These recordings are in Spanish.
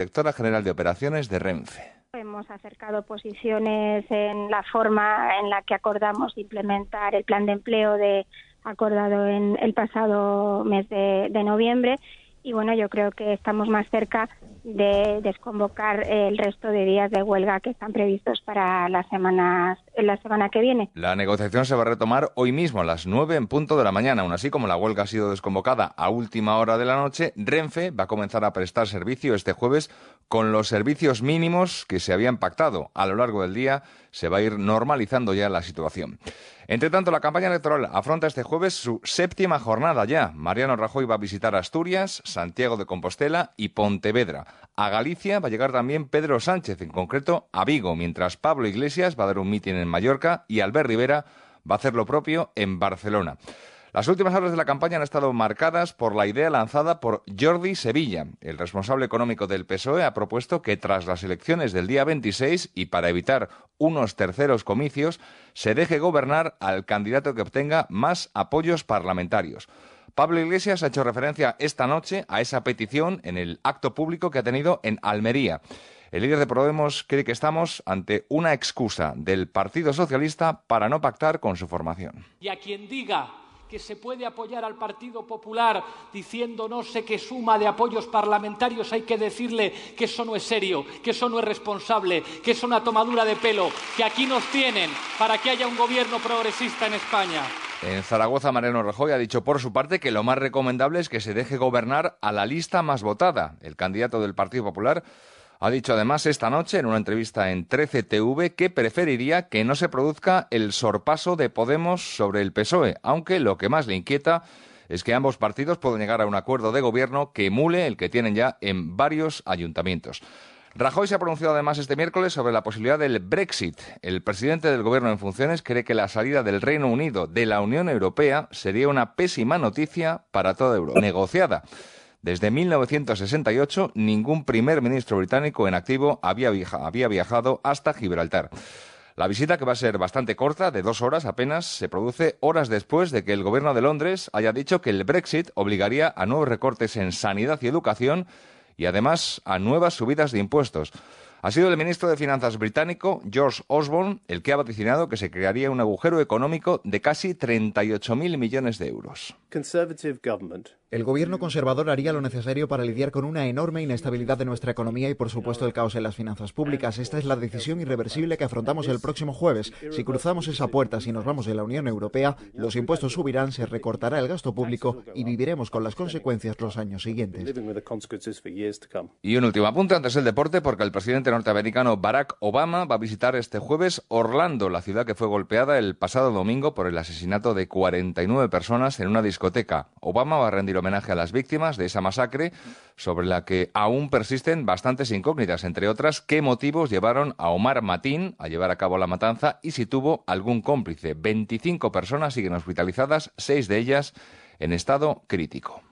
directora general de operaciones de Renfe. Hemos acercado posiciones en la forma en la que acordamos implementar el plan de empleo de acordado en el pasado mes de, de noviembre y bueno, yo creo que estamos más cerca de desconvocar el resto de días de huelga que están previstos para las semanas, la semana que viene. La negociación se va a retomar hoy mismo a las nueve en punto de la mañana. Aún así, como la huelga ha sido desconvocada a última hora de la noche, Renfe va a comenzar a prestar servicio este jueves con los servicios mínimos que se habían pactado. A lo largo del día se va a ir normalizando ya la situación. Entre tanto, la campaña electoral afronta este jueves su séptima jornada ya. Mariano Rajoy va a visitar Asturias, Santiago de Compostela y Pontevedra. A Galicia va a llegar también Pedro Sánchez, en concreto a Vigo, mientras Pablo Iglesias va a dar un mitin en Mallorca y Albert Rivera va a hacer lo propio en Barcelona. Las últimas horas de la campaña han estado marcadas por la idea lanzada por Jordi Sevilla. El responsable económico del PSOE ha propuesto que tras las elecciones del día 26 y para evitar unos terceros comicios, se deje gobernar al candidato que obtenga más apoyos parlamentarios. Pablo Iglesias ha hecho referencia esta noche a esa petición en el acto público que ha tenido en Almería. El líder de Podemos cree que estamos ante una excusa del Partido Socialista para no pactar con su formación. Y a quien diga que se puede apoyar al Partido Popular diciendo no sé qué suma de apoyos parlamentarios, hay que decirle que eso no es serio, que eso no es responsable, que es una tomadura de pelo, que aquí nos tienen para que haya un gobierno progresista en España. En Zaragoza, Mariano Rajoy ha dicho por su parte que lo más recomendable es que se deje gobernar a la lista más votada. El candidato del Partido Popular ha dicho además esta noche en una entrevista en 13TV que preferiría que no se produzca el sorpaso de Podemos sobre el PSOE, aunque lo que más le inquieta es que ambos partidos puedan llegar a un acuerdo de gobierno que emule el que tienen ya en varios ayuntamientos. Rajoy se ha pronunciado además este miércoles sobre la posibilidad del Brexit. El presidente del gobierno en funciones cree que la salida del Reino Unido de la Unión Europea sería una pésima noticia para toda Europa. Negociada. Desde 1968, ningún primer ministro británico en activo había, viajado hasta Gibraltar. La visita, que va a ser bastante corta, de dos horas apenas, se produce horas después de que el gobierno de Londres haya dicho que el Brexit obligaría a nuevos recortes en sanidad y educación y además a nuevas subidas de impuestos. Ha sido el ministro de Finanzas británico, George Osborne, el que ha vaticinado que se crearía un agujero económico de casi 38.000 millones de euros. El gobierno conservador haría lo necesario para lidiar con una enorme inestabilidad de nuestra economía y, por supuesto, el caos en las finanzas públicas. Esta es la decisión irreversible que afrontamos el próximo jueves. Si cruzamos esa puerta, si nos vamos de la Unión Europea, los impuestos subirán, se recortará el gasto público y viviremos con las consecuencias los años siguientes. Y un último apunte antes del deporte, porque el presidente norteamericano Barack Obama va a visitar este jueves Orlando, la ciudad que fue golpeada el pasado domingo por el asesinato de 49 personas en una discoteca. Obama va a rendir homenaje a las víctimas de esa masacre, sobre la que aún persisten bastantes incógnitas, entre otras, qué motivos llevaron a Omar Matín a llevar a cabo la matanza y si tuvo algún cómplice. 25 personas siguen hospitalizadas, seis de ellas en estado crítico.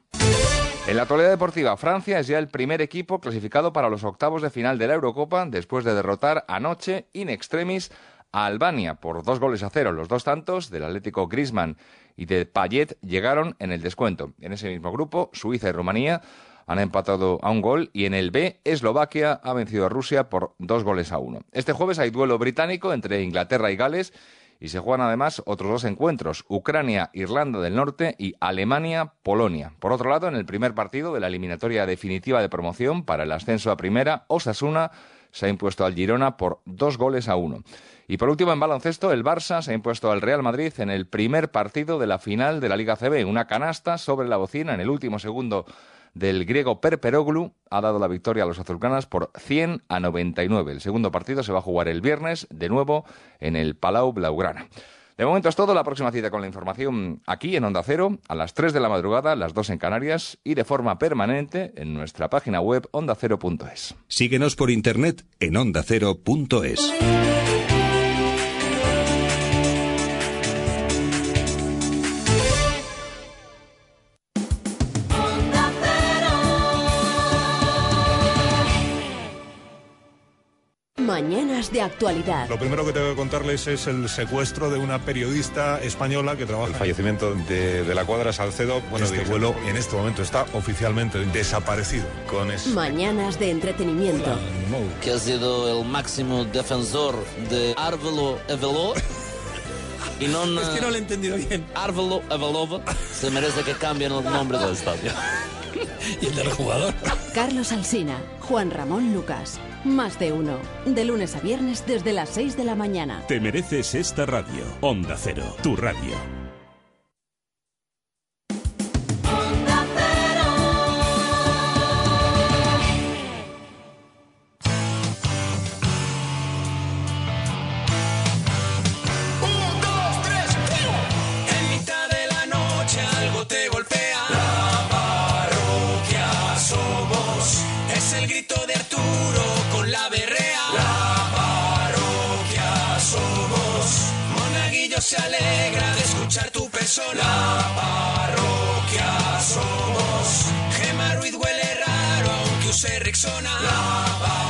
En la actualidad deportiva, Francia es ya el primer equipo clasificado para los octavos de final de la Eurocopa después de derrotar anoche in extremis a Albania por dos goles a cero. Los dos tantos del Atlético Griezmann y de Payet llegaron en el descuento. En ese mismo grupo, Suiza y Rumanía han empatado a un gol y en el B, Eslovaquia ha vencido a Rusia por dos goles a uno. Este jueves hay duelo británico entre Inglaterra y Gales y se juegan además otros dos encuentros, Ucrania, Irlanda del Norte y Alemania, Polonia. Por otro lado, en el primer partido de la eliminatoria definitiva de promoción para el ascenso a primera, Osasuna se ha impuesto al Girona por dos goles a uno. Y por último, en baloncesto, el Barça se ha impuesto al Real Madrid en el primer partido de la final de la Liga CB. Una canasta sobre la bocina en el último segundo del griego Perperoglu ha dado la victoria a los azulcanas por 100 a 99. El segundo partido se va a jugar el viernes, de nuevo, en el Palau Blaugrana. De momento es todo. La próxima cita con la información aquí en Onda Cero, a las 3 de la madrugada, las 2 en Canarias y de forma permanente en nuestra página web ondacero.es. Síguenos por internet en ondacero.es. De actualidad. Lo primero que tengo que contarles es el secuestro de una periodista española que trabaja. El fallecimiento de, la cuadra Salcedo. Bueno, este vuelo en este momento está oficialmente desaparecido. Con Mañanas de entretenimiento. Que ha sido el máximo defensor de Árvelo Eveló. Y no, es que no lo he entendido bien. Árvelo Evelova se merece que cambien el nombre del estadio. y el del jugador. Carlos Alsina, Juan Ramón Lucas. Más de uno. De lunes a viernes desde las 6 de la mañana. Te mereces esta radio. Onda Cero, tu radio. La parroquia somos. Gema Ruiz huele raro aunque use Rexona. La parroquia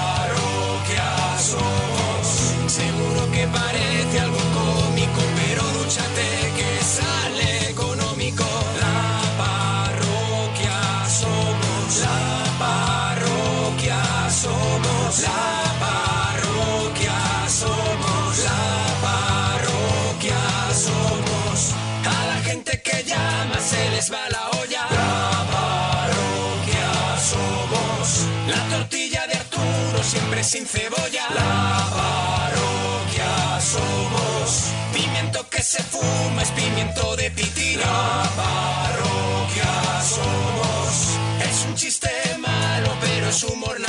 va la olla. La parroquia somos. La tortilla de Arturo siempre sin cebolla. La parroquia somos. Pimiento que se fuma es pimiento de pitina. La parroquia somos. Es un chiste malo, pero es humor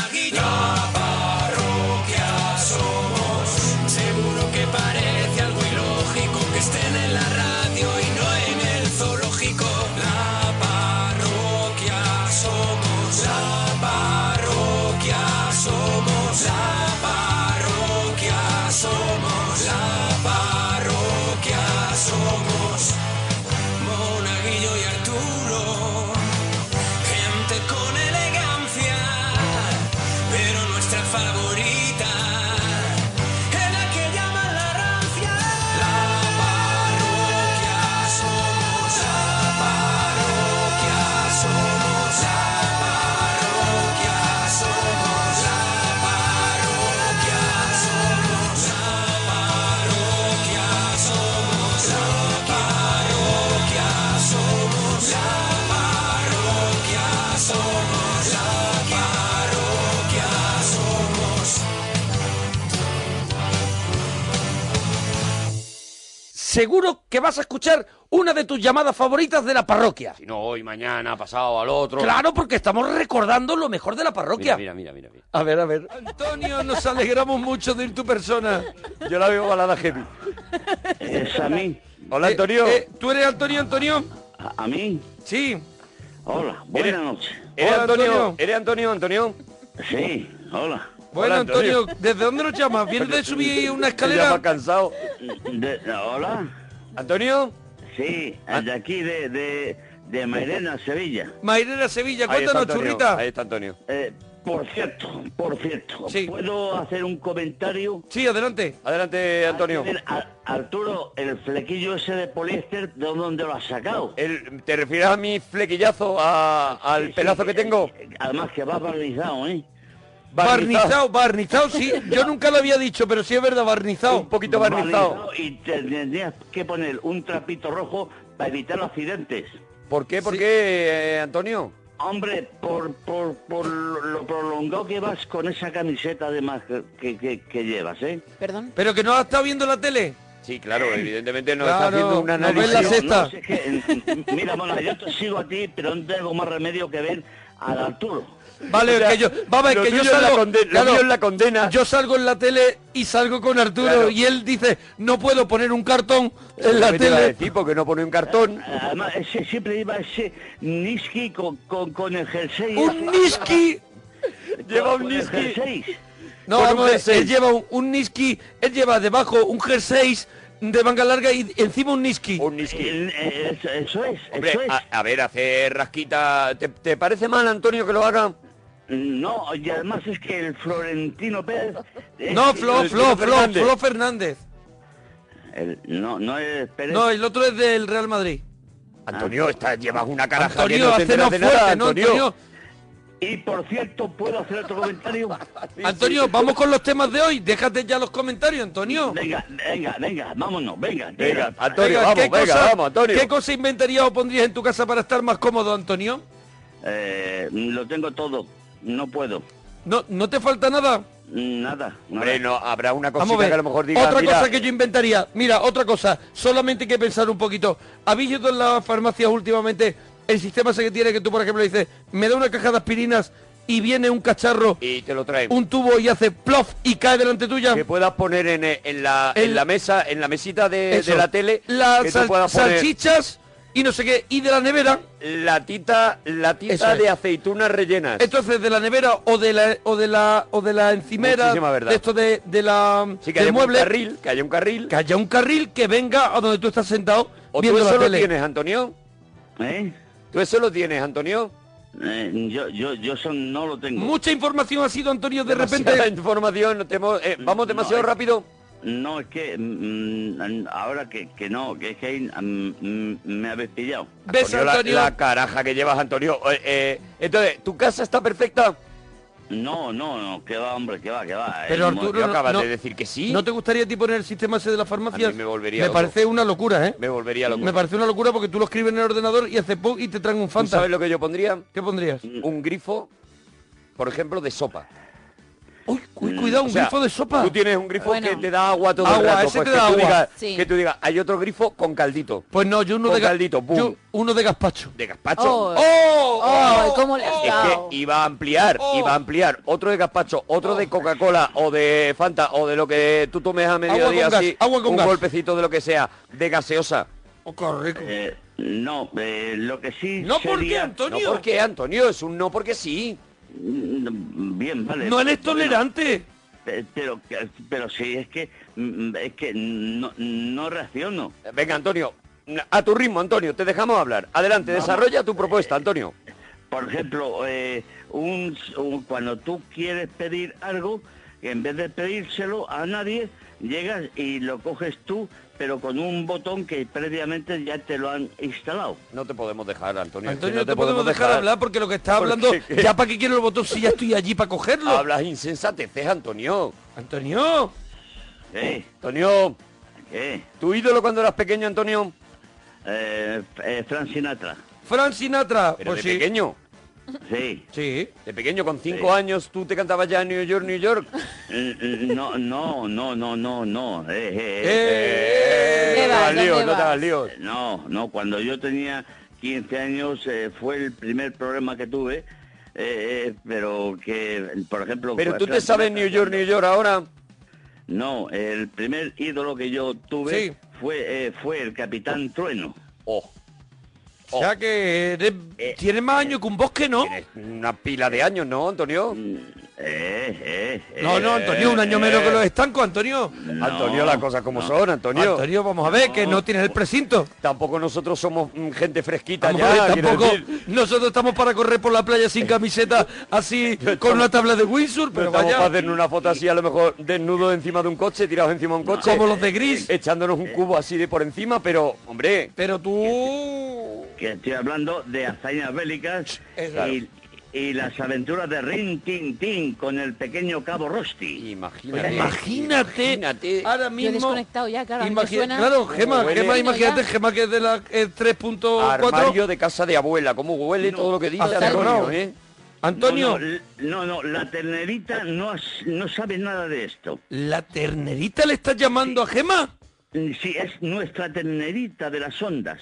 seguro que vas a escuchar una de tus llamadas favoritas de la parroquia. Si no, hoy, mañana, pasado, al otro. Claro, porque estamos recordando lo mejor de la parroquia. Mira, mira, mira, mira. A ver, a ver. Antonio, nos alegramos mucho de ir tu persona. Yo la veo balada heavy. Es a mí. Hola, eh, Antonio. Eh, ¿Tú eres Antonio, Antonio? ¿A, mí? Sí. Hola, buenas noches. ¿Eres Antonio? ¿Eres Antonio, Antonio? Sí, hola. Bueno, Antonio, ¿desde dónde nos llamas? ¿Vienes de subir una escalera? cansado. hola. ¿Antonio? Sí, ah. de aquí, de, de, de Mairena, Sevilla. Mairena, Sevilla, cuéntanos, churrita. Ahí está Antonio. Eh, por cierto, por cierto, ¿puedo hacer un comentario? Sí, adelante. Adelante, Antonio. Arturo, el flequillo ese de poliéster, ¿de dónde lo has sacado? ¿Te refieres a mi flequillazo, al pelazo que tengo? Además que va barnizado, ¿eh? Barnizado, barnizado, sí. Yo nunca lo había dicho, pero sí es verdad, barnizado. Un poquito barnizado. y tendrías que poner un trapito rojo para evitar accidentes. ¿Por qué? ¿Por qué, eh, Antonio? Hombre, por, por, por, lo prolongado que vas con esa camiseta además que, que, llevas, ¿eh? Perdón. ¿Pero que no has estado viendo la tele? Sí, claro, evidentemente no está haciendo un análisis. No la sexta. mira, bueno, yo te sigo a ti, pero no tengo más remedio que ver al Arturo. Vale, que yo, vamos, que yo salgo, en la condena. Yo salgo en la tele y salgo con Arturo y él dice, no puedo poner un cartón en la tele. tipo que no pone un cartón. Además, ese, siempre iba ese Niski con, con, el jersey. ¡Un Niski! lleva un Niski. No, vamos, él lleva un, Niski, él lleva debajo un jersey de manga larga y encima un niski. Un niski. eso, es, eso es. A, ver, hacer rasquita. ¿Te, ¿Te, parece mal, Antonio, que lo haga? No, y además es que el Florentino Pérez... es- No, Flo, Flo, Flo, Fernández. Flo Fernández. el- no, no es Pérez. No, el otro es del Real Madrid. Antonio, está, llevas una caraja que Antonio, enteras no de fuerte, nada, ¿no, Antonio. Antonio? Y por cierto, ¿puedo hacer otro comentario? Antonio, vamos con los temas de hoy. Déjate ya los comentarios, Antonio. Venga, venga, venga, vámonos, venga. Venga, venga. Antonio, Venga, vamos, ¿qué venga, cosa- vamos, Antonio. ¿Qué cosa inventarías o pondrías en tu casa para estar más cómodo, Antonio? Eh, lo tengo todo, no puedo. ¿No, ¿No te falta nada? Nada. Hombre, no, habrá una Vamos a cosita ver. que a lo mejor diga, otra mira, cosa que yo inventaría. Mira, otra cosa. Solamente hay que pensar un poquito. ¿Habéis ido en las farmacias últimamente el sistema ese que tiene que tú, por ejemplo, dices, me da una caja de aspirinas y viene un cacharro, y te lo traemos. un tubo y hace plof y cae delante tuya? que puedas poner en, en la, El- en la mesa, en la mesita de, la tele, Las sal- salchichas y no sé qué. Y de la nevera. latita, Eso latita es. de aceitunas rellenas. Entonces de la nevera o de la o de la o de la encimera de esto de, de la sí, que del haya mueble un carril, que haya un carril. que haya un carril que venga a donde tú estás sentado ¿O tú viendo eso la lo tele. tienes, Antonio? ¿Eh? ¿Tú eso lo tienes, Antonio? Eh, yo, yo, yo eso no lo tengo. Mucha información ha sido Antonio de Demasiada repente. información, no te hemos- eh, vamos demasiado rápido. No, es que mm, ahora que, que no, que es que mm, mm, me habéis pillado. ¿Ves, Antonio, la- Antonio? La, caraja que llevas, Antonio. Eh, eh, entonces, ¿tu casa está perfecta? No, no, no, que va, hombre, que va, que va. Pero Eh, Arturo, no- acabas no- de decir que sí. ¿No te gustaría a ti poner el sistema ese de las farmacias? A mí me volvería Me loco. parece una locura, ¿eh? Me volvería loco. Me parece una locura porque tú lo escribes en el ordenador y hace pum y te traen un ¿Tú Fanta. sabes lo que yo pondría? ¿Qué pondrías? Un grifo, por ejemplo, de sopa. Uy, uy, cuidado, un O sea, grifo de sopa. Tú tienes un grifo Bueno. que te da agua todo el Agua, rato, ese pues te que, da tú agua. Digas, Sí. que tú digas, hay otro grifo con caldito. Pues no, yo uno Con de caldito, yo uno de gazpacho. De gazpacho. Oh, ¡Oh! oh, ¿cómo le has Es dado? que iba a ampliar, Oh. iba a ampliar otro de gazpacho, otro de Coca-Cola o de Fanta o de lo que tú tomes a mediodía con gas, así, agua con un gas. golpecito de lo que sea, de gaseosa. Oh, qué rico. Eh, no, eh, lo que sí No, ¿por qué, sería- Antonio? No porque Antonio, es un no porque sí. Mm, Bien, vale. No eres tolerante. pe- pero, pero sí, es que, mm, es que no, no reacciono. Venga, Antonio, a tu ritmo, Antonio, te dejamos hablar. Adelante, desarrolla tu propuesta, Antonio. Por ejemplo, eh, un, un- cuando tú quieres pedir algo, en vez de pedírselo a nadie, llegas y lo coges tú, pero con un botón que previamente ya te lo han instalado. No te podemos dejar, Antonio. Antonio, no no te podemos dejar hablar porque lo que estás Porque- hablando, ya para qué quiero el botón si ya estoy allí para cogerlo. Hablas insensateces, Antonio. Antonio, ¿Eh? Antonio, ¿Qué? ¿tu ídolo cuando eras pequeño, Antonio? Eh, eh, Frank Sinatra. Fran Sinatra. Pero pues de sí. pequeño. Sí. Sí. De pequeño, con cinco Sí. años, tú te cantabas ya New York, New York. Eh, eh, No, no, no, no, no, no. Eh, eh, Eh, ¿Qué no no te vas? líos. No, no, cuando yo tenía 15 años eh, fue el primer problema que tuve, eh, eh, pero que, por ejemplo... Pero tú te sabes. New York, New York ahora. No, el primer ídolo que yo tuve Sí. fue, fue el Capitán Trueno. Oh, O sea que eres- Eh, tienes más años que un bosque, ¿no? tienes una pila de años, ¿no, Antonio? Eh, eh, eh, No, no, Antonio, un año menos que los estancos, Antonio. no, Antonio, las cosas como son, Antonio. Antonio, vamos a ver, que no tienes el precinto. Tampoco nosotros somos mm, gente fresquita Vamos ya. ver, tampoco nosotros estamos para correr por la playa sin camiseta, así con una tabla de Windsor, pero estamos vaya. para hacernos una foto así, a lo mejor desnudo encima de un coche, tirados encima de un coche. Como los de Gris. Echándonos un cubo así de por encima, pero, hombre, Pero tú. Que estoy hablando de hazañas bélicas y, y las aventuras de Rin Tin Tin con el pequeño Cabo Rosti. imagínate. Imagínate, Imagínate. ahora Yo he mismo. desconectado ya, claro. suena- Claro, Gema, huele. Gema, imagínate, Ya. Gema que es de la eh, 3.4. Armario de casa de abuela, cómo huele todo lo que dice Antonio. ¿eh? Antonio, No, no, l- no, no, la ternerita no, no sabe nada de esto. ¿la ternerita le estás llamando a Gema? Sí, es nuestra ternerita de las ondas.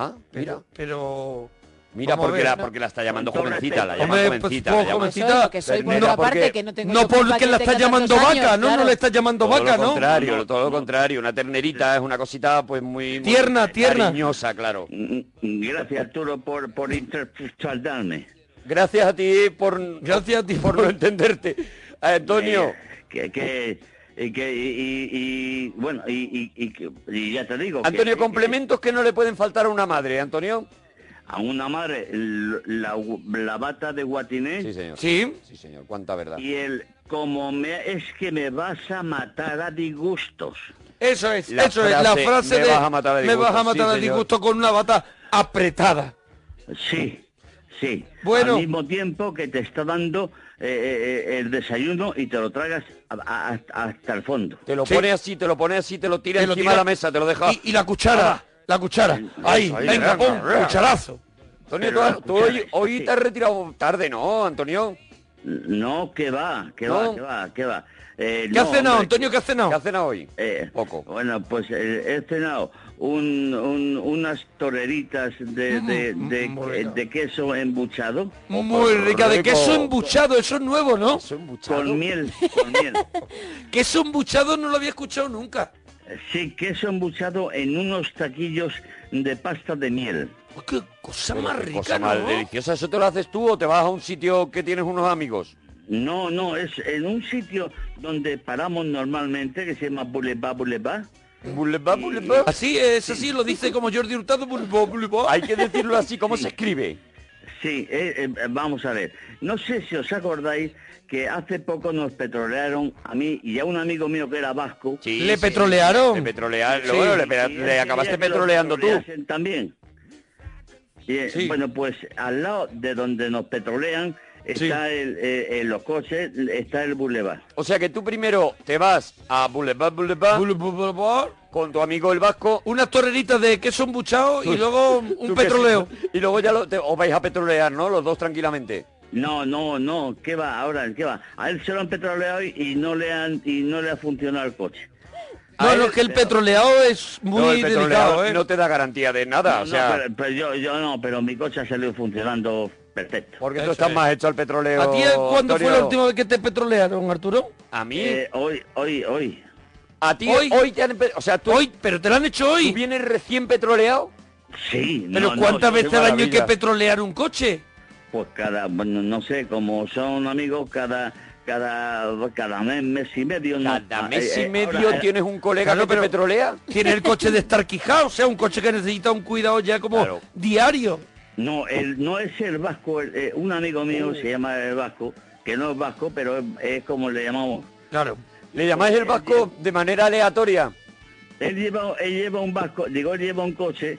Ah, mira. Pero. Mira, porque la, porque la está llamando Con jovencita, la llama Hombre, jovencita. pues, la llama- jovencita. Soy por otra parte porque- que no tengo No porque que la estás llamando vaca, años, ¿no? No claro. le estás llamando Todo vaca, lo ¿no? contrario, No, todo lo no. contrario. Una ternerita es una cosita, pues muy... muy Tierna, tierna. Cariñosa, claro. Mm, mm, Gracias, Arturo, por, por interpretarme. Gracias a ti por... Gracias a ti por no entenderte. A Antonio, Eh, que, que, y, que, y, y- y, bueno, y, y- y que- y ya te digo... Antonio, que- complementos que no le pueden faltar a una madre, Antonio. a una madre la, la bata de guatiné. Sí, señor. Sí. Sí, señor. Cuánta verdad. Y el, como me, es que me vas a matar a disgustos. Eso es, La eso es, la frase, "Me de vas a matar a me vas a disgusto", matar sí, a disgusto con una bata apretada. Sí, sí. Bueno. Al mismo tiempo que te está dando eh, eh, el desayuno y te lo tragas a- hasta el fondo. Te lo Sí. pone así, te lo pone así, te lo tira Te lo encima tira- de la mesa, te lo deja. Y, y la cuchara, la cuchara. Ahí, ahí, venga, venga. cucharazo. Antonio, Pero tú, hoy, hoy sí. te has retirado tarde, ¿no, Antonio? No, que va, que No. va, que va, que va. Eh, ¿Qué no, has cenado, hombre, Antonio? ¿Qué has cenado? ¿Qué has cenado hoy? eh, Poco. Bueno, pues eh, he cenado un, un- unas toreritas de, de, de- muy rico. de queso embuchado Muy rica, de queso embuchado, eso es nuevo, ¿no? Con miel, con miel. Queso embuchado no lo había escuchado nunca. Sí, queso embuchado en unos taquillos de pasta de miel. Oh, qué cosa Pero más qué rica, cosa ¿no? más deliciosa. ¿Eso te lo haces tú o te vas a un sitio que tienes unos amigos? No, no, es en un sitio donde paramos normalmente, que se llama Boulevard Boulevard. Boulevard, boulevard. Así es, así lo dice como Jordi Hurtado. Hay que decirlo así, ¿cómo se escribe? Sí, eh, eh, vamos a ver. No sé si os acordáis que hace poco nos petrolearon a mí y a un amigo mío que era vasco. Sí, ¿Le sí. petrolearon? Le petrolearon. Sí. Bueno, le, acabaste petroleando tú. También. Y, eh, Sí. Bueno, pues al lado de donde nos petrolean está el, eh, en los coches, está el boulevard. O sea que tú primero te vas a Boulevard, Boulevard bulbo. con tu amigo el vasco. Unas torreritas de queso embuchado y luego un petroleo. Y luego ya lo, te- os vais a petrolear, ¿no? Los dos tranquilamente. No, no, no, ¿qué va ahora? ¿Qué va? A él se lo han petroleado y, no le han y no le ha funcionado el coche. No, no, que el pero- petroleado es muy no, el petroleado delicado, ¿eh? no te da garantía de nada, No, o no, sea, pero, pero yo, yo no, pero mi coche ha salido funcionando perfecto. porque tú estás es. más hecho al petroleo. ¿A ti cuándo fue la última vez que te petrolearon, Arturo? A mí, Eh, hoy, hoy, hoy. a ti hoy- hoy, te han o sea, tú, Hoy, pero te lo han hecho tú hoy. vienes recién petroleado. Sí, Pero no, ¿cuántas veces al año hay que petrolear un coche? Pues cada, bueno, no sé, como son amigos, cada, cada, cada mes, mes y medio. ¿no? Cada Ah, mes y eh, medio ahora, eh, tienes un colega Claro, que te petrolea. Tiene el coche de estar quijado, o sea, un coche que necesita un cuidado ya como Claro. diario. No, el, no es el vasco, el- eh, un amigo mío se llama el vasco, que no es vasco, pero es, es como le llamamos. Claro. Le llamáis el vasco de manera aleatoria. Él lleva, él lleva un vasco, digo, él lleva un coche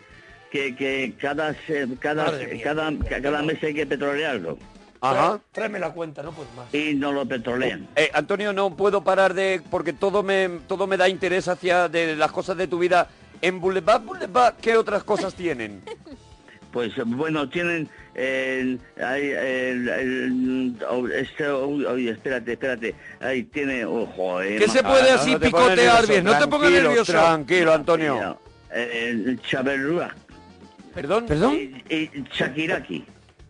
que, que cada, se- cada, mía. cada, cada mes hay que petrolearlo. Ajá. Tráeme la cuenta, no puedo más. Y no lo petrolean. Eh, Antonio, no puedo parar de... porque todo me, todo me da interés hacia de las cosas de tu vida. En Boulevard, Boulevard, ¿qué otras cosas tienen? Pues bueno, tienen eh, hay, el, el- oh, este, uy, uy, espérate, espérate, ahí tiene, ojo, eh, ¿Qué se puede así no picotear bien? No te pongas nervioso. Tranquilo, Antonio. eh, el chaberrúa Perdón. ¿Perdón? Shakiraki.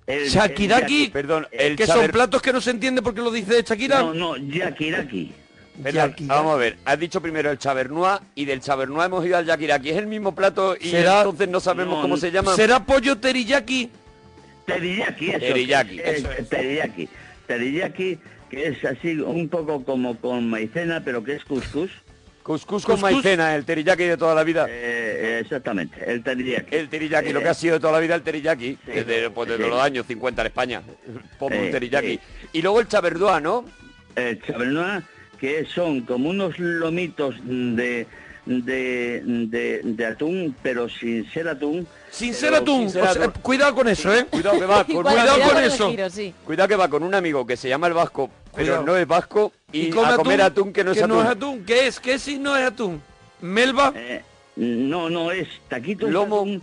El- Shakiraki, el Perdón, el que son platos que no se entiende porque lo dice Shakira. No, no, Yakiraki. Perdón, vamos a ver, has dicho primero el chabernois y del chabernois hemos ido al yakiraki. Es el mismo plato y Será- entonces no sabemos No, cómo se llama. ¿Será pollo teriyaki? Teriyaki, eso. Teriyaki, eh, eso es. Teriyaki. Teriyaki, que es así un poco como con maicena, pero que es couscous. Cuscús con Cuscús. maicena, el teriyaki de toda la vida. Eh, eh, exactamente, el teriyaki. El teriyaki, lo que ha sido de toda la vida el teriyaki, desde, pues, desde sí. los años 50 en España. Un Eh, teriyaki. Y luego el chaberdois, ¿no? El chabernois, que son como unos lomitos de, de, de, de atún, pero sin ser atún. Sin ser atún. sin ser O sea, atún. cuidado con eso, ¿eh? Cuidado que va con, cuidado cuidado con eso. giro, sí. cuidado que va con un amigo que se llama el vasco, pero Cuidado. no es vasco, y, come a comer atún, que no es atún. atún. ¿Qué es? ¿Qué si no es atún? Melva. Eh, no, no, es taquitos Lomo. atún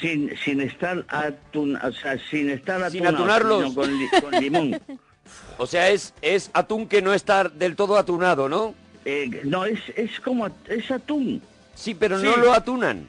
sin, sin estar atún, o sea, sin estar Sin atunado, atunarlos. sino con, li- con limón. O sea, es, es atún que no está del todo atunado, ¿no? Eh, no, es, es como, es atún. Sí, pero Sí. no lo atunan.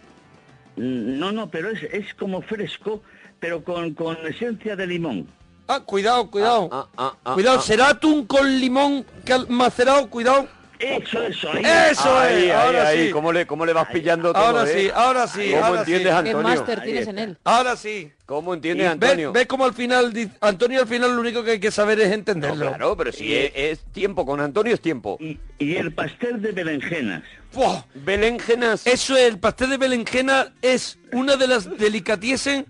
Mm, No, no, pero es, es como fresco, pero con, con esencia de limón. Ah, cuidado, cuidado. Ah, ah, ah, cuidado, ah. será atún con limón macerado, cuidado. Eso, eso, ahí. Eso Ahí, es, ahí, ahora ahí, sí. ¿Cómo le, cómo le vas pillando todo, Ahora eh? sí, ahora sí, ¿Cómo ahora entiendes, sí. ¿Qué Antonio? máster Ahí tienes en él? Ahora sí. ¿Cómo entiendes, ¿Ves, Antonio? ves cómo al final, Antonio al final lo único que hay que saber es No, entenderlo? claro, pero si es, es tiempo, con Antonio es tiempo. Y, y el pastel de berenjenas. ¡Buah! Beléngenas. Eso es, el pastel de berenjena es una de las delicatessen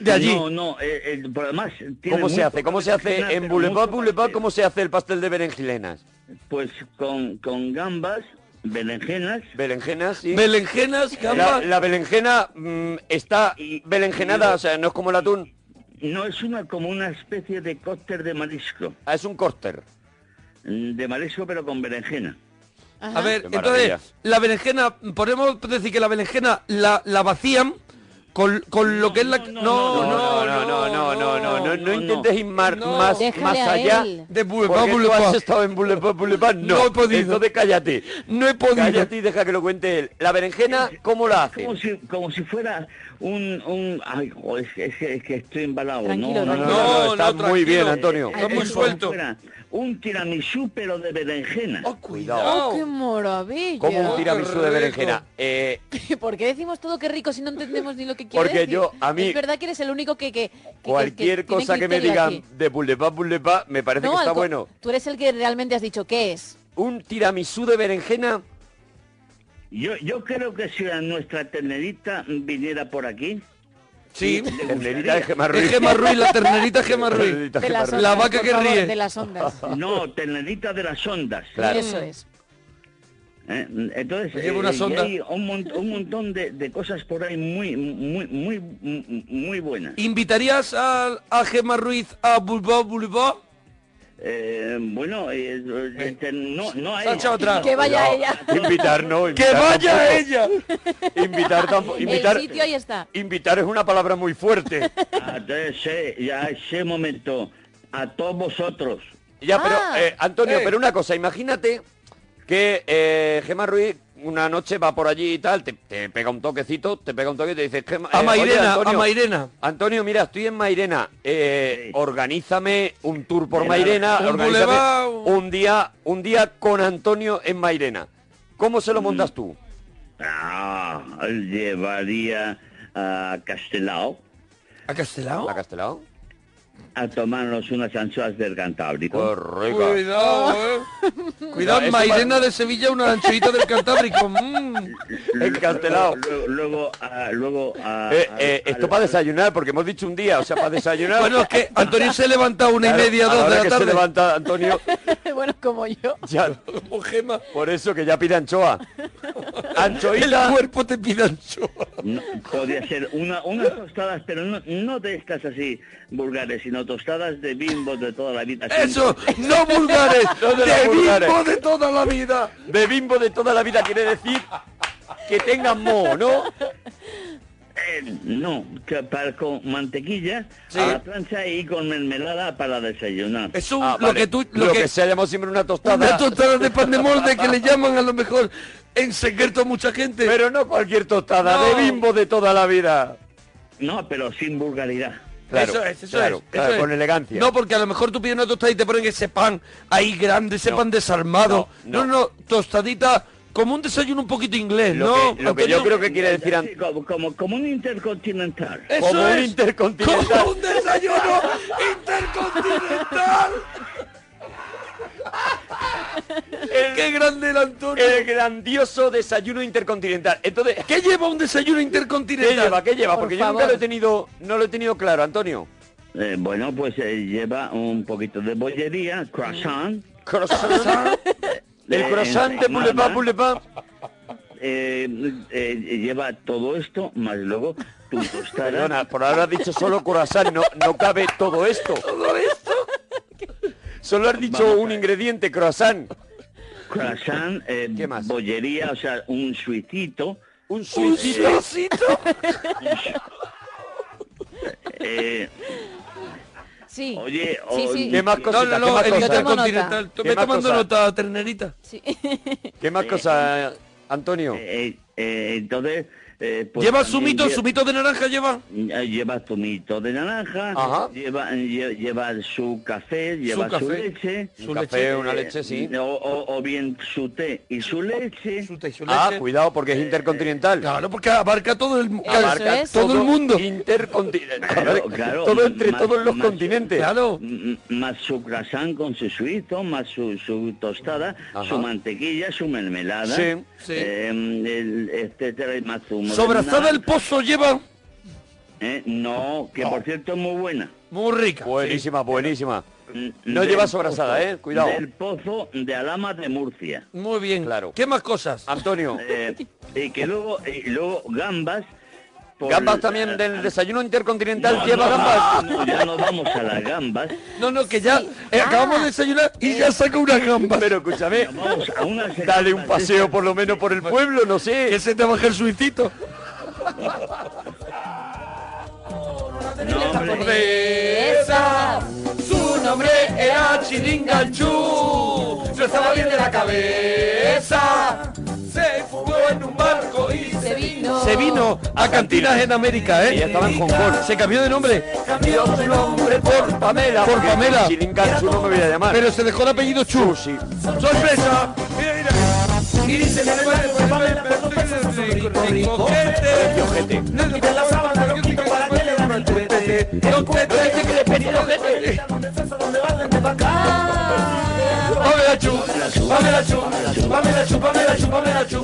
de allí. No, no, eh, eh, por además... tiene ¿Cómo se hace? ¿Cómo se hace en Boulevard, Boulevard? ¿Cómo se hace el pastel de berenjilenas? Pues con, con gambas, berenjenas... Berenjenas, sí. Berenjenas, La, gambas. la berenjena mm, está berenjenada, o sea, no es como el atún. No, es una como una especie de cóctel de marisco. Ah, es un cócter. Mm, De marisco, pero con berenjena. A ver, entonces, la berenjena, podemos decir que la berenjena la, la vacían con, con lo que es la... No, no, no, no, no, no, no, no, no intentes ir más, más a allá. De Boulevard, Boulevard. has estado en Boulevard, Boulevard. No, No he podido. Entonces cállate. No he podido. Cállate y deja que lo cuente él. La berenjena, ¿cómo la hace? Como si, como si fuera un... un ay, jo, es, que- es que- es que estoy embalado. Tranquilo, no, no, no, No, no, está muy bien, Antonio. Es Está muy suelto. Un tiramisú, pero de berenjena. cuidado. ¡Oh, qué maravilla! Como un tiramisú de berenjena. Eh, ¿Por qué decimos todo que rico si no entendemos ni lo que quiere Porque decir? yo, a mí- Es verdad que eres el único que... que, cualquier que cosa que me digan aquí. de Boulevard, Boulevard, me parece No, que está bueno. Tú eres el que realmente has dicho qué es. Un tiramisú de berenjena. Yo, yo creo que si nuestra ternerita viniera por aquí... Sí, le ternerita de Gemma Ruiz. Es Gemma Ruiz, la ternerita Gemma Ruiz. De las Ruiz. ondas, La vaca que favor, ríe. De las ondas. No, ternerita de las ondas. Claro. Eso es. ¿eh? Entonces, una eh, hay un, mon- un montón de, de cosas por ahí muy, muy, muy, muy, buenas. ¿Invitarías a, a Gemma Ruiz a Boulevard, Boulevard? Eh, bueno, eh, eh, te- no, no hay... Atrás. Que vaya Cuidado. ella. Invitar no, ¡Que invitar vaya tampoco. ella! Invitar tampoco. Invitar, El sitio ahí está. invitar es una palabra muy fuerte. Ah, Entonces, eh, ya ese momento, a todos vosotros, Ya, pero, Ah. eh, Antonio, Eh. pero una cosa, imagínate que eh, Gemma Ruiz una noche va por allí y tal, te, te pega un toquecito, te pega un toque y te dice, Gemma, A eh, Mairena, oye, a Antonio, Mairena. Antonio, mira, estoy en Mairena, eh, organízame un tour por Mairena. Un organízame boulevard, un- un día, un día con Antonio en Mairena. ¿Cómo se lo montas tú? ah, llevaría a Castelao ¿A Castelao? ¿A Castelao? A tomarnos unas anchoas del Cantábrico. Correcto. Cuidado, eh. Cuidado, Eso Mairena de Sevilla, una anchoita del Cantábrico. mm. En Castelao. Luego, luego, ah, luego ah, Eh, ah, eh, esto para desayunar, porque hemos dicho un día, o sea, para desayunar. Bueno, es que Antonio se levanta a una Claro, y media, a la dos de la que tarde. se levanta Antonio, bueno, como yo. ya, Como Gema. por eso que ya pide anchoa. El Anchoita. cuerpo te pide anchoa. No, podría ser una, unas tostadas, pero no, no de estas así vulgares, sino tostadas de bimbo de toda la vida. Eso, no vulgares, No de de los vulgares. bimbo de toda la vida. De bimbo de toda la vida quiere decir que tengan moho, ¿no? Eh, no, que para, con mantequilla Sí. a la plancha y con mermelada para desayunar. Es un- Ah, lo vale. que tú, lo, lo que, que, se ha llamado siempre una tostada. una tostada de pan de molde que le llaman a lo mejor en secreto a mucha gente. Pero no cualquier tostada, No. de bimbo de toda la vida. No, pero sin vulgaridad. Claro, eso es, eso claro, es, claro, eso es. con elegancia. No, porque a lo mejor tú pides una tostadita y te ponen ese pan ahí grande, ese No. pan desarmado. No, No, no. no, tostadita como un desayuno un poquito inglés, Lo ¿no? que, lo que yo creo que quiere decir Sí, como, como, como un intercontinental. Eso como un intercontinental. Como un desayuno intercontinental. ¡Qué grande el Antonio! el grandioso desayuno intercontinental. Entonces, ¿Qué lleva un desayuno ¿qué intercontinental? lleva? ¿Qué lleva? Por Porque yo nunca lo he tenido, no lo he tenido claro, Antonio. Eh, bueno, pues eh, lleva un poquito de bollería, croissant, Croissant. El croissant de. Boulevard, Boulevard. eh, eh, lleva todo esto, más luego tu tostada. Perdona, por ahora has dicho solo croissant, no, no cabe todo esto. ¿Todo esto? Solo has dicho Vamos un ingrediente, croissant. croissant, eh, ¿Qué más? bollería, o sea, un suicito, Un ¿Un suicito. eh, Sí. Oye, sí, o- sí. ¿Qué más No, cositas? no, ¿Qué no, más el cosas? Yo tomo nota. intercontinental. ¿Qué Ve más tomando cosas? nota, ternerita. Sí. ¿Qué más cosas, Antonio? eh, eh, entonces... eh, pues ¿Lleva zumito? lle- ¿Zumito de naranja lleva? eh, Lleva zumito de naranja, Ajá. lleva, lle- lleva su café, lleva su, café. leche, Su Un leche, café, una eh, leche, sí. o, o- o bien su té y su leche. Su té y su Ah, leche. cuidado, porque es intercontinental. Claro, porque abarca todo el, Abarca es. todo el mundo. Intercontinental. Claro, claro, todo entre más- todos los más- continentes. Claro. Más su croissant con su suizo, más su, su tostada, Ajá. su mantequilla, su mermelada, Sí, sí. eh, el- etcétera, y más Sobrazada el pozo lleva. ¿eh? No, que por cierto es muy buena. Muy rica. Buenísima, buenísima. No Del lleva sobrasada, ¿eh? Cuidado. Del pozo de Alama de Murcia. Muy bien. Claro. ¿Qué más cosas? Antonio. Eh, y que luego, y luego gambas. Por- Gambas también del desayuno intercontinental No, lleva no, gambas. no, ya no vamos a las gambas. No, no, que ya eh, acabamos de desayunar y ya saca una gamba. Pero escúchame, Vamos a unas dale un paseo por lo menos por el pueblo, no sé. Que se te baje el suicito. Su nombre era Chiringanchú. No estaba bien de la cabeza se fugó en un barco y se vino. Se vino a Cantinas en América, ¿eh? Y estaba en Hong Kong. ¿Se cambió de nombre? Cambió su nombre por Pamela. Por Pamela. Si Chu no me voy a llamar. Pero se dejó el apellido Chu, ¡Sorpresa! Mira. Y dice Pamela, pero no No para que le dan el Pamela Chu, Pamela Chu, Pamela Chu, Guatapia, Pamela Chu, Pamela Chu,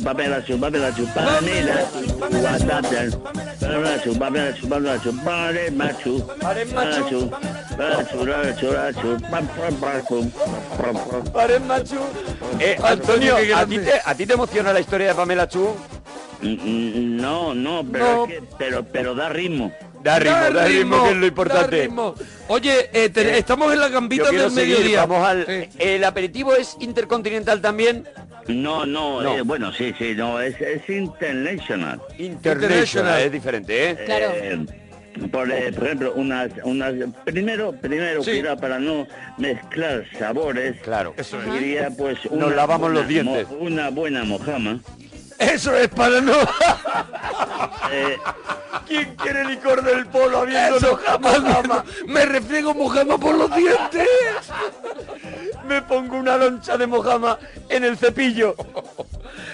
Pamela Chu, Pamela Chu, Pamela Chu, Pamela Chu, Pamela Chu, Pamela Chu, pam, pam, pam, pum, pam, pam. Paren, machu. Eh, Antonio, qué ¿a ti, grande. te, ¿a ti te emociona la historia de Pamela Chu? Mm, mm, No, no, pero, No. es que- pero, pero da ritmo. Da ritmo, da ritmo, que es lo importante. ritmo. Oye, eh, te- estamos en la gambita del seguir, mediodía. vamos al... Sí. ¿El aperitivo es intercontinental también? No, no, No. eh, bueno, sí, sí, no, es, es international. International, International. es diferente, ¿eh? Claro. Eh, por, eh, por ejemplo, unas, unas, primero, primero, Sí. cuidado para no mezclar sabores. Claro. Eso es. Diría, pues, Nos lavamos los dientes. mo- una buena mojama. Eso es para no. Eh, ¿Quién quiere licor del polo mojama, jamás. mojama? Me refriego mojama por los dientes. Me pongo una loncha de mojama en el cepillo.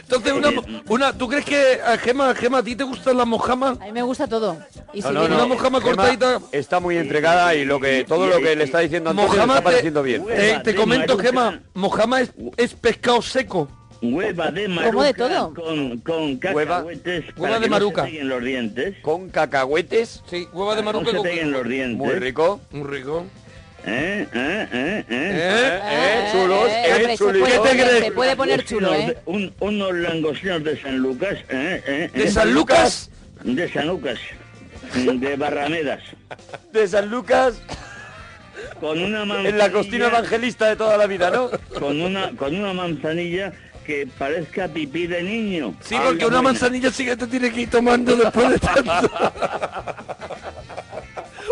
Entonces, una, una, ¿tú crees que, a Gema, Gema, a ti te gustan las mojamas? A mí me gusta todo. Y si No, no, viene- no. Una mojama Gema cortadita. Está muy entregada y lo que todo lo que le está diciendo Antonio le Mojama está te- pareciendo bien. Eh, te comento. Gema, mojama es, es pescado seco. Hueva de maruca Como de todo. con, cacahuetes hueva de maruca. no se peguen los dientes. Con cacahuetes. Sí, hueva de No maruca se con... peguen los dientes. Muy rico. Muy rico. ¿Eh? ¿Eh? ¿Eh? ¿Eh? ¿Eh? Eh, chulos, eh, ¿Qué te poner- crees? Se puede poner chulo, Unos ¿eh? de- un- unos langostinos de San Lucas. ¿eh? ¿eh? ¿De ¿eh? San Lucas? De San Lucas. De Barramedas. De San Lucas Con una manzanilla. en la cocina evangelista de toda la vida, ¿no? Con una, con una manzanilla que parezca pipí de niño. Sí, porque una buena. manzanilla sí que te tiene que ir tomando después de tanto.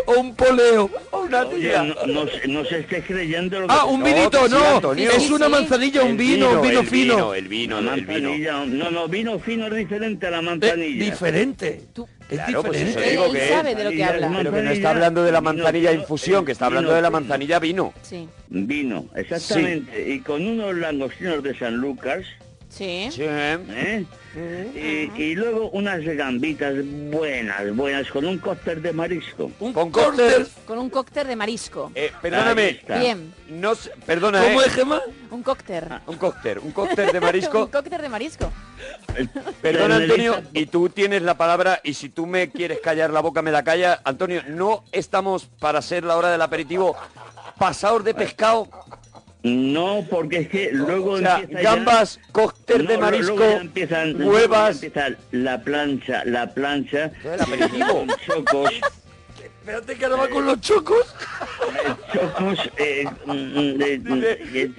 o un poleo. O una Oye, tía. no, no, se- no se esté creyendo lo que Ah, un No, vinito, sí, no. Antonio. es Sí, una sí. manzanilla, un El vino, un vino el fino. Vino, el vino, La el vino. no, no, vino fino es diferente a la Eh, manzanilla. diferente. Tú- Es Claro, pues eso diferente. digo Él que sabe de lo que habla. Pero que no está hablando de la vino manzanilla infusión, que está vino hablando de la manzanilla vino. Sí. Vino, exactamente. Y con unos langostinos de San Lucas, Sí. Sí. ¿eh? Y, y luego unas gambitas buenas, buenas, con un cóctel de marisco. Un Con cóctel. Con un cóctel de marisco. Eh, perdóname. Bien. No perdona, ¿Cómo eh. es, Gema? Un cóctel. Un cóctel, un cóctel de un marisco. cóctel de marisco. Perdona, Antonio, y tú tienes la palabra y si tú me quieres callar la boca, me la calla. Antonio, no estamos para ser la hora del aperitivo pasados de pescado. No, porque es que luego O sea, empieza ya- gambas, cóctel de No, marisco, luego ya empiezan, ya huevas. empieza la plancha, la plancha, El aperitivo. chocos, Espérate que ahora va con los chocos. chocos, eh, mm, de- de-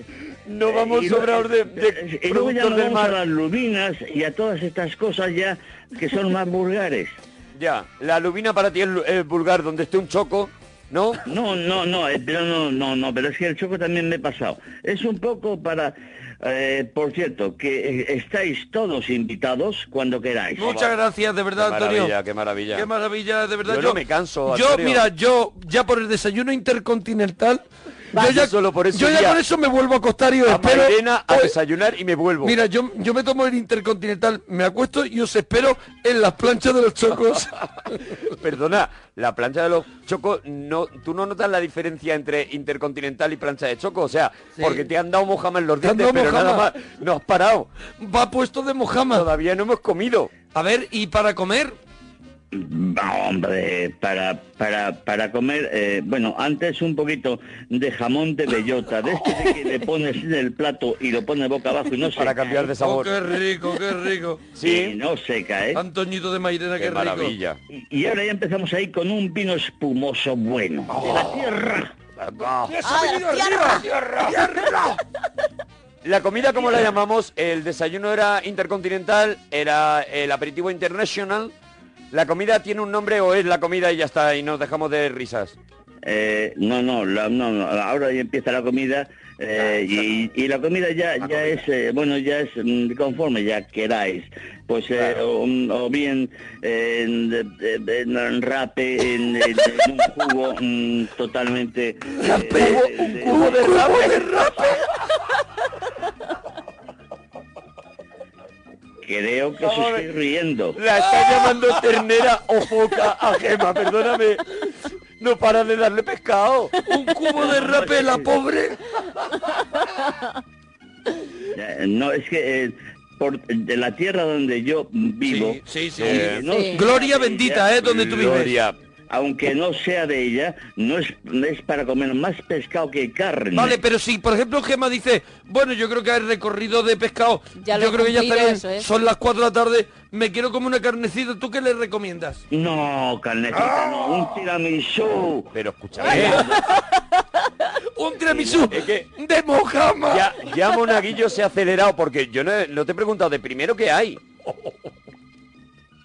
No vamos sobrados de, de y luego ya nos vamos a las lubinas y a todas estas cosas ya que son más vulgares. Ya, la lubina para ti es es vulgar, donde esté un choco, ¿no? No, no, no, eh, pero no, no, no, pero es que el choco también me he pasado. Es un poco para, eh, por cierto, que eh, estáis todos invitados cuando queráis. Muchas gracias, de verdad, Qué Antonio. maravilla, qué maravilla. Qué maravilla, de verdad. Yo no me canso, Yo, Antonio. mira, yo ya por el desayuno intercontinental, yo ya, solo por ese yo ya con eso me vuelvo a acostar y os A espero. Mairena a Hoy- desayunar y me vuelvo. Mira, yo, yo me tomo el intercontinental, me acuesto y os espero en las planchas de los chocos. Perdona, la plancha de los chocos, no, ¿tú no notas la diferencia entre intercontinental y plancha de choco? O sea, Sí. porque te han dado mojama en los dientes, pero nada más, no has parado. Va puesto de mojama. Todavía no hemos comido. A ver, ¿y para comer? Va, hombre, para, para, para comer, eh, bueno, antes un poquito de jamón de bellota, de este de que le pones en el plato y lo pones boca abajo y no se Para cambiar de sabor. Oh, qué rico, qué rico. Sí, no seca, ¿eh? Antoñito de Mairena, qué, Qué rico. maravilla. Y, y ahora ya empezamos ahí con un vino espumoso bueno, de la tierra. La comida, como la llamamos, el desayuno era intercontinental, era el aperitivo international. ¿La comida tiene un nombre o es la comida y ya está, y nos dejamos de risas? Eh, no, no, la- no, no, ahora ya empieza la comida eh, y, y la comida ya, ya es, eh, bueno, ya es mm, conforme ya queráis. Pues eh, o, o bien en, de- de- en rape, en, un jugo mm, totalmente... eh, un cubo de rape. Creo que se estoy riendo. La está llamando ternera o foca a Gema, perdóname. No para de darle pescado. Un cubo de rape, la pobre. Eh, No, es que eh, por de la tierra donde yo vivo... Sí, sí, sí. aunque no Sí. sea Gloria bendita, ¿eh? Donde tú vives. Gloria. Aunque no sea de ella, no es, no es para comer más pescado que carne. Vale, pero si por ejemplo Gema dice, bueno, yo creo que hay recorrido de pescado, Ya lo yo he creo que ya está eso son las 4 de la tarde, me quiero comer una carnecita, ¿tú qué le recomiendas? No, carnecita, no, un tiramisú. Pero escucha, Un tiramisú es que de mojama. ya, ya Monaguillo se ha acelerado porque yo no, no te he preguntado de primero qué hay.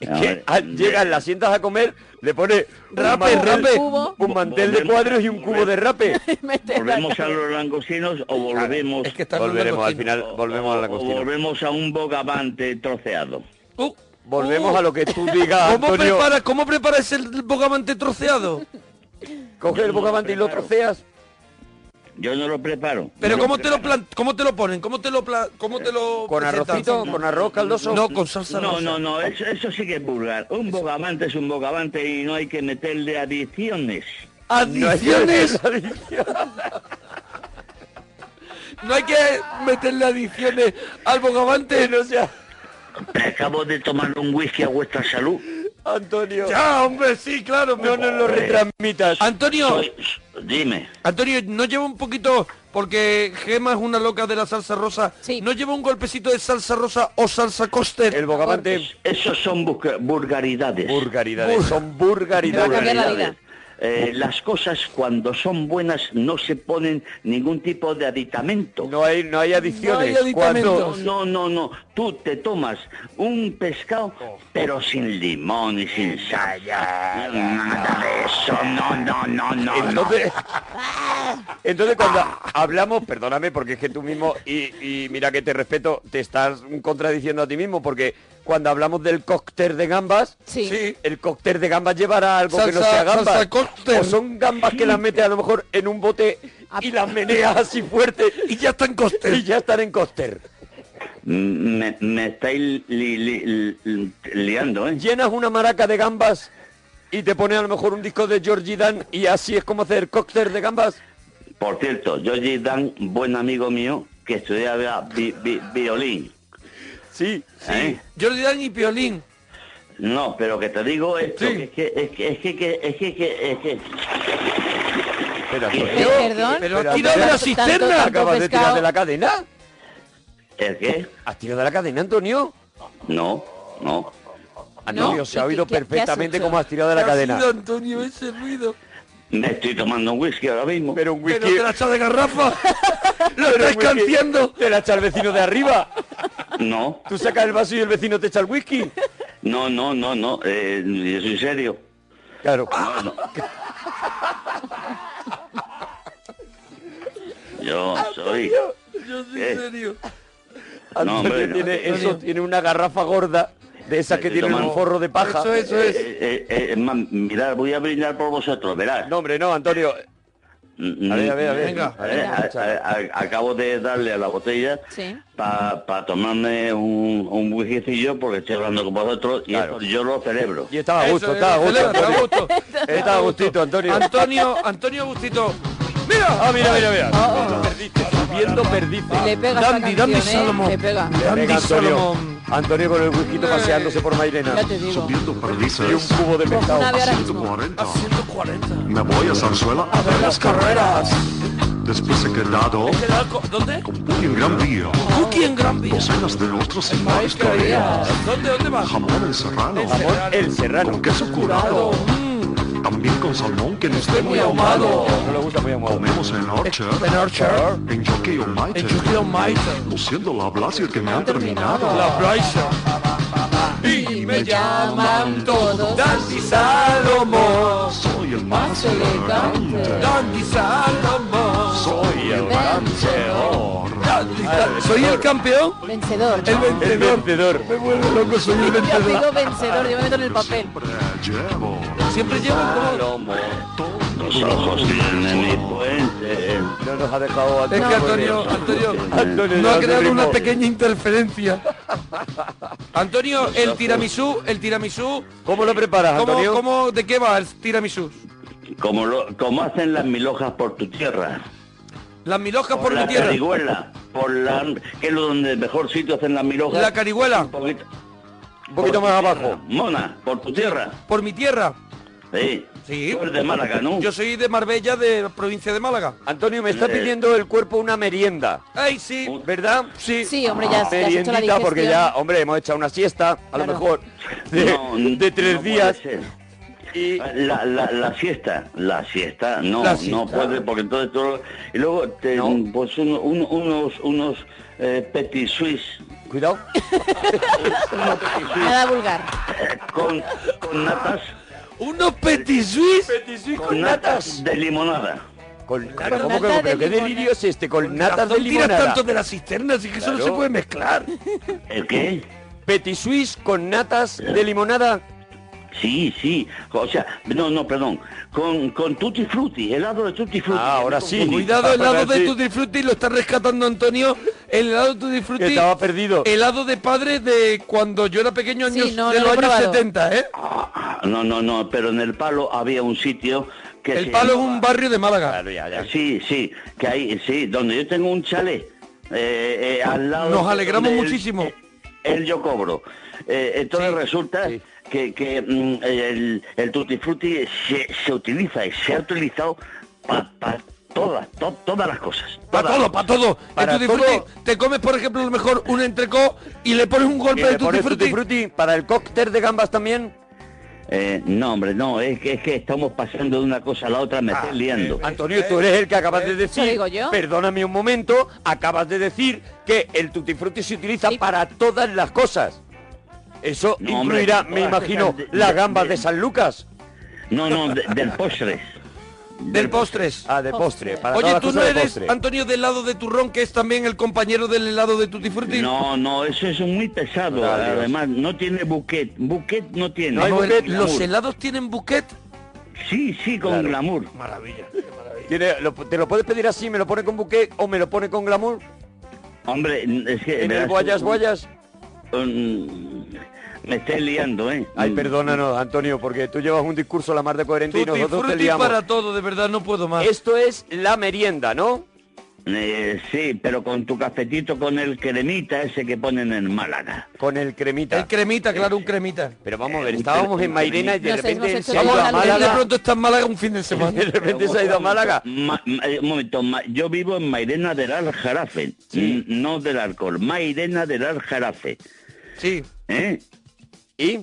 Es A que ver, al- llegas, la sientas a comer, le pones un Rape, rape. Cubo. un mantel de cuadros y un cubo de rape. ¿Volvemos a los langostinos o volvemos, Es que está Volveremos al final, volvemos a la o cocina. volvemos a un bogavante troceado? Uh, Volvemos uh, a lo que tú digas, ¿Cómo Antonio. preparas, ¿Cómo preparas el bogavante troceado? Coge el bogavante y lo troceas. Yo no lo preparo. Pero No ¿cómo te lo preparo. plan ¿Cómo te lo ponen? ¿Cómo te lo pla- cómo te lo Con presentan? arrocito, con arroz caldoso. No, con salsa No, rosa. no, no, eso, eso sí que es vulgar. Un bogavante es un bogavante y no hay que meterle adiciones. Adiciones. No hay que meterle adiciones al bogavante. No sea, Acabo de tomar un whisky a vuestra salud. Antonio. Ya, hombre, sí, claro. No nos lo retransmitas. Antonio, Soy- dime. Antonio, ¿no lleva un poquito, porque Gema es una loca de la salsa rosa, Sí. ¿no lleva un golpecito de salsa rosa o salsa coster? El bogavante. Esos son vulgaridades. Vulgaridades. Son Te Eh, las cosas cuando son buenas no se ponen ningún tipo de aditamento. No hay, no hay adiciones. No hay. Cuando- No, no, no. Tú te tomas un pescado, pero sin limón y sin sal. Nada de eso. No, no, no, no. no. Entonces, entonces cuando hablamos, perdóname porque es que tú mismo, y, y mira que te respeto, te estás contradiciendo a ti mismo porque cuando hablamos del cóctel de gambas, Sí. Sí. el cóctel de gambas llevará algo que no sea gambas. salsa cóctel. O son gambas que las metes a lo mejor en un bote y las meneas así fuerte Y ya está en coster. y ya están en cóctel. Me, me estáis li- li- li- liando, ¿eh? Llenas una maraca de gambas y te pones a lo mejor un disco de Georgie Dan y así es como hacer cóctel de gambas. Por cierto, Georgie Dan, buen amigo mío, que estudiaba vi- vi- violín. Sí, ¿eh? Jordi Dan y Piolín. No, pero que te digo esto, Sí. que es que, es que, es que, que- es que, que- es que, Espera, ¿Qué? Antonio. Perdón. Pero has tirado de la cisterna. tanto ¿Acabas de tirar de la cadena? ¿el qué? ¿Has tirado de la cadena, Antonio? No, no. Antonio, No. se ha ¿Qué- oído perfectamente cómo has tirado de la ¿Qué ha cadena. sido, Antonio, ese ruido. Me estoy tomando un whisky ahora mismo. Pero un Pero whisky... te la echas de garrafa. Lo pero estás canciando. Te la echa el vecino de arriba. No, Tú sacas el vaso y el vecino te echa el whisky. no, no, no, no. Eh, yo soy serio. Claro. Yo soy. Yo soy ¿Qué? serio. Antonio hombre, no. tiene, eso tiene una garrafa gorda de esas que Estoy tienen un forro de paja. Eso, eso es. Eh, eh, eh, mirad, voy a brindar por vosotros, verás. No, hombre, no, Antonio. Mm, A ver, a ver, a ver. Venga. A ver, Eh, a- escucha. a- a- acabo de darle a la botella Sí. para tomarme un, un whiskycillo porque estoy hablando con vosotros y Claro. eso yo lo celebro. Y estaba a gusto, es, estaba a gusto. Estaba a gustito, Antonio. Antonio, Antonio Gustito. ¡Mira! Ah, mira, mira, mira. Oh, oh. Perdiste, subiendo perdiste. Le pega esta Dandy, canción, Dandy ¿eh? Salomón. Le pega. Dandy Venga, Antonio. Salomón. Antonio con el whisky paseándose por Mairena. Ya te digo. Subiendo perdices. Y un cubo de pescado. una ave ahora mismo. 140. 140. Me voy a Zarzuela a ver las carreras. Después he quedado ¿He quedado co- ¿Dónde? con Puki en Gran Vía. Cookie en Gran Vía. Docenas de otros historias. ¿Dónde, dónde vas? Jamón en serrano. Jamón el serrano. Con queso curado. También con salmón que no esté muy ahumado. No le gusta muy amado. Comemos en Orchard. En Orchard. En Jockey on Mitre. En Chucky Almighty. Luciendo la Blasia que me han terminado. La Bryson. Y me llaman todos Dandy Salomón. Soy el más elegante. elegante. Dandy Salomón. Soy el Sal- ¿Soy el campeón? Vencedor. El ¿no? El vencedor. vencedor. Me vuelvo loco, soy el Yo vencedor. digo vencedor, yo me meto en el papel. Siempre llevo como... Los ojos tienen mi puente. No nos ha dejado Es que Antonio, Antonio, Antonio no ha creado una pequeña interferencia. Antonio, el tiramisú, el tiramisú, ¿Cómo lo preparas, ¿cómo, Antonio? cómo, ¿de qué va el tiramisú? Como, lo, como hacen las milojas por tu tierra. Las milhojas por la mi tierra. carihuela. Por la, que es lo donde el mejor sitio hacen las milojas. La carihuela, Un poquito, Un poquito más abajo. Mona, por tu tierra. por mi tierra. Sí. Sí. Tú eres de Málaga, ¿no? Yo soy de Marbella, de la provincia de Málaga. Antonio, me está pidiendo el cuerpo una merienda. Ay, sí. ¿Verdad? Sí. Sí, hombre, ya, ya has hecho la porque ya, hombre, hemos echado una siesta, a lo mejor, de, No, de tres no puede días. Y La, la, la siesta, la siesta, no, La siesta. no puede, porque entonces todo... Y luego, te, No. pues uno- uno- unos, unos eh, petit suisse Cuidado. unos petit suisse, Nada vulgar. eh, con, con natas, Unos petit suisse. con natas de limonada. Con, Con ¿cómo nata que- de pero qué limonada. delirio es este? Con natas de Razón tiras limonada. tanto de las cisternas y que eso no Claro. se puede mezclar. ¿El qué? Petit Suisse con natas de limonada. Sí, sí, o sea, no, no, perdón, con, con tutti frutti, helado de tutti frutti. Ah, ahora sí. Cuidado, el helado de. Tutti Frutti lo está rescatando Antonio. El helado de Tutti Frutti. Estaba perdido. Helado de padre de cuando yo era pequeño, Sí, años, no, de no los años probado. 70, ¿eh? Ah, No, no, no, pero en el palo había un sitio que El palo es un barrio de Málaga. Claro, ya, ya. Sí, sí, que hay, sí, donde yo tengo un chalet, eh, eh, al lado... Nos de alegramos el- muchísimo. eh, El, yo cobro. Eh, entonces Sí, resulta sí. Que, que mm, el, el tutti frutti se, se utiliza y se ha utilizado para todas, to- todas las cosas. Para Todas. todo, para todo. Para el Tutti Frutti, te comes, por ejemplo, a lo mejor un entrecó y le pones un ¿Y golpe de Tutti Frutti. tutti frutti para el cóctel de gambas también? Eh, no, hombre, no, es que, es que estamos pasando de una cosa a la otra, me estoy liando. Antonio, tú eres el que acabas de decir. digo yo. Perdóname un momento, acabas de decir que el tutti frutti se utiliza para todas las cosas. Eso No, incluirá, me imagino, de- las de- gambas de- de San Lucas. No, no, de- del postre. Del postres. Ah, de postre. Para Oye, tú no de eres. Antonio, del helado de turrón, que es también el compañero del helado de Tutti Frutti. No, no, eso es muy pesado. Además, no tiene buquet. Buquet no tiene. No hay buquet, ¿Los helados tienen buquet? Sí, sí, con Claro. glamour. Maravilla. Tiene- lo- ¿Te lo puedes pedir así, me lo pone con buquet o me lo pone con glamour? Hombre, es que... En el guayas un- guayas. Me estoy liando, ¿eh? Ay, perdónanos, Antonio, porque tú llevas un discurso la mar de coherente y nosotros te liamos. para todo, de verdad, no puedo más. Esto es la merienda, ¿no? Eh, sí, pero con tu cafetito con el cremita ese que ponen en Málaga. Con el cremita. El cremita, claro, un cremita. Pero vamos a ver, estábamos en Mairena y de repente se ha ido a la Él de Málaga. pronto está en Málaga un fin de semana. De repente se ha ido a Málaga. Ma- ma- eh, un momento, ma- yo vivo en Mairena del Aljarafe, n- no del alcohol, Mairena del Aljarafe. Sí. ¿eh? ¿Y?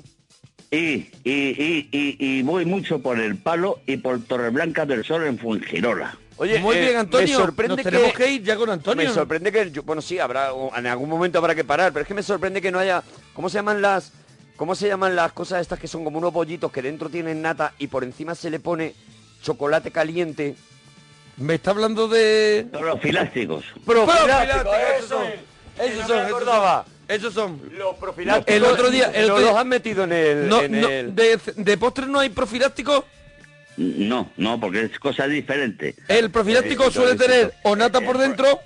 Y, y, y, y, y voy mucho por el Palo y por Torreblanca del Sol en Fuengirola. Oye, Muy eh, bien, Antonio. Me sorprende Nos tenemos que, que ir ya con Antonio. Me sorprende que, yo- bueno, sí, habrá, en algún momento habrá que parar, pero es que me sorprende que no haya, ¿cómo se llaman las, cómo se llaman las cosas estas que son como unos bollitos que dentro tienen nata y por encima se le pone chocolate caliente? Me está hablando de... Los filásticos. Profiláctico, Profiláctico, eso esos son. es. Esos No son, me esos acordaba. son. Esos son. Los profilácticos. El otro día- el otro día- los han metido en el, No, en no, el- de, de postres no hay profiláctico. No, no, porque es cosa diferente. El profiláctico Eh, suele tener o nata por dentro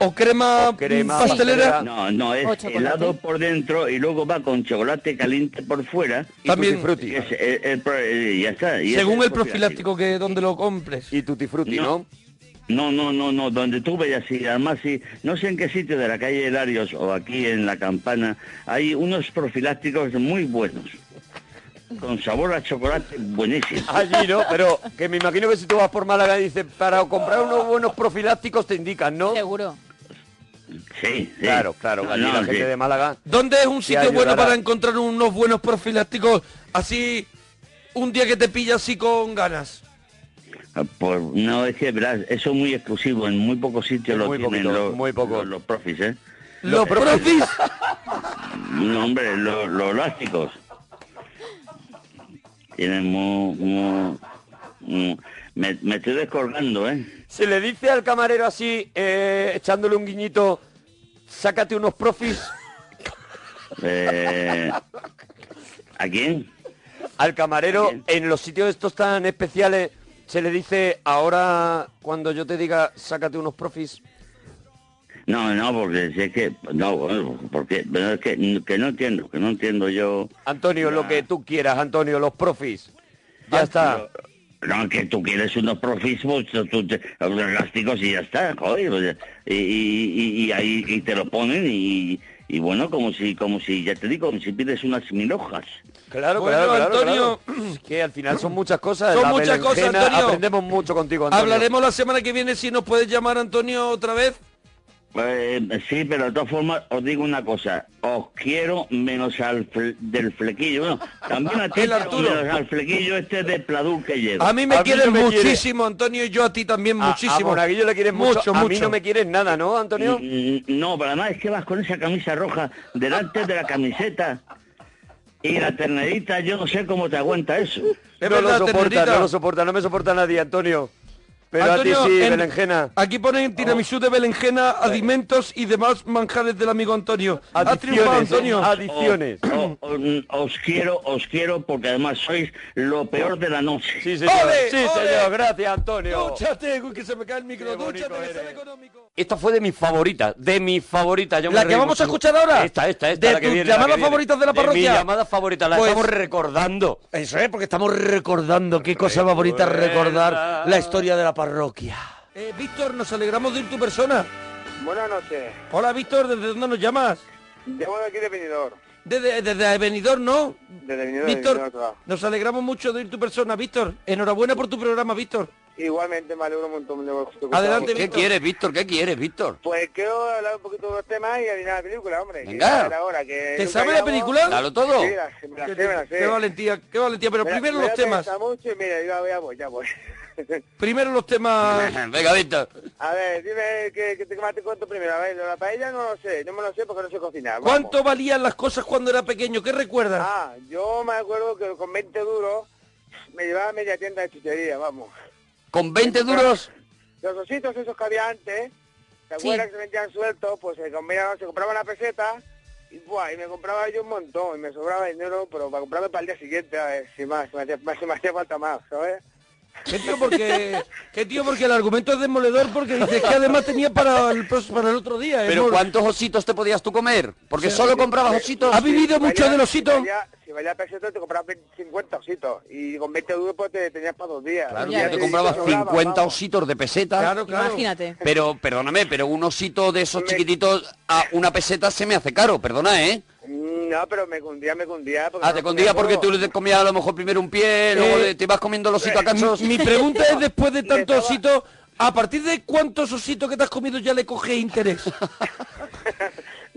o crema, O crema pastelera. pastelera. No, no, es helado por dentro y luego va con chocolate caliente por fuera. y también- frutti. Y es- el- el pro- eh, ya está. y Según es el profiláctico que donde lo compres. Y tutti frutti, No. ¿no? No, no, no, no, donde tú vayas, sí, además sí, no sé en qué sitio de la calle Hilarios o aquí en La Campana, hay unos profilácticos muy buenos, con sabor a chocolate buenísimo. Allí, ¿no? Pero que me imagino que si tú vas por Málaga y dices, para comprar unos buenos profilácticos te indican, ¿no? Seguro. Sí, Claro, claro, No, allí no, la gente sí. de Málaga. ¿Dónde es un Sí, sitio bueno para encontrar unos buenos profilácticos así un día que te pilla así con ganas? Pues no, es que verás, eso es muy exclusivo, en muy pocos sitios lo muy tienen poquito, los, muy poco. los, los profis, ¿eh? ¿Los profis? No, hombre, los, los elásticos. Tienen muy... muy- muy- me, me estoy descolgando, ¿eh? Se le dice al camarero así, eh, echándole un guiñito, sácate unos profis. Eh, ¿A quién? Al camarero, en los sitios estos tan especiales, se le dice, ahora cuando yo te diga, sácate unos profis. No, no, porque si es que... No, bueno, porque pero es que, que no entiendo, que no entiendo yo... Antonio, lo que tú quieras, Antonio, los profis. Ya está. No, que tú quieres unos profis, pues, tú- te- los elásticos y ya está, joder. y, y- y- y ahí y te lo ponen y, y bueno, como si, como si, ya te digo, como si pides unas mil hojas. Claro, Bueno, claro, claro, Antonio, claro. Es que al final son muchas cosas. Son La muchas cosas, Antonio. Aprendemos mucho contigo, Antonio. Hablaremos la semana que viene si nos puedes llamar Antonio otra vez. Eh, sí, pero de todas formas os digo una cosa, os quiero menos al fle- del flequillo, bueno, también a ti, El pero Arturo. menos al flequillo este de Pladur que lleva. A mí me A mí quieres no me quiere. muchísimo, Antonio, y yo a ti también A- A, muchísimo. Monaguillo le quieres mucho, mucho, a mí mucho. no me quieres nada, ¿no, Antonio? Mm, No, pero además es que vas con esa camisa roja delante de la camiseta y la ternerita, yo no sé cómo te aguanta eso. Es no lo soporta, no lo soporta, no me soporta nadie, Antonio. Pero Antonio, a ti sí, en- berenjena. Aquí ponen tiramisú de berenjena, alimentos y demás manjares del amigo Antonio. Ha triunfado, Adicciones, Antonio. ¿eh? Adicciones. O- o- o- os quiero, os quiero porque además sois lo peor de la noche. Sí, señor. ¡Ole, sí, ole! señor. Gracias, Antonio. Dúchate, que se me cae el micro. Dúchate, que sale económico. Esta fue de mis favoritas, de mis favoritas. Yo me ¿La que vamos a escuchar ahora? Esta, esta, esta. ¿De la que tus viene, la que llamadas viene. favoritas de la De parroquia? mis llamadas favoritas, las Pues- estamos recordando. Eso es, porque estamos recordando qué cosa más bonita es recordar la historia de la parroquia. Eh, Víctor, nos alegramos de ir tu persona. Buenas noches. Hola, Víctor, ¿desde dónde nos llamas? Llamo de aquí de Benidorm. Desde, desde Benidorm, ¿no? Desde Benidorm. Víctor, Benidorm, claro. nos alegramos mucho de ir tu persona, Víctor. Enhorabuena por tu programa, Víctor. Igualmente me alegro un montón de Adelante, ¿Qué Víctor. quieres, Víctor? ¿Qué quieres, Víctor? Pues quiero hablar un poquito de los temas y adivinar la película, hombre. que Venga. hora, que ¿Te sabe la película? Dalo todo. Sí, la, me la sé, me la sé. Qué valentía, qué valentía. Pero Me primero me los temas. pensa mucho y mira, ya, ya voy, ya voy. Primero los temas. Venga, Víctor. A ver, dime qué qué te, más te cuento primero. A ver, la paella no lo sé, no me lo sé porque no sé cocinar. vamos. ¿Cuánto valían las cosas cuando era pequeño? ¿Qué recuerdas? Ah, yo me acuerdo que con 20 duros me llevaba a media tienda de chuchería, vamos. ¿Con 20 duros? Los ositos esos que había antes, ¿te Sí. acuerdas que se vendían sueltos? Pues se, se compraba una peseta y, buah, y me compraba yo un montón y me sobraba dinero, pero para comprarme para el día siguiente, a ver, si más, si me hacía, si me hacía falta más, ¿sabes? ¿Qué tío? Porque, ¿Qué tío? Porque el argumento es demoledor porque dices que además tenía para el, pros- para el otro día. ¿eh? ¿Pero cuántos ositos te podías tú comer? Porque O sea, solo comprabas ositos. ¿Ha vivido Si mucho valía- del osito? Si si valía peseta te comprabas 20 50 ositos y con 20 duros pues te tenías para dos días. Claro, Ya te comprabas Y sobraba, 50 vamos. ositos de peseta. Claro, claro. Imagínate. Pero, perdóname, pero un osito de esos chiquititos a una peseta se me hace caro, perdona, ¿eh? Mm, No, pero me cundía, me cundía. porque Ah, no te condía porque todo. tú le comías a lo mejor primero un pie, luego Eh, le- te ibas comiendo los ositos a cachos. Mi pregunta es, después de tantos estaba- ositos, ¿a partir de cuántos ositos que te has comido ya le coge interés?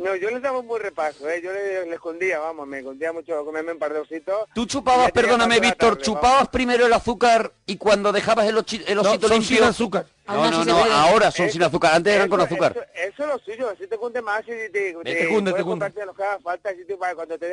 No, yo les daba un buen repaso, ¿eh? Yo le, le escondía, vamos, me escondía mucho comerme un par de ositos. Tú chupabas, perdóname, Víctor, tarde, chupabas vamos. primero el azúcar y cuando dejabas el, ochi- el No, osito son limpio... sin azúcar. No, no, así no, ahora son Eso- sin azúcar, antes eran con azúcar. Eso, eso es lo suyo, si te cunde más y te, te, te cunde, te que haga falta, si tú, para cuando te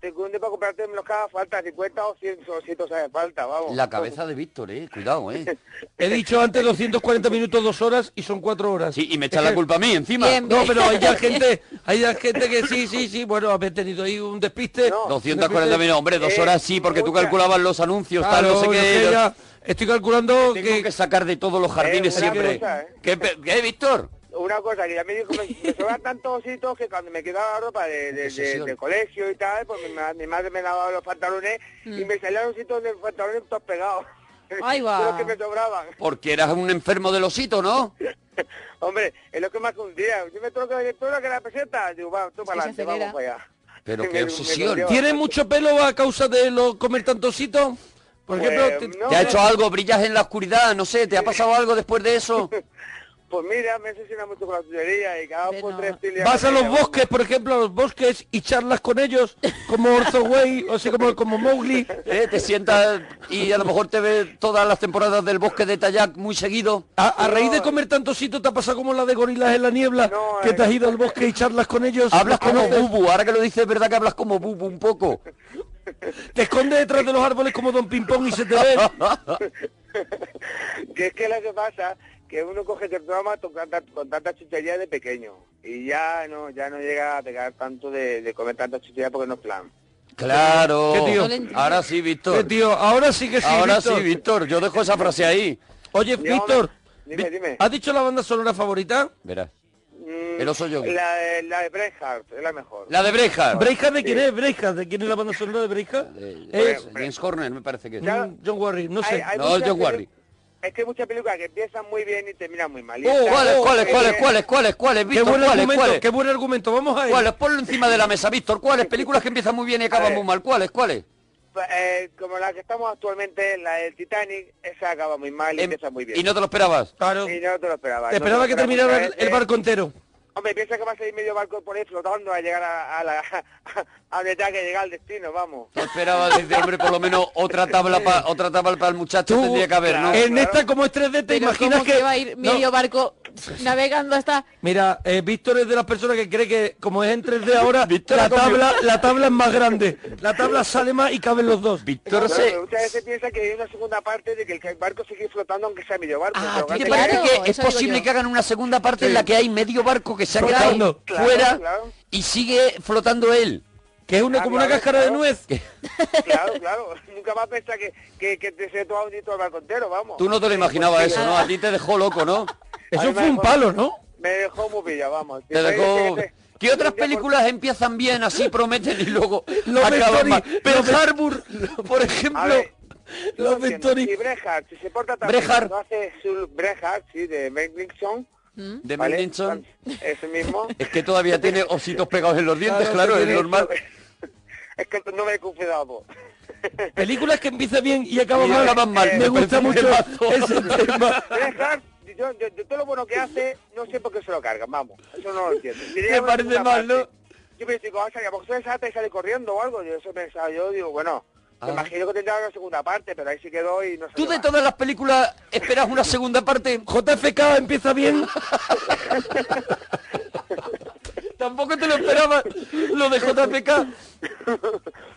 te cunde para comprarte los que haga falta, 50 o 100 ositos hace falta, vamos. La cabeza de Víctor, eh, cuidado, eh. He dicho antes 240 minutos, dos horas y son cuatro horas. Sí, y me Es echan la culpa a mí encima. Bien, No, pero hay ya gente, hay ya gente que sí, sí, sí, bueno, haber tenido ahí un despiste. No. 240 minutos, hombre, dos Eh, horas sí, porque tú mucha- calculabas los anuncios, tal, Claro, no sé qué. que ya estoy calculando Tengo que... que sacar de todos los jardines Eh, siempre. cosa, ¿eh? ¿Qué, qué, Víctor? Una cosa, que ya me dijo, me, me sobran tantos ositos que cuando me quedaba la ropa de, de, de, de colegio y tal, pues mi, mi madre me lavaba los pantalones y me salían ositos de los pantalones todos pegados. Ahí va. los que me sobraban. Porque eras un enfermo del osito, ¿no? Hombre, es lo que más que un día. Si me toca todo lo que la peseta, digo, va, tú para adelante, vamos para allá. Pero qué obsesión. ¿Tienes mucho pelo a causa de lo comer tantosito? Por Pues, ejemplo, te- no, ¿Te ha no, hecho algo? ¿Brillas en la oscuridad? No sé, ¿te ha pasado algo después de eso? Pues mira, me asesina mucho con la tullería y cada por tres estoy vas a los bosques, por ejemplo, a los bosques y charlas con ellos, como Orzo Way, o sea, como, como Mowgli. ¿Eh? Te sientas y a lo mejor te ves todas las temporadas del bosque de Tayak muy seguido. A, a raíz de comer tantosito te ha pasado como la de gorilas en la niebla, que te has ido al bosque y charlas con ellos. Hablas como Bubu, ahora que lo dices, es verdad que hablas como Bubu un poco. Te escondes detrás de los árboles como Don Pimpón y se te ve. Que es que lo que pasa que uno coge que toma con tanta, con tanta chuchería de pequeño y ya no ya no llega a pegar tanto de, de comer tanta chuchería porque no es plan. Claro. ¿Qué tío? Ahora sí, Víctor. Eh, tío, ahora sí que sí, Ahora Víctor. sí, Víctor. Yo dejo esa frase ahí. Oye, Dígame. Víctor, Dime, dime. ¿has dicho la banda sonora favorita? Verás. Mm, El oso yogi. La de, la de es la mejor. La de Braveheart. ¿Breija de quién es? ¿Breija? ¿De quién es la banda sonora de Breija? Es James Horner, me parece que es. mm, John Warry, no sé. Hay- hay No, muchas John Warry. Es que hay muchas películas que empiezan muy bien y terminan muy mal. Oh, ¿Cuáles, cuáles, cuáles, cuáles, cuáles, cuáles, Qué Víctor? buen ¿Cuáles, argumento, cuáles? qué buen argumento. Vamos a ir. ¿Cuáles? Ponlo encima de la mesa, Víctor. ¿Cuáles? Películas que empiezan muy bien y acaban muy mal. ¿Cuáles? ¿Cuáles? eh, como la que estamos actualmente, la del Titanic, esa acaba muy mal y Em, empieza muy bien. Y no te lo esperabas. Claro. Y no te lo esperaba. Te no te esperaba lo que terminara el, el barco entero. Hombre, piensa que va a salir medio barco por ahí flotando a llegar a, a la a donde tenga que llegar al destino, vamos. No esperaba desde hombre por lo menos otra tabla para otra tabla para el muchacho Tú, tendría que haber, ¿no? En esta, como es 3D, te Pero imaginas ¿cómo que... va a ir No, medio barco navegando hasta... Mira, eh, Víctor es de las personas que cree que como es en 3D ahora, Víctor la tabla, la tabla es más grande. La tabla sale más y caben los dos. Víctor Claro, se pero muchas veces piensa que hay una segunda parte de que el barco sigue flotando aunque sea medio barco. Ah, pero ¿a ti te antes- parece Claro, que es posible yo. que hagan una segunda parte en la que hay medio barco que se ha quedado Claro, fuera claro. y sigue flotando él? Que es una, Ah, como una claro, cáscara de nuez. Claro, claro. Nunca más pensar que, que, que te se toma un el barco entero, vamos. Tú no te lo imaginabas eso, ¿no? A ti te dejó loco, ¿no? Eso fue un bueno, palo, ¿no? Me dejó muy pilla, vamos. Te dejó... ¿Qué otras películas empiezan bien, así prometen y luego Los acaban mal? Pearl los- Harbor, por ejemplo. Los no entiendo. Ventori. Si Brehart, si se porta tan Brehart. hace su Brehart, sí, de Mel Gibson, De ¿vale? Mel Gibson. Ese mismo. Es que todavía tiene ositos pegados en los dientes, Claro, es normal. Es que no me he confiado. Películas que empiezan bien y acaban Y mal. acaban mal. Me Me gusta mucho ese tema. Brehart, yo, yo- de todo lo bueno que hace, no sé por qué se lo cargan, vamos. Eso no lo entiendo. Me parece mal, ¿no? Yo pensé, digo, vamos a salir, a lo mejor se desata y sale corriendo o algo. Yo eso pensaba, yo digo, bueno, me Ah. imagino que tendrá una segunda parte, pero ahí se quedó y no sé. ¿Tú de todas las películas esperas una segunda parte? JFK empieza bien. Tampoco te lo esperabas lo de JFK.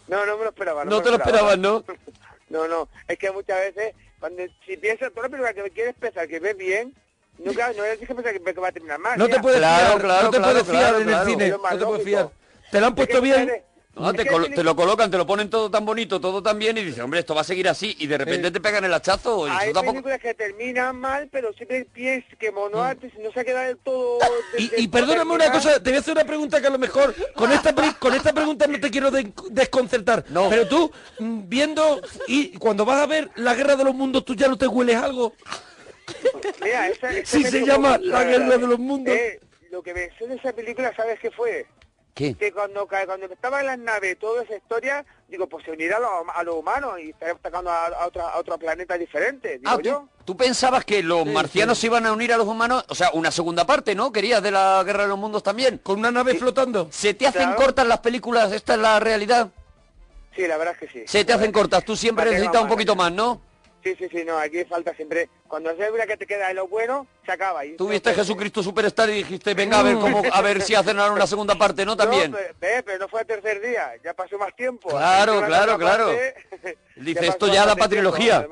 No, no me lo esperaba. No te lo esperabas, ¿no? No, no, es que muchas veces, cuando si piensas, toda la película que quieres pensar que ves bien, nunca, no es que pensar que, que va a terminar mal. No te puedes Claro, fiar, claro, no te claro, puedes fiar claro, en claro. el cine, no te puedes fiar. ¿Te lo han Es puesto que bien? No, es te, colo- lo colocan, te lo ponen todo tan bonito, todo tan bien y dices, hombre, esto va a seguir así y de repente te pegan el hachazo y Hay eso tampoco... películas que terminan mal, pero siempre piensas que Monoarte no se ha quedado del todo... Y, perdóname una cosa, te voy a hacer una pregunta que a lo mejor con esta con esta pregunta no te quiero de- desconcertar. No. Pero tú, mm, viendo y cuando vas a ver la guerra de los mundos, tú ya no te hueles algo. Mira, esa, esa Sí, se llama La Guerra de los Mundos. Eh, lo que pensé de esa película, ¿sabes qué fue? ¿Qué? Que cuando, cuando estaba en las naves, toda esa historia, digo, pues se unirá a los a los humanos y estará atacando a, a otra, a otro planeta diferente, digo Ah, yo. ¿tú, tú pensabas que los marcianos se iban a unir a los humanos? O sea, una segunda parte, ¿no? Querías de la Guerra de los Mundos también. Con una nave flotando. ¿Se te hacen Claro. cortas las películas? ¿Esta es la realidad? Sí, la verdad es que sí. Se te hacen cortas, tú siempre necesitas un poquito más, ¿no? Sí, sí, sí, no, aquí falta siempre... Cuando se una que te queda de lo bueno, se acaba. Y Tú viste Jesucristo Superstar y dijiste, venga a ver cómo, a ver si hacen ahora una segunda parte, ¿no? También. No, pero, ve, pero no fue el tercer día, ya pasó más tiempo. Claro, claro, claro. parte, Dice, esto ya da bastante pa' trilogía.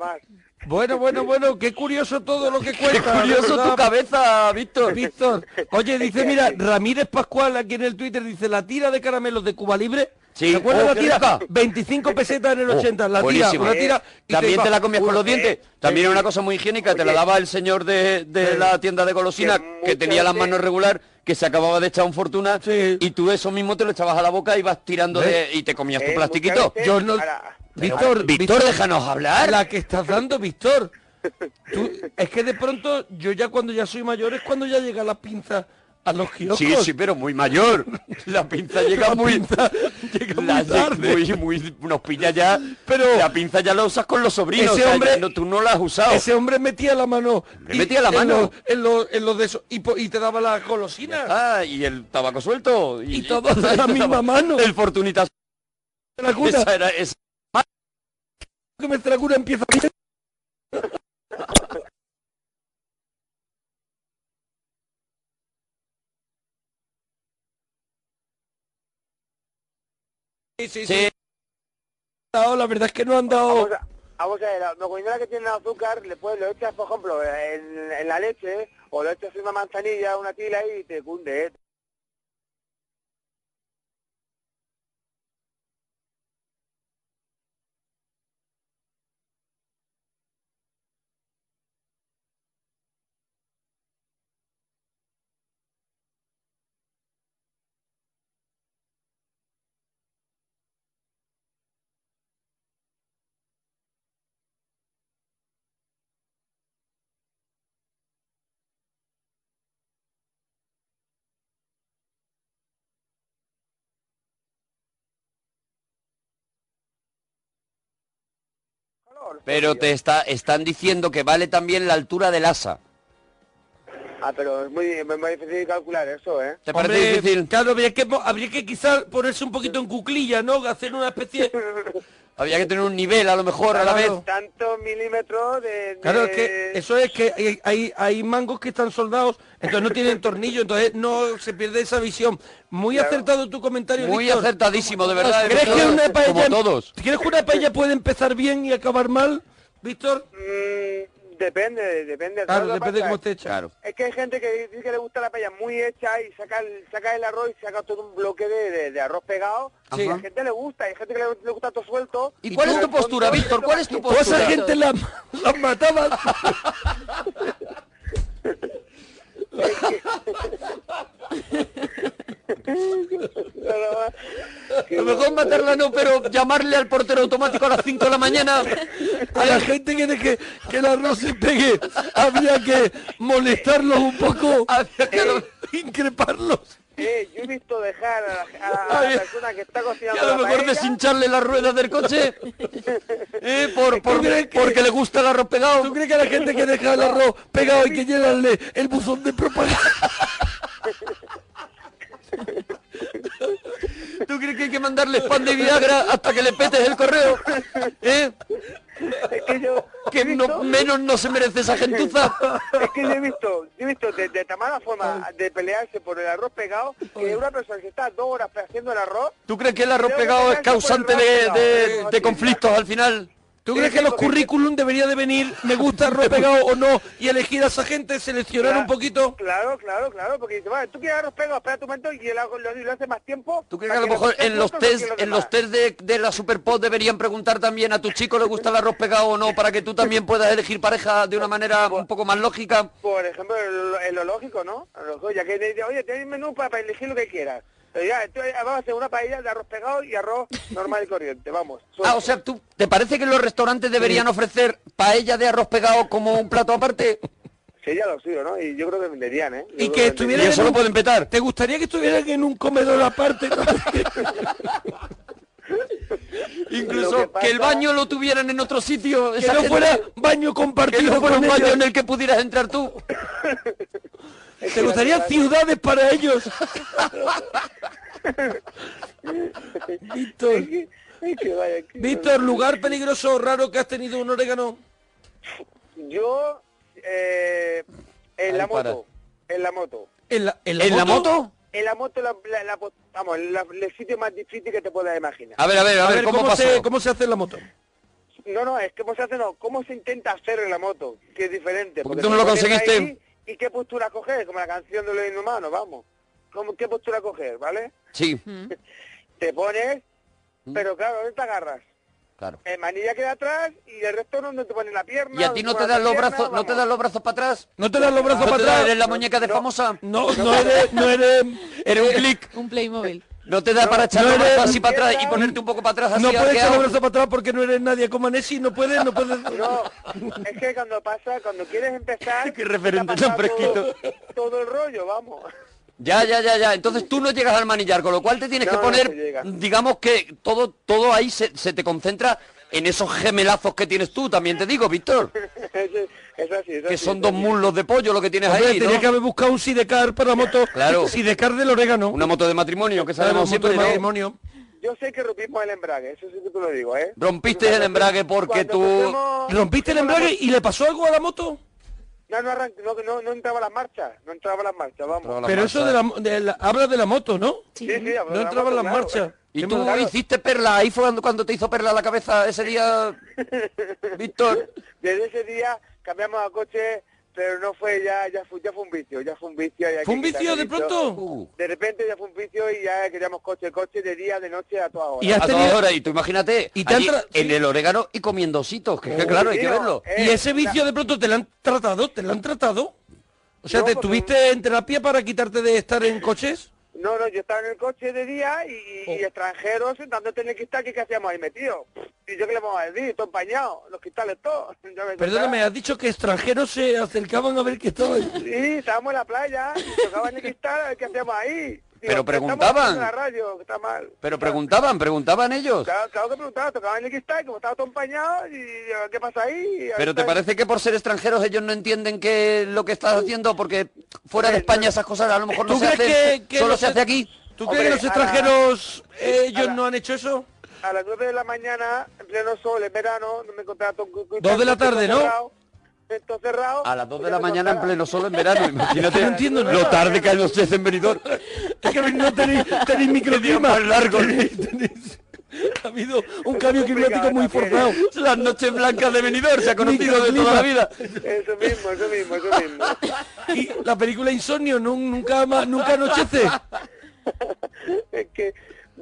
Bueno, bueno, bueno, qué curioso todo lo que Qué cuenta. curioso tu cabeza, Víctor. Víctor. Oye, dice, mira, Ramírez Pascual aquí en el Twitter dice, la tira de caramelos de Cuba Libre. Sí. ¿Te acuerdas Oh, la qué tira? rica. 25 pesetas en el Oh, 80. La tira, una tira. y También te la comías con los dientes. eh, También era una cosa muy higiénica. Te la daba el señor de, de la tienda de golosina Que que tenía las manos regular, que se acababa de echar un fortuna Sí. y tú eso mismo te lo echabas a la boca y vas tirando de, y te comías tu plastiquito. Yo no- ahora, Víctor, Víctor, déjanos hablar. La que estás dando, Víctor. Tú- es que de pronto, yo ya cuando ya soy mayor es cuando ya llega la pinza a los kioscos. Sí, sí, pero muy mayor. La pinza llega La muy... pinza llega la muy tarde. muy- muy- nos pilla ya... Pero la pinza ya la usas con los sobrinos. Ese o sea, hombre- no- tú no la has usado. Ese hombre metía la mano. Metía la mano. En los, en los de esos. Y, y te daba la golosina. Ah, y el tabaco suelto. Y todo de la misma mano. El fortunita. La cuna. Esa era... esa- que me la cuna empieza Sí, sí, sí. La verdad es que no han dado... Vamos a, vamos a ver, la que tiene azúcar, le puedes, lo echas, por ejemplo, en, en la leche, o lo echas en una manzanilla, una tila y te cunde, ¿eh? Pero te está, están diciendo que vale también la altura del asa. Ah, pero es muy, es muy difícil calcular eso, ¿eh? ¿Te parece Hombre, difícil? Claro, habría que, habría que quizás ponerse un poquito en cuclilla, ¿no? Hacer una especie... Había que tener un nivel a lo mejor a la vez. Claro. Tantos milímetros de... de- Claro, es que eso es que hay, hay, hay mangos que están soldados, entonces no tienen tornillo, entonces no se pierde esa visión. Muy acertado tu comentario, Muy acertadísimo, de verdad. ¿Crees que una paella, Como todos. ¿Crees que una paella puede empezar bien y acabar mal, Víctor? Mm, depende, depende. Claro, ¿Sabes lo que depende de cómo esté hecha. Claro. Es que hay gente que dice que le gusta la paella muy hecha y saca el, saca el arroz y saca todo un bloque de, de- de arroz pegado. Sí. Y a la gente le gusta, hay gente que le, le gusta todo suelto. ¿Y cuál es tu postura, Víctor? ¿Cuál es tu así. Toda esa postura? gente la, la mataban. A lo mejor matarla no, pero llamarle al portero automático a las 5 de la mañana. A la gente que, que, que el arroz se pegue, había que molestarlos un poco, Había que- increparlos. Eh, yo he visto dejar a la, a la- a la persona que está Y cocinando a lo la mejor paella, deshincharle las ruedas del coche. Eh, por, por- que- porque le gusta el arroz pegado. ¿Tú crees que a la gente que deja el arroz pegado hay que llenarle el buzón de propaganda? ¿Tú crees que hay que mandarle pan de Viagra hasta que le petes el correo? ¿Eh? es que yo, Que no, menos no se merece esa gentuza. es que yo he visto, yo he visto de, de tan mala forma de pelearse por el arroz pegado que una persona que está dos horas haciendo el arroz ¿Tú crees que el arroz pegado es causante de, de conflictos al final? ¿Tú crees que los currículum debería de venir, me gusta arroz pegado o no, y elegir a esa gente, seleccionar Claro, un poquito? Claro, claro, claro, porque dice, vale, tú quieres arroz pegado, espera tu momento y lo, lo, lo hace más tiempo. ¿Tú crees que a lo mejor en los test, en los test de, de la Superpod deberían preguntar también a tu chico le gusta el arroz pegado o no para que tú también puedas elegir pareja de una manera un poco más lógica? Por ejemplo, en lo, en lo lógico, ¿no? En lo lógico, ya que oye, tienes menú para, para elegir lo que quieras. Pero ya, tú, vamos a hacer una paella de arroz pegado y arroz normal y corriente, vamos. Ah, o sea, ¿tú, ¿te parece que los restaurantes deberían ofrecer paella de arroz pegado como un plato aparte? Sería lo suyo, ¿no? Y yo creo que venderían, ¿eh? Yo Y que estuvieran Y eso lo pueden petar. ¿Te gustaría que estuvieran en un comedor aparte? Incluso que, que el baño lo tuvieran en otro sitio. que no fuera baño que compartido no fuera con un baño en el que pudieras entrar tú. ¿Te gustaría ciudades para ellos? Víctor, Víctor, lugar peligroso o raro que has tenido un orégano. Yo, eh, en Ahí la moto, en la moto. ¿En la, en la ¿En la moto? En la moto, la, la- la- vamos, la- el sitio más difícil que te puedas imaginar. A ver, a ver, a, A ver, ¿cómo, se, ¿cómo se hace en la moto? No, no, es que cómo se hace, no, cómo se intenta hacer en la moto, que es diferente. Porque Porque tú no lo conseguiste. ahí, ¿Y qué postura coger? Como la canción de los inhumanos, vamos. ¿Cómo, ¿Qué postura coger, vale? Sí, Te pones, Mm. pero claro, ¿dónde te agarras? claro. El manilla queda atrás y el resto no te pones la pierna. ¿Y a ti no te dan los pierna, brazos, no te dan los brazos para atrás? ¿No te dan los brazos ¿No para atrás? ¿Eres la muñeca de famosa? No, no eres, no eres, Eres un clic. Un Playmobil. No te da para echar no eres- así para atrás y ponerte un poco para atrás así No puedes echar el brazo para atrás porque no eres nadie como Anesi, no puedes, no puedes. No, es que cuando pasa, cuando quieres empezar... Qué referente tan fresquito. Todo, todo el rollo, vamos. Ya, ya, ya, ya. Entonces tú no llegas al manillar, con lo cual te tienes No, que poner, digamos que todo, todo ahí se, se te concentra en esos gemelazos que tienes tú, también te digo, Víctor. es, es así, es Que así, son es dos así. muslos de pollo lo que tienes Hombre, ahí, tenía ¿no? que haber buscado un sidecar para la moto. Claro. Sidecar del orégano. Una moto de matrimonio, que sabemos moto siempre, de matrimonio. Yo sé que rompimos el embrague, eso sí que te lo digo, ¿eh? Rompiste el embrague porque Cuando tú... cogemos- ¿Rompiste el embrague y le pasó algo a la moto? No, no, no, no, no entraba las marchas, no entraba las marchas, vamos. Pero eso de la, de la- habla de la moto, ¿no? Sí, sí, de No la entraba en moto, claro. marchas. ¿Y tú mal- hiciste perla? Ahí fue cuando, te hizo perla la cabeza ese día, Víctor. Desde ese día cambiamos a coche, pero no fue ya, ya fue, ya fue un vicio, ya fue un vicio. y hay ¿Fue un vicio de pronto? Uh. De repente ya fue un vicio y ya queríamos coche, coche de día, de noche, a todas horas. Y has A tenido- todas horas, y tú imagínate, Y te allí en el orégano y comiendo ositos, que, es que claro, hay que verlo. eh, ¿Y ese vicio la- de pronto te lo han tratado? ¿Te lo han tratado? O sea, No, ¿te porque- tuviste en terapia para quitarte de estar en coches? No, no, yo estaba en el coche de día y, Oh. y extranjeros dándote en el cristal, ¿qué, qué hacíamos ahí metidos? ¿Y yo qué le vamos a decir? Todo empañado, los cristales todos. Perdóname, has dicho que extranjeros se acercaban a ver qué estaba ahí. Sí, estábamos en la playa y tocaban el cristal, a ver qué hacíamos ahí. Pero preguntaban. haciendo la radio, que está mal. Pero preguntaban, preguntaban ellos. Claro, claro que preguntaba, tocaban el cristal, como estaba todo empañado, y ¿qué pasa ahí? Pero ¿te parece que por ser extranjeros ellos no entienden que lo que estás haciendo? Porque fuera de España esas cosas a lo mejor no ¿Tú se hacen, que- que solo se hace aquí. ¿Tú crees que los extranjeros eh, ellos no han hecho eso? A las 9 de la mañana, en pleno sol, en verano, no me encontraba todo Dos de la tarde, ¿no? Cerrado. A las 2 pues de la mañana en pleno sol en verano, imagínate No entiendo lo tarde que anochece en Benidorm. Es que no tenéis, tenéis microclima. más largo. Tenéis- tenéis- Ha habido un cambio climático muy forzado. Las noches blancas de Benidorm se ha conocido de toda la vida. Eso mismo, eso mismo, eso mismo. Y la película Insomnio nu- nunca, nunca anochece. es que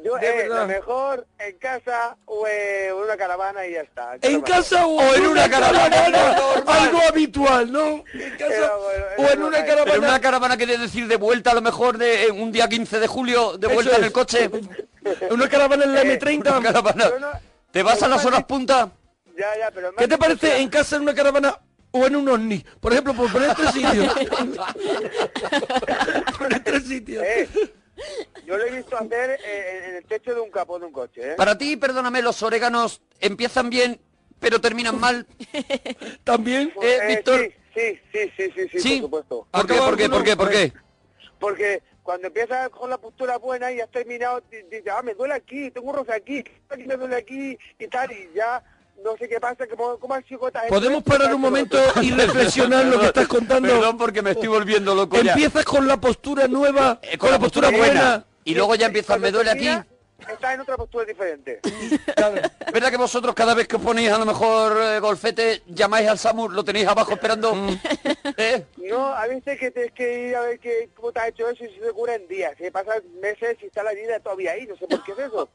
yo, De eh, verdad. lo mejor en casa o en una caravana y ya está. ¿En casa o, en una caravana? Algo habitual, ¿no? En casa bueno, o en una normal. Pero caravana. una caravana quiere decir de vuelta a lo mejor de eh, un día 15 de julio, de Eso vuelta en el coche. Una caravana en la Una M30. caravana. No- ¿Te vas a las horas punta? Ya, ya, pero... me ¿Qué te parece en casa en una caravana o en un ovni? Por ejemplo, por poner tres sitios. poner tres sitios. Eh, yo lo he visto hacer eh, en el techo de un capó de un coche, ¿eh? Para ti, perdóname, los oréganos empiezan bien, pero terminan mal. También. Eh, Eh, Víctor. Sí, sí, sí, sí, sí, sí, Sí. por supuesto. ¿Por qué, por qué, por qué, por qué? Porque cuando empiezas con la postura buena y has terminado, di- dices, ah, me duele aquí, tengo un roce aquí, aquí me duele aquí y tal, y ya no sé qué pasa, como, como ¿Podemos parar un momento y reflexionar lo que estás contando? Perdón porque me estoy volviendo loco ya. Empiezas con la postura nueva, Eh, con la postura buena. Y luego ya empiezas, me duele aquí. Estás en otra postura diferente. ¿Verdad que vosotros cada vez que os ponéis a lo mejor eh, golfete, llamáis al SAMUR, lo tenéis abajo esperando? ¿Eh? No, a veces que tienes que ir a ver que, cómo te has hecho eso y se te cura en días. Que pasan meses y está la herida todavía ahí, no sé por qué es eso.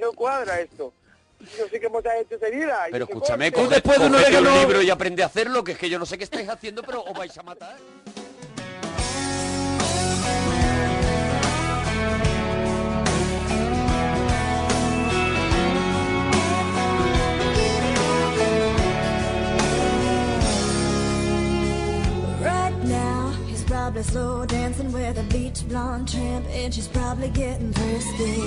No cuadra esto. No sé cómo te has hecho esa herida. y Pero escúchame, coge, después de un orégano- libro y aprende a hacerlo, que es que yo no sé qué estáis haciendo, pero os vais a matar. Probably slow dancing with a beach blonde tramp, and she's probably getting frisky.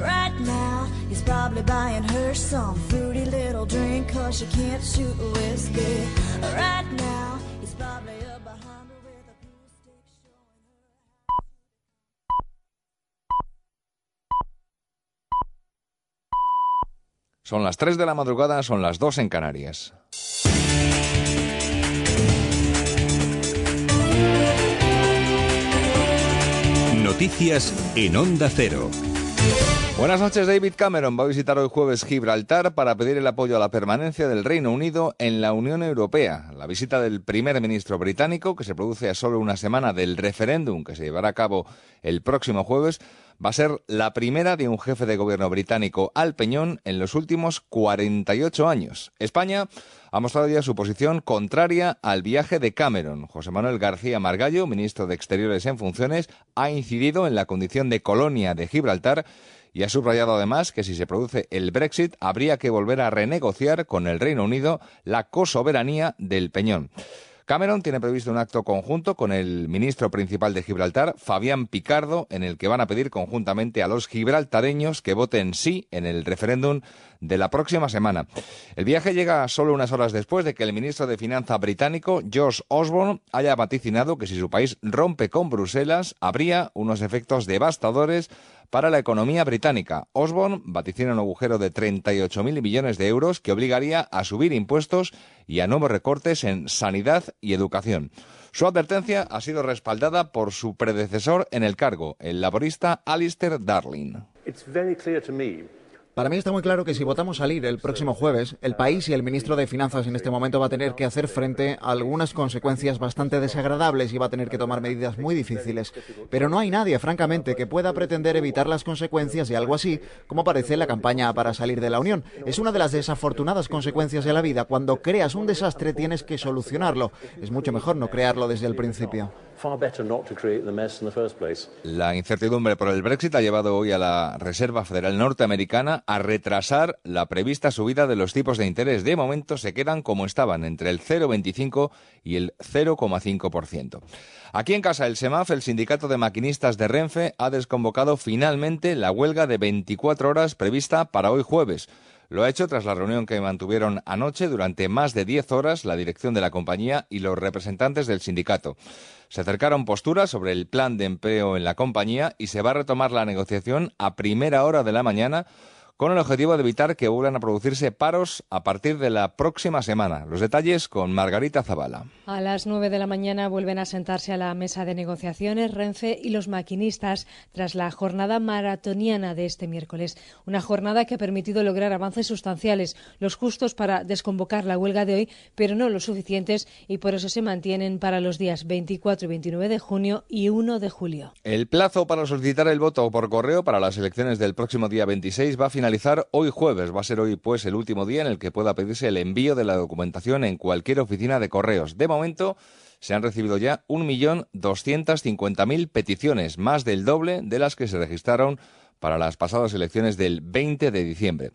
Right now, he's probably buying her some fruity little drink, cause she can't shoot whiskey. Right now, he's probably up behind her with a blue stick showing her. Son las 3 de la madrugada, son las 2 en Canarias. Noticias en Onda Cero. Buenas noches, David Cameron va a visitar hoy jueves Gibraltar para pedir el apoyo a la permanencia del Reino Unido en la Unión Europea. La visita del primer ministro británico, que se produce a solo una semana del referéndum que se llevará a cabo el próximo jueves, va a ser la primera de un jefe de gobierno británico al peñón en los últimos 48 años. España ha mostrado ya su posición contraria al viaje de Cameron. José Manuel García Margallo, ministro de Exteriores en funciones, ha incidido en la condición de colonia de Gibraltar y ha subrayado además que si se produce el Brexit habría que volver a renegociar con el Reino Unido la cosoberanía del Peñón. Cameron tiene previsto un acto conjunto con el ministro principal de Gibraltar, Fabián Picardo, en el que van a pedir conjuntamente a los gibraltareños que voten sí en el referéndum de la próxima semana. El viaje llega solo unas horas después de que el ministro de Finanza británico, George Osborne, haya vaticinado que si su país rompe con Bruselas, habría unos efectos devastadores para la economía británica. Osborne vaticina un agujero de 38.000 millones de euros que obligaría a subir impuestos y a nuevos recortes en sanidad y educación. Su advertencia ha sido respaldada por su predecesor en el cargo, el laborista Alistair Darling. Para mí está muy claro que si votamos salir el próximo jueves, el país y el ministro de Finanzas en este momento va a tener que hacer frente a algunas consecuencias bastante desagradables y va a tener que tomar medidas muy difíciles. Pero no hay nadie, francamente, que pueda pretender evitar las consecuencias de algo así, como parece la campaña para salir de la Unión. Es una de las desafortunadas consecuencias de la vida. Cuando creas un desastre tienes que solucionarlo. Es mucho mejor no crearlo desde el principio. La incertidumbre por el Brexit ha llevado hoy a la Reserva Federal Norteamericana a retrasar la prevista subida de los tipos de interés. De momento se quedan como estaban, entre el 0,25 y el 0,5%. Aquí en casa el SEMAF, el sindicato de maquinistas de Renfe, ha desconvocado finalmente la huelga de 24 horas prevista para hoy jueves. Lo ha hecho tras la reunión que mantuvieron anoche durante más de 10 horas la dirección de la compañía y los representantes del sindicato. Se acercaron posturas sobre el plan de empleo en la compañía y se va a retomar la negociación a primera hora de la mañana con el objetivo de evitar que vuelvan a producirse paros a partir de la próxima semana. Los detalles con Margarita Zavala. A las nueve de la mañana vuelven a sentarse a la mesa de negociaciones Renfe y los maquinistas tras la jornada maratoniana de este miércoles. Una jornada que ha permitido lograr avances sustanciales, los justos para desconvocar la huelga de hoy, pero no los suficientes y por eso se mantienen para los días 24 y 29 de junio y 1 de julio. El plazo para solicitar el voto por correo para las elecciones del próximo día 26 va a finalizar finalizar hoy jueves. Va a ser hoy, pues, el último día en el que pueda pedirse el envío de la documentación en cualquier oficina de correos. De momento, se han recibido ya 1.250.000 peticiones, más del doble de las que se registraron para las pasadas elecciones del 20 de diciembre.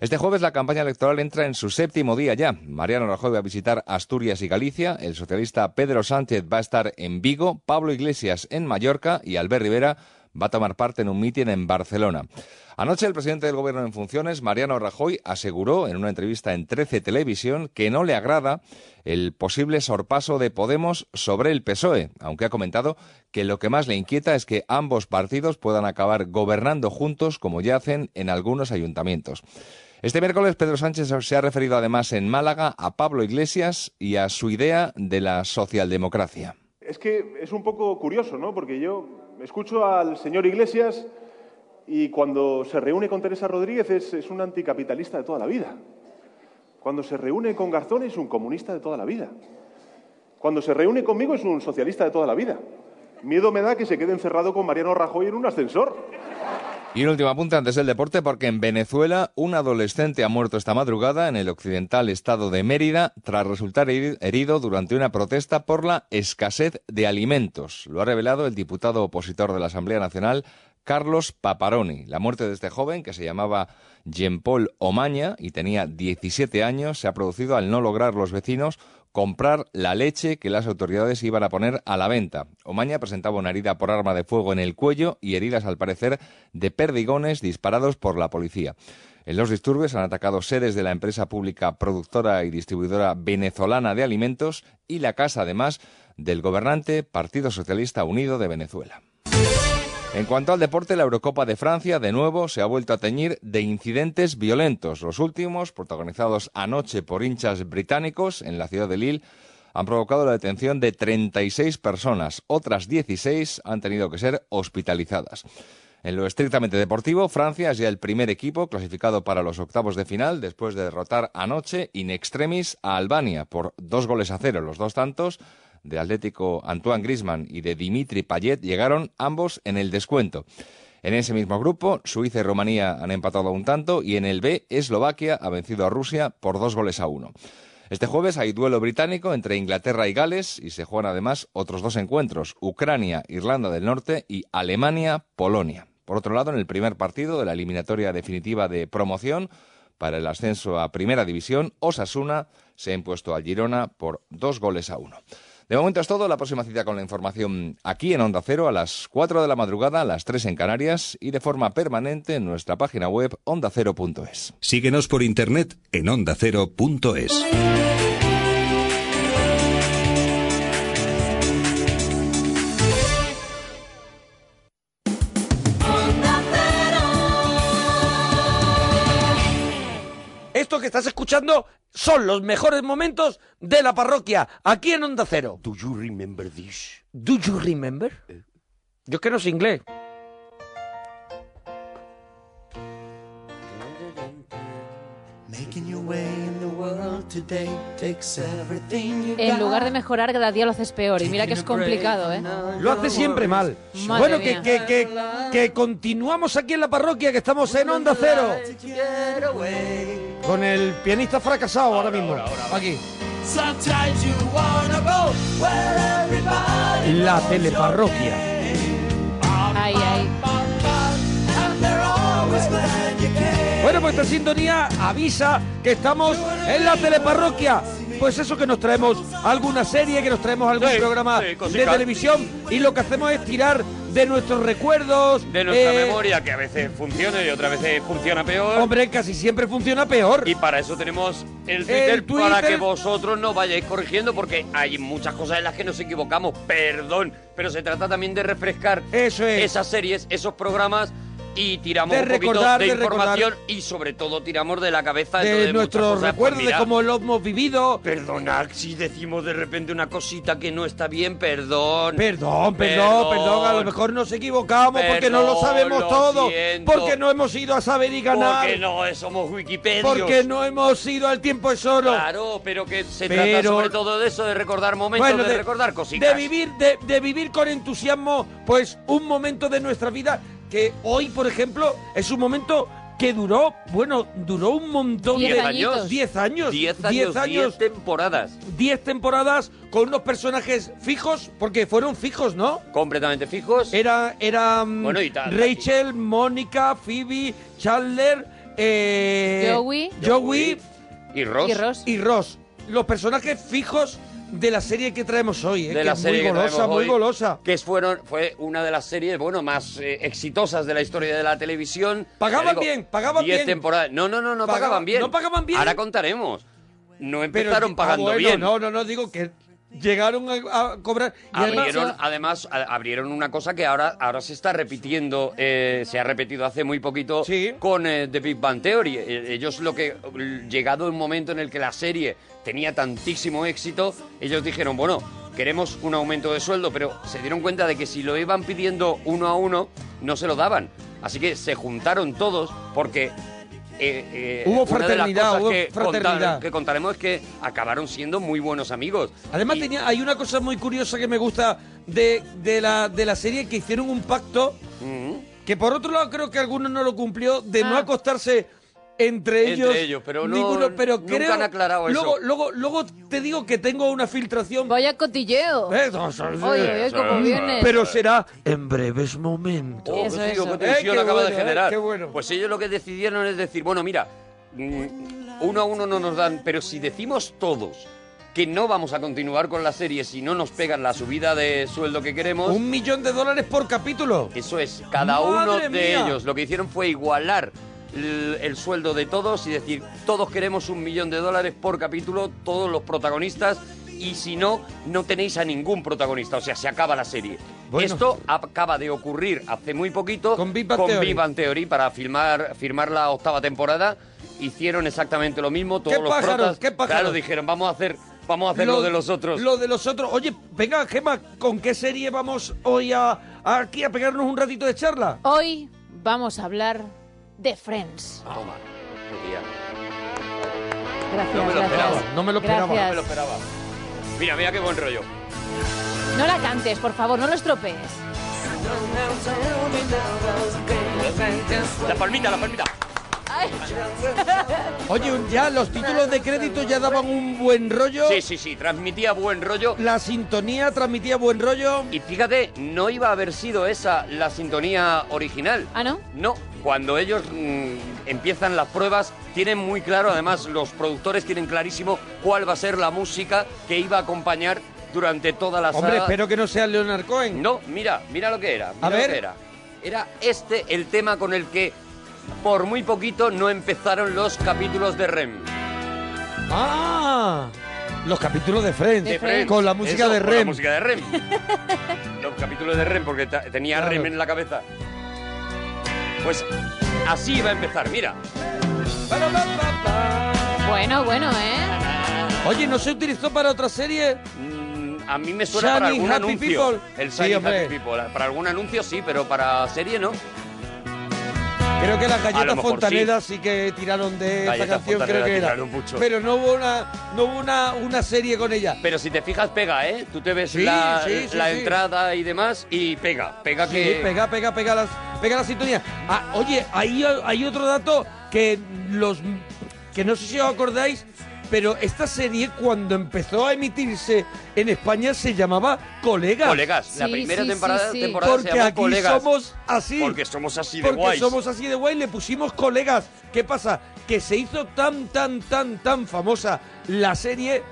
Este jueves la campaña electoral entra en su séptimo día ya. Mariano Rajoy va a visitar Asturias y Galicia, el socialista Pedro Sánchez va a estar en Vigo, Pablo Iglesias en Mallorca y Albert Rivera va a tomar parte en un mitin en Barcelona. Anoche el presidente del Gobierno en funciones, Mariano Rajoy, aseguró en una entrevista en 13 Televisión que no le agrada el posible sorpaso de Podemos sobre el PSOE, aunque ha comentado que lo que más le inquieta es que ambos partidos puedan acabar gobernando juntos como ya hacen en algunos ayuntamientos. Este miércoles Pedro Sánchez se ha referido además en Málaga a Pablo Iglesias y a su idea de la socialdemocracia. Es que es un poco curioso, ¿no? Porque yo escucho al señor Iglesias y cuando se reúne con Teresa Rodríguez es, un anticapitalista de toda la vida. Cuando se reúne con Garzón es un comunista de toda la vida. Cuando se reúne conmigo es un socialista de toda la vida. Miedo me da que se quede encerrado con Mariano Rajoy en un ascensor. Y un último apunte antes del deporte, porque en Venezuela un adolescente ha muerto esta madrugada en el occidental estado de Mérida tras resultar herido durante una protesta por la escasez de alimentos. Lo ha revelado el diputado opositor de la Asamblea Nacional, Carlos Paparoni. La muerte de este joven, que se llamaba Jean-Paul Omaña y tenía 17 años, se ha producido al no lograr los vecinos comprar la leche que las autoridades iban a poner a la venta. Omaña presentaba una herida por arma de fuego en el cuello y heridas, al parecer, de perdigones disparados por la policía. En los disturbios han atacado sedes de la empresa pública productora y distribuidora venezolana de alimentos y la casa, además, del gobernante Partido Socialista Unido de Venezuela. En cuanto al deporte, la Eurocopa de Francia de nuevo se ha vuelto a teñir de incidentes violentos. Los últimos, protagonizados anoche por hinchas británicos en la ciudad de Lille, han provocado la detención de 36 personas. Otras 16 han tenido que ser hospitalizadas. En lo estrictamente deportivo, Francia es ya el primer equipo clasificado para los octavos de final después de derrotar anoche in extremis a Albania por dos goles a cero. Los dos tantos de Atlético Antoine Grisman y de Dimitri Payet llegaron ambos en el descuento. En ese mismo grupo, Suiza y Rumanía han empatado a un tanto y en el B, Eslovaquia ha vencido a Rusia por dos goles a uno. Este jueves hay duelo británico entre Inglaterra y Gales y se juegan además otros dos encuentros, Ucrania, Irlanda del Norte y Alemania, Polonia. Por otro lado, en el primer partido de la eliminatoria definitiva de promoción para el ascenso a Primera División, Osasuna se ha impuesto al Girona por dos goles a uno. De momento es todo. La próxima cita con la información aquí en Onda Cero a las 4 de la madrugada, a las 3 en Canarias y de forma permanente en nuestra página web ondacero.es. Síguenos por internet en ondacero.es. que estás escuchando son los mejores momentos de la parroquia, aquí en Onda Cero. Do you remember this? ¿Do you remember? Yo es que no sé inglés. Making your way in the world today takes everything you En lugar de mejorar, cada día lo haces peor. Y mira que es complicado, ¿eh? Lo hace siempre mal. Madre bueno, que, que, que, que continuamos aquí en la parroquia, que estamos en Onda Cero. Con el pianista fracasado ahora mismo. Aquí. Sometimes you wanna go where everybody La teleparroquia. Ay, ay. Bueno, pues esta sintonía avisa que estamos en la teleparroquia. Pues eso que nos traemos alguna serie, que nos traemos algún Sí, programa sí, de televisión y lo que hacemos es tirar de nuestros recuerdos. De nuestra eh, memoria, que a veces funciona y otras veces funciona peor. Hombre, casi siempre funciona peor. Y para eso tenemos el Twitter, El Twitter. para que vosotros nos vayáis corrigiendo, porque hay muchas cosas en las que nos equivocamos, perdón, pero se trata también de refrescar esas series, esos programas y tiramos De un poquito recordar, de, de información recordar. y sobre todo tiramos de la cabeza de muchas nuestros recuerdos, pues de cómo lo hemos vivido. Perdonad si decimos de repente una cosita que no está bien, perdón. Perdón, perdón, perdón, a lo mejor nos equivocamos porque no lo Perdón, sabemos lo todo, siento. porque no hemos ido a saber y ganar, Porque no somos Wikipedia. porque no hemos ido al tiempo es oro. Claro, pero que se trata Pero- sobre todo de eso, de recordar momentos, Bueno, de, recordar cositas. de vivir, de, de vivir con entusiasmo, pues un momento de nuestra vida que hoy, por ejemplo, es un momento que duró, bueno, duró un montón Diez de años. 10 años, Diez años, diez diez años, temporadas. 10 temporadas con unos personajes fijos, porque fueron fijos, ¿no? Completamente fijos. Era, era mm, Bueno, y tal- Rachel, Mónica, Phoebe, Chandler, eh, Joey. Joey y Ross. Y Ross. y Ross. Los personajes fijos de la serie que traemos hoy, ¿eh? de que la es serie muy que golosa, muy hoy, golosa. Que fueron, fue una de las series, bueno, más eh, exitosas de la historia de la televisión. Pagaban digo, bien, pagaban bien. temporadas. No, no, no, no Pagaban- pagaban bien. ¿no pagaban bien? Ahora contaremos. No Pero- empezaron ah, pagando bueno, bien. No, no, no, digo que llegaron a, a cobrar. y además- Abrieron, además, a- abrieron una cosa que ahora, ahora se está repitiendo, eh, se ha repetido hace muy poquito con eh, The Big Bang Theory. Eh, Ellos lo que, llegado un momento en el que la serie tenía tantísimo éxito, ellos dijeron, bueno, queremos un aumento de sueldo, pero se dieron cuenta de que si lo iban pidiendo uno a uno, no se lo daban. Así que se juntaron todos porque... eh, eh, Hubo una de las fraternidad, cosas hubo que, fraternidad. contar- que contaremos es que acabaron siendo muy buenos amigos. Además tenía, hay una cosa muy curiosa que me gusta de, de la, de la serie que hicieron un pacto que por otro lado creo que algunos no lo cumplió de no acostarse entre Entre ellos, ellos, pero no- ninguno, pero nunca creo, han aclarado eso. luego, luego luego te digo que tengo una filtración Vaya cotilleo. Eh, no, Oye, oye, cómo viene. pero será en breves momentos Oh, Eso, pues digo, eso. qué tensión Eh, qué acaba bueno, de eh, generar. qué bueno. Pues ellos lo que decidieron es decir, bueno, mira, mm, uno a uno no nos dan, pero si decimos todos que no vamos a continuar con la serie si no nos pegan la subida de sueldo que queremos, un millón de dólares por capítulo eso es, cada uno de mía. ellos lo que hicieron fue igualar el, el sueldo de todos y decir, todos queremos un millón de dólares por capítulo, todos los protagonistas, y si no, no tenéis a ningún protagonista, o sea, se acaba la serie. Bueno. Esto acaba de ocurrir hace muy poquito Con Big Bang con Theory. Big Bang Theory para filmar, firmar la octava temporada. Hicieron exactamente lo mismo, todos ¿Qué los pájaros? protas, ¿Qué pájaros? claro, dijeron, vamos a hacer, vamos a hacer lo, de los otros. Lo de los otros. Oye, venga, Gema, ¿con qué serie vamos hoy a, a- aquí a pegarnos un ratito de charla? Hoy vamos a hablar de Friends. Toma, tía. Gracias, No me lo gracias. esperaba, no me lo esperaba, Gracias. no me lo esperaba. Mira, mira qué buen rollo. No la cantes, por favor, no lo estropees. La palmita, la palmita. Oye, ya los títulos de crédito ya daban un buen rollo. Sí, sí, sí, transmitía buen rollo. La sintonía transmitía buen rollo. Y fíjate, no iba a haber sido esa la sintonía original. ¿Ah, no? No, cuando ellos mm, empiezan las pruebas, tienen muy claro, además los productores tienen clarísimo cuál va a ser la música que iba a acompañar durante toda la Hombre, saga. espero que no sea Leonard Cohen. No, mira, mira lo que era. Mira A lo ver. que era. Era este el tema con el que por muy poquito no empezaron los capítulos de REM. Ah, los capítulos de Friends. De Friends. Con la música Eso, de con la Rem. música de REM. los capítulos de REM, porque tenía Claro. REM en la cabeza. Pues así iba a empezar, mira. Bueno, bueno, ¿eh? Oye, ¿no se utilizó para otra serie? Mm, A mí me suena para algún Happy anuncio. People. El Sí, Shiny hombre. Happy People. Para algún anuncio sí, pero para serie no. Creo que las galletas Fontaneras sí. que tiraron de esa Galletas canción, creo que era. mucho. Pero no hubo una, no hubo una, una serie con ella. Pero si te fijas, pega, ¿eh? Tú te ves Sí, la, sí, entrada y demás y pega. Pega Sí, que... pega, pega, pega las, pega la sintonía. Ah, oye, hay, hay otro dato que los que no sé si os acordáis, pero esta serie cuando empezó a emitirse en España se llamaba Colegas. Colegas. la primera temporada, temporada Porque se llamó aquí Colegas. somos así. Porque somos así de Porque guays. somos así de guay, le pusimos colegas. ¿Qué pasa? Que se hizo tan, tan, tan, tan famosa la serie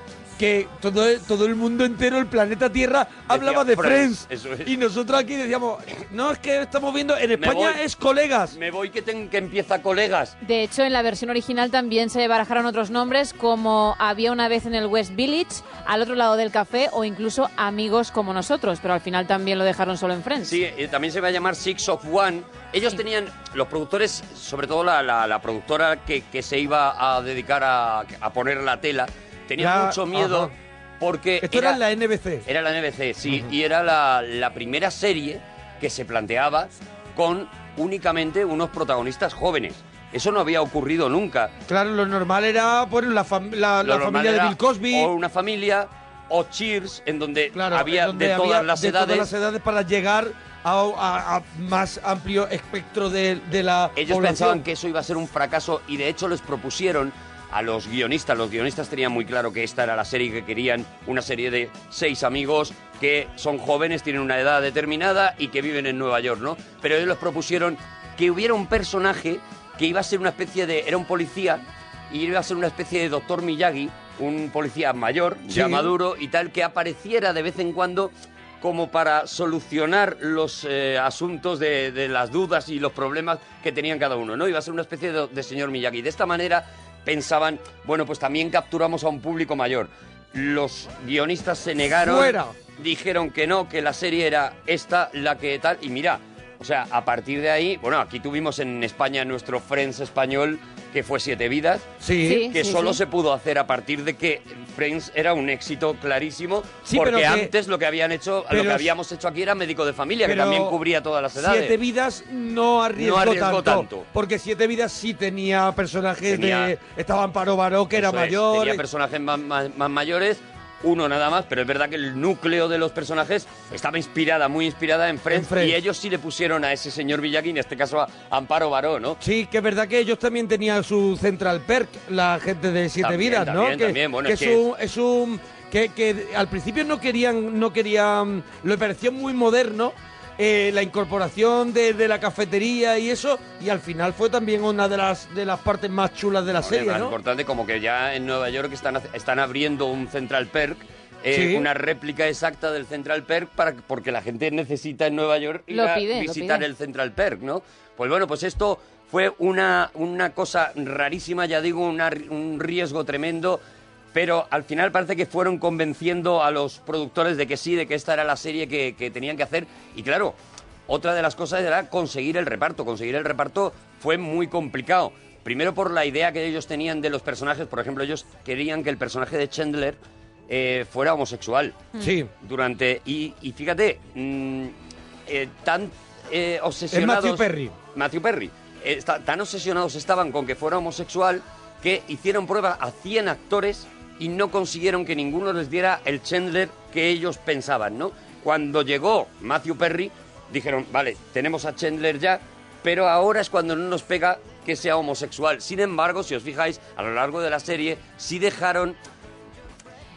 que todo, todo el mundo entero, el planeta Tierra, hablaba de Friends, Friends. eso es. Y nosotros aquí decíamos, no, es que estamos viendo, en España voy. es colegas. Me voy que, ten- que empieza Colegas. De hecho, en la versión original también se barajaron otros nombres como Había una vez en el West Village, Al otro lado del café o incluso Amigos como nosotros, pero al final también lo dejaron solo en Friends. Sí, eh, también se va a llamar Six of One. Ellos tenían, los productores, sobre todo la, la- la productora que, que se iba a dedicar a, a poner la tela, tenía Ya, mucho miedo ajá. porque... Esto era en la NBC. Era la NBC, sí, y era la, la primera serie que se planteaba con únicamente unos protagonistas jóvenes. Eso no había ocurrido nunca. Claro, lo normal era pues, la, fam- la, familia de era Bill Cosby. O una familia, o Cheers, en donde Claro, había donde de todas había las de edades. todas las edades para llegar a, a- a más amplio espectro de, de la Ellos población. pensaban que eso iba a ser un fracaso y de hecho les propusieron a los guionistas, los guionistas tenían muy claro que esta era la serie que querían, una serie de seis amigos que son jóvenes, tienen una edad determinada y que viven en Nueva York, ¿no? Pero ellos les propusieron que hubiera un personaje que iba a ser una especie de... era un policía y iba a ser una especie de doctor Miyagi, un policía mayor, ya maduro y tal, que apareciera de vez en cuando como para solucionar los eh, asuntos de, de las dudas y los problemas que tenían cada uno, ¿no? Iba a ser una especie de, de señor Miyagi. De esta manera pensaban, bueno, pues también capturamos a un público mayor. Los guionistas se negaron, ¡Fuera! dijeron que no, que la serie era esta, la que tal, y mira, o sea, a partir de ahí, bueno, aquí tuvimos en España nuestro Friends español, que fue Siete Vidas, Sí. Sí, que sí, solo sí. se pudo hacer a partir de que Friends era un éxito clarísimo, Sí, porque pero que- antes lo que habían hecho, lo que habíamos hecho aquí era médico de familia, que también cubría todas las edades. Siete vidas no arriesgó, No arriesgó tanto, tanto. Porque Siete vidas sí tenía personajes Tenía- de. Estaba Amparo Baró, que era Eso es, mayor. tenía personajes más, más- más mayores, uno nada más, pero es verdad que el núcleo de los personajes estaba inspirada, muy inspirada en Friends, En Friends. y ellos sí le pusieron a ese señor Villagui, en este caso a Amparo Baró, ¿no? Sí, que es verdad que ellos también tenían su Central Perk, la gente de Siete También, Vidas, ¿no? también, que también, bueno, que es es, que un, es un- que, que al principio no querían, no querían, lo pareció muy moderno. Eh, la incorporación de, de la cafetería y eso, y al final fue también una de las de las partes más chulas de la serie, tan ¿no? importante como que ya en Nueva York están, están abriendo un Central Perk, eh, Sí. una réplica exacta del Central Perk, para, porque la gente necesita en Nueva York ir a pide, visitar el Central Perk, ¿no? Pues bueno, pues esto fue una, una cosa rarísima, ya digo, una- un riesgo tremendo. Pero al final parece que fueron convenciendo a los productores de que sí, de que esta era la serie que, que tenían que hacer. Y claro, otra de las cosas era conseguir el reparto. Conseguir el reparto fue muy complicado. Primero por la idea que ellos tenían de los personajes. Por ejemplo, ellos querían que el personaje de Chandler eh, fuera homosexual. Sí. Durante. Y, y fíjate, mm, eh, tan eh, obsesionados. Matthew Perry. Matthew Perry. Eh, está- tan obsesionados estaban con que fuera homosexual que hicieron prueba a 100 actores y no consiguieron que ninguno les diera el Chandler que ellos pensaban, ¿no? Cuando llegó Matthew Perry, dijeron, vale, tenemos a Chandler ya, pero ahora es cuando no nos pega que sea homosexual. Sin embargo, si os fijáis, a lo largo de la serie sí dejaron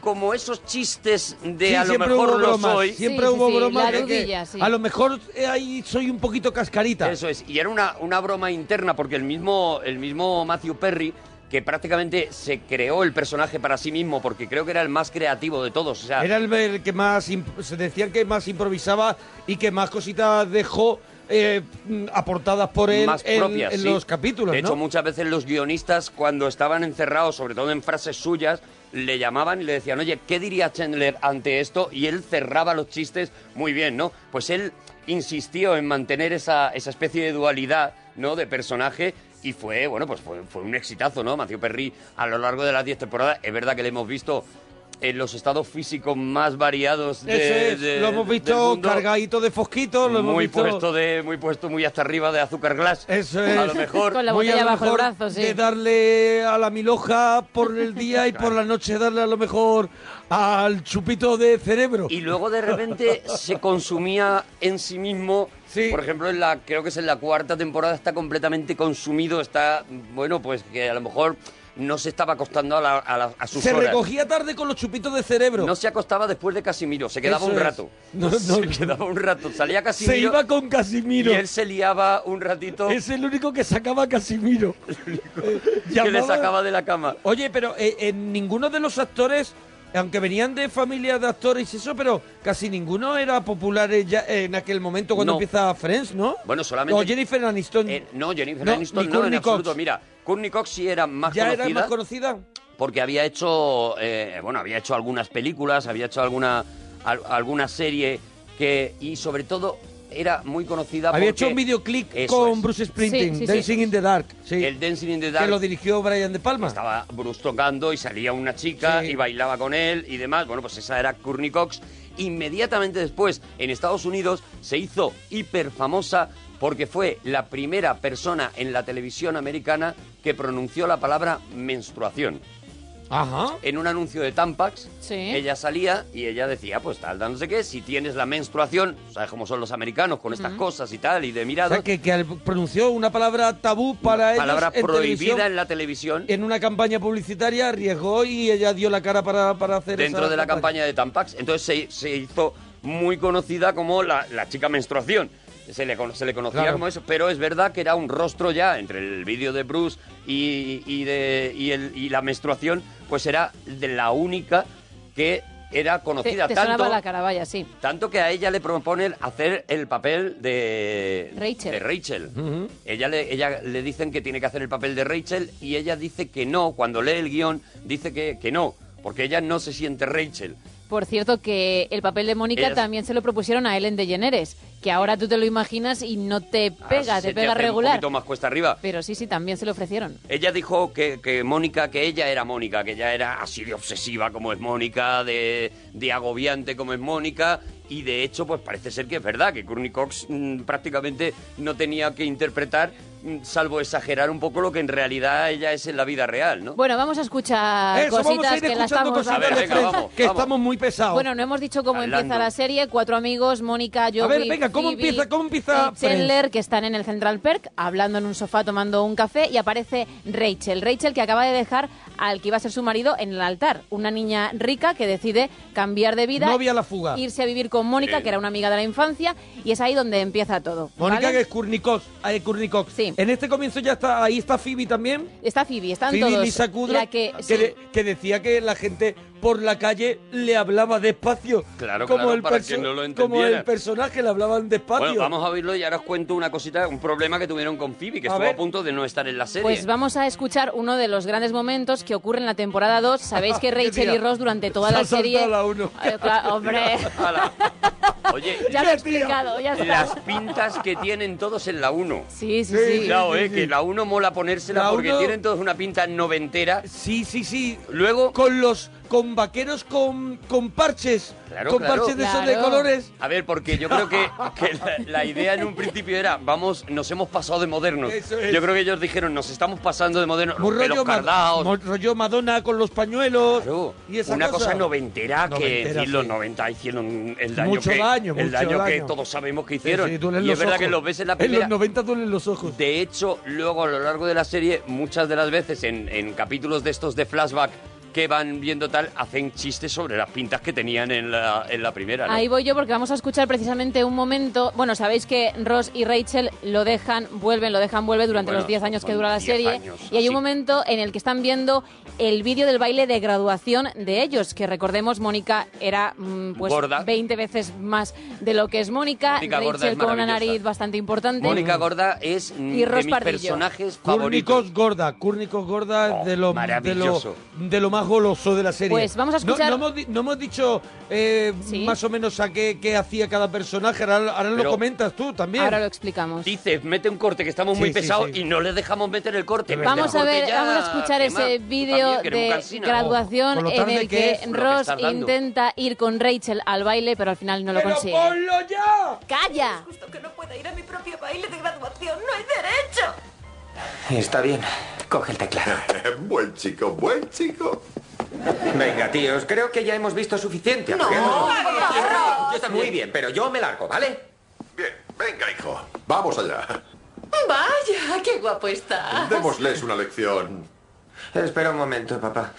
como esos chistes de Sí, a lo mejor hubo lo soy. Siempre hubo bromas de que a lo mejor eh, ahí soy un poquito cascarita. Eso es, y era una, una broma interna porque el mismo, el mismo Matthew Perry que prácticamente se creó el personaje para sí mismo porque creo que era el más creativo de todos. O sea, Era el, el que más, imp- se decía que más improvisaba y que más cositas dejó eh, mm, aportadas por él más en, propias, en sí. los capítulos, De hecho, ¿no? muchas veces los guionistas, cuando estaban encerrados, sobre todo en frases suyas, le llamaban y le decían, oye, ¿qué diría Chandler ante esto? Y él cerraba los chistes muy bien, ¿no? Pues él insistió en mantener esa, esa especie de dualidad, ¿no? De personaje y fue, bueno, pues fue, fue un exitazo, ¿no? Matthew Perry a lo largo de las 10 temporadas, es verdad que le hemos visto en los estados físicos más variados de, Eso es, de- lo hemos visto cargadito de fosquitos, lo hemos muy visto... puesto de muy puesto muy hasta arriba de azúcar glass Eso es. a lo mejor Muy a lo mejor De darle a la miloja por el día y por la noche darle a lo mejor al chupito de cerebro. y luego de repente se consumía en sí mismo por ejemplo en la creo que es en la cuarta temporada está completamente consumido está bueno pues que a lo mejor no se estaba acostando a, la- a la- a sus Se horas recogía tarde con los chupitos de cerebro. no se acostaba después de Casimiro se quedaba Eso un es. rato No, no, se quedaba un rato salía Casimiro Se iba con Casimiro. y él se liaba un ratito Es el único que sacaba a Casimiro. Eh, que le llamaba- sacaba de la cama Oye, pero eh, en ninguno de los actores, aunque venían de familias de actores y eso, pero casi ninguno era popular ya en aquel momento cuando No. empieza Friends, ¿no? Bueno, solamente- O Jennifer Aniston. Eh, no, Jennifer No, Aniston ni no, en absoluto. Cox. Mira, Courtney Cox sí era más ¿Ya conocida. era más conocida? Porque había hecho, eh, bueno, había hecho algunas películas, había hecho alguna, al- alguna serie que, y sobre todo era muy conocida Había porque- hecho un videoclip con es. Bruce Springsteen, Sí, sí, sí. Dancing in the Dark. Sí. El Dancing in the Dark. Que lo dirigió Brian De Palma. Estaba Bruce tocando y salía una chica Sí. y bailaba con él y demás. Bueno, pues esa era Courtney Cox. Inmediatamente después, en Estados Unidos, se hizo hiper famosa porque fue la primera persona en la televisión americana que pronunció la palabra menstruación. Ajá. En un anuncio de Tampax, Sí. ella salía y ella decía, pues tal, no sé qué, si tienes la menstruación, sabes cómo son los americanos con estas cosas y tal, y de O mirados, sea, que, que pronunció una palabra tabú para ellos palabra en prohibida en la televisión, en una campaña publicitaria, arriesgó y ella dio la cara para, para hacer dentro esa de la campaña de Tampax. Entonces se, se hizo muy conocida como la, la chica menstruación. Se le, se le conocía Claro. como eso, pero es verdad que era un rostro ya entre el vídeo de Bruce y, y de, y, el, y la menstruación, pues era de la única que era Te, conocida te tanto, sonaba la cara, vaya, sí. tanto que a ella le proponen hacer el papel de Rachel. De Rachel. ella, le, ella le dicen que tiene que hacer el papel de Rachel y ella dice que no. Cuando lee el guion dice que, que no, porque ella no se siente Rachel. Por cierto, que el papel de Mónica también se lo propusieron a Ellen DeGeneres, que ahora tú te lo imaginas y no te pega, Ahora te pega regular. Un poquito más cuesta arriba. Pero sí, sí, también se lo ofrecieron. Ella dijo que, que Mónica, que ella era Mónica, que ella era así de obsesiva como es Mónica, de, de agobiante como es Mónica, y de hecho, pues parece ser que es verdad, que Courtney Cox mm, prácticamente no tenía que interpretar, salvo exagerar un poco lo que en realidad ella es en la vida real, ¿no? Bueno, vamos a escuchar Eso, vamos cositas a ir que la escuchando estamos cositas A ver, de venga, Friends, vamos, que vamos. estamos muy pesados. Bueno, no hemos dicho cómo Hablando. empieza la serie. Cuatro amigos, Mónica, Joey, A ver, venga, ¿cómo Phoebe empieza- cómo empieza y Chandler, que están en el Central Perk, hablando en un sofá, tomando un café, y aparece Rachel. Rachel, que acaba de dejar al que iba a ser su marido en el altar. Una niña rica que decide cambiar de vida. Novia a la fuga. Irse a vivir con Mónica, Sí. que era una amiga de la infancia, y es ahí donde empieza todo. Mónica ¿vale? que es ah, Courtney Cox. Sí. En este comienzo ya está, ahí está Phoebe también. Está Phoebe, están Phoebe todos. Lisa Kudrow, La que, que, sí. de- que decía que la gente por la calle le hablaba despacio. Claro, como claro, el para perso- que no lo Como el personaje le hablaban despacio. Bueno, vamos a oírlo y ahora os cuento una cosita, un problema que tuvieron con Phoebe, que A estuvo ver. a punto de no estar en la serie. Pues vamos a escuchar uno de los grandes momentos que ocurre en la temporada 2. Sabéis que Rachel y Ross durante toda se la serie... la uno. Claro, hombre, Oye, ya lo he explicado, ya está. las pintas que tienen todos en la 1. Sí, sí, Sí, sí, eh, que la 1 mola ponérsela La porque uno- tienen todos una pinta noventera. Sí, sí, sí. Luego, Con los con vaqueros con, con parches, Claro, con claro. parches de esos de colores. A ver, porque yo creo que, que la, la idea en un principio era, vamos, nos hemos pasado de modernos. Eso es. Yo creo que ellos dijeron, nos estamos pasando de modernos, Muy rollo, Ma- cardados. mo- rollo Madonna con los pañuelos. y esa una cosa, noventera que en los sí. 90 hicieron el daño Mucho que daño, el mucho daño, que daño. todos sabemos que hicieron. sí, duelen y los es verdad ojos. que los ves en la En primera. los 90 duelen los ojos. De hecho, luego a lo largo de la serie, muchas de las veces en, en capítulos de estos de flashback que van viendo tal, hacen chistes sobre las pintas que tenían en la, en la primera. ¿no? Ahí voy yo porque vamos a escuchar precisamente un momento. Bueno, sabéis que Ross y Rachel lo dejan, vuelven, lo dejan, vuelve durante Bueno, los 10 años que dura la 10 serie. años, y hay un momento en el que están viendo el vídeo del baile de graduación de ellos. Que recordemos, Mónica era mm, pues Gorda. 20 veces más de lo que es Mónica. Mónica Rachel con una nariz bastante importante. Mónica Gorda es Y de Ross mis Pardillo. personajes favoritos. Cúrnicos gorda, Cúrnicos gorda de, lo, de, lo, maravilloso. de lo más goloso de la serie. Pues vamos a No- escuchar- No, hemos, di- no hemos dicho eh, más o menos a qué, qué hacía cada personaje. Ahora, ahora lo comentas tú también. Ahora lo explicamos. Dice, mete un corte que estamos muy Sí, sí, pesados sí. y no le dejamos meter el corte. Vamos a ver, ya, vamos a escuchar ese vídeo que de cansina. graduación en el que que es. Que Ross dando. intenta ir con Rachel al baile, pero al final no lo ¡Pero consigue. ponlo ya! ¡Calla! Justo que no pueda ir a mi propio baile de graduación. ¡No hay derecho! Está bien. Coge el teclado. buen chico, buen chico. Venga, tíos, creo que ya hemos visto suficiente. No, Yo también. Muy bien, pero yo me largo, ¿vale? Bien, venga, hijo. Vamos allá. Vaya, qué guapo está. Démosles una lección. Espera un momento, papá.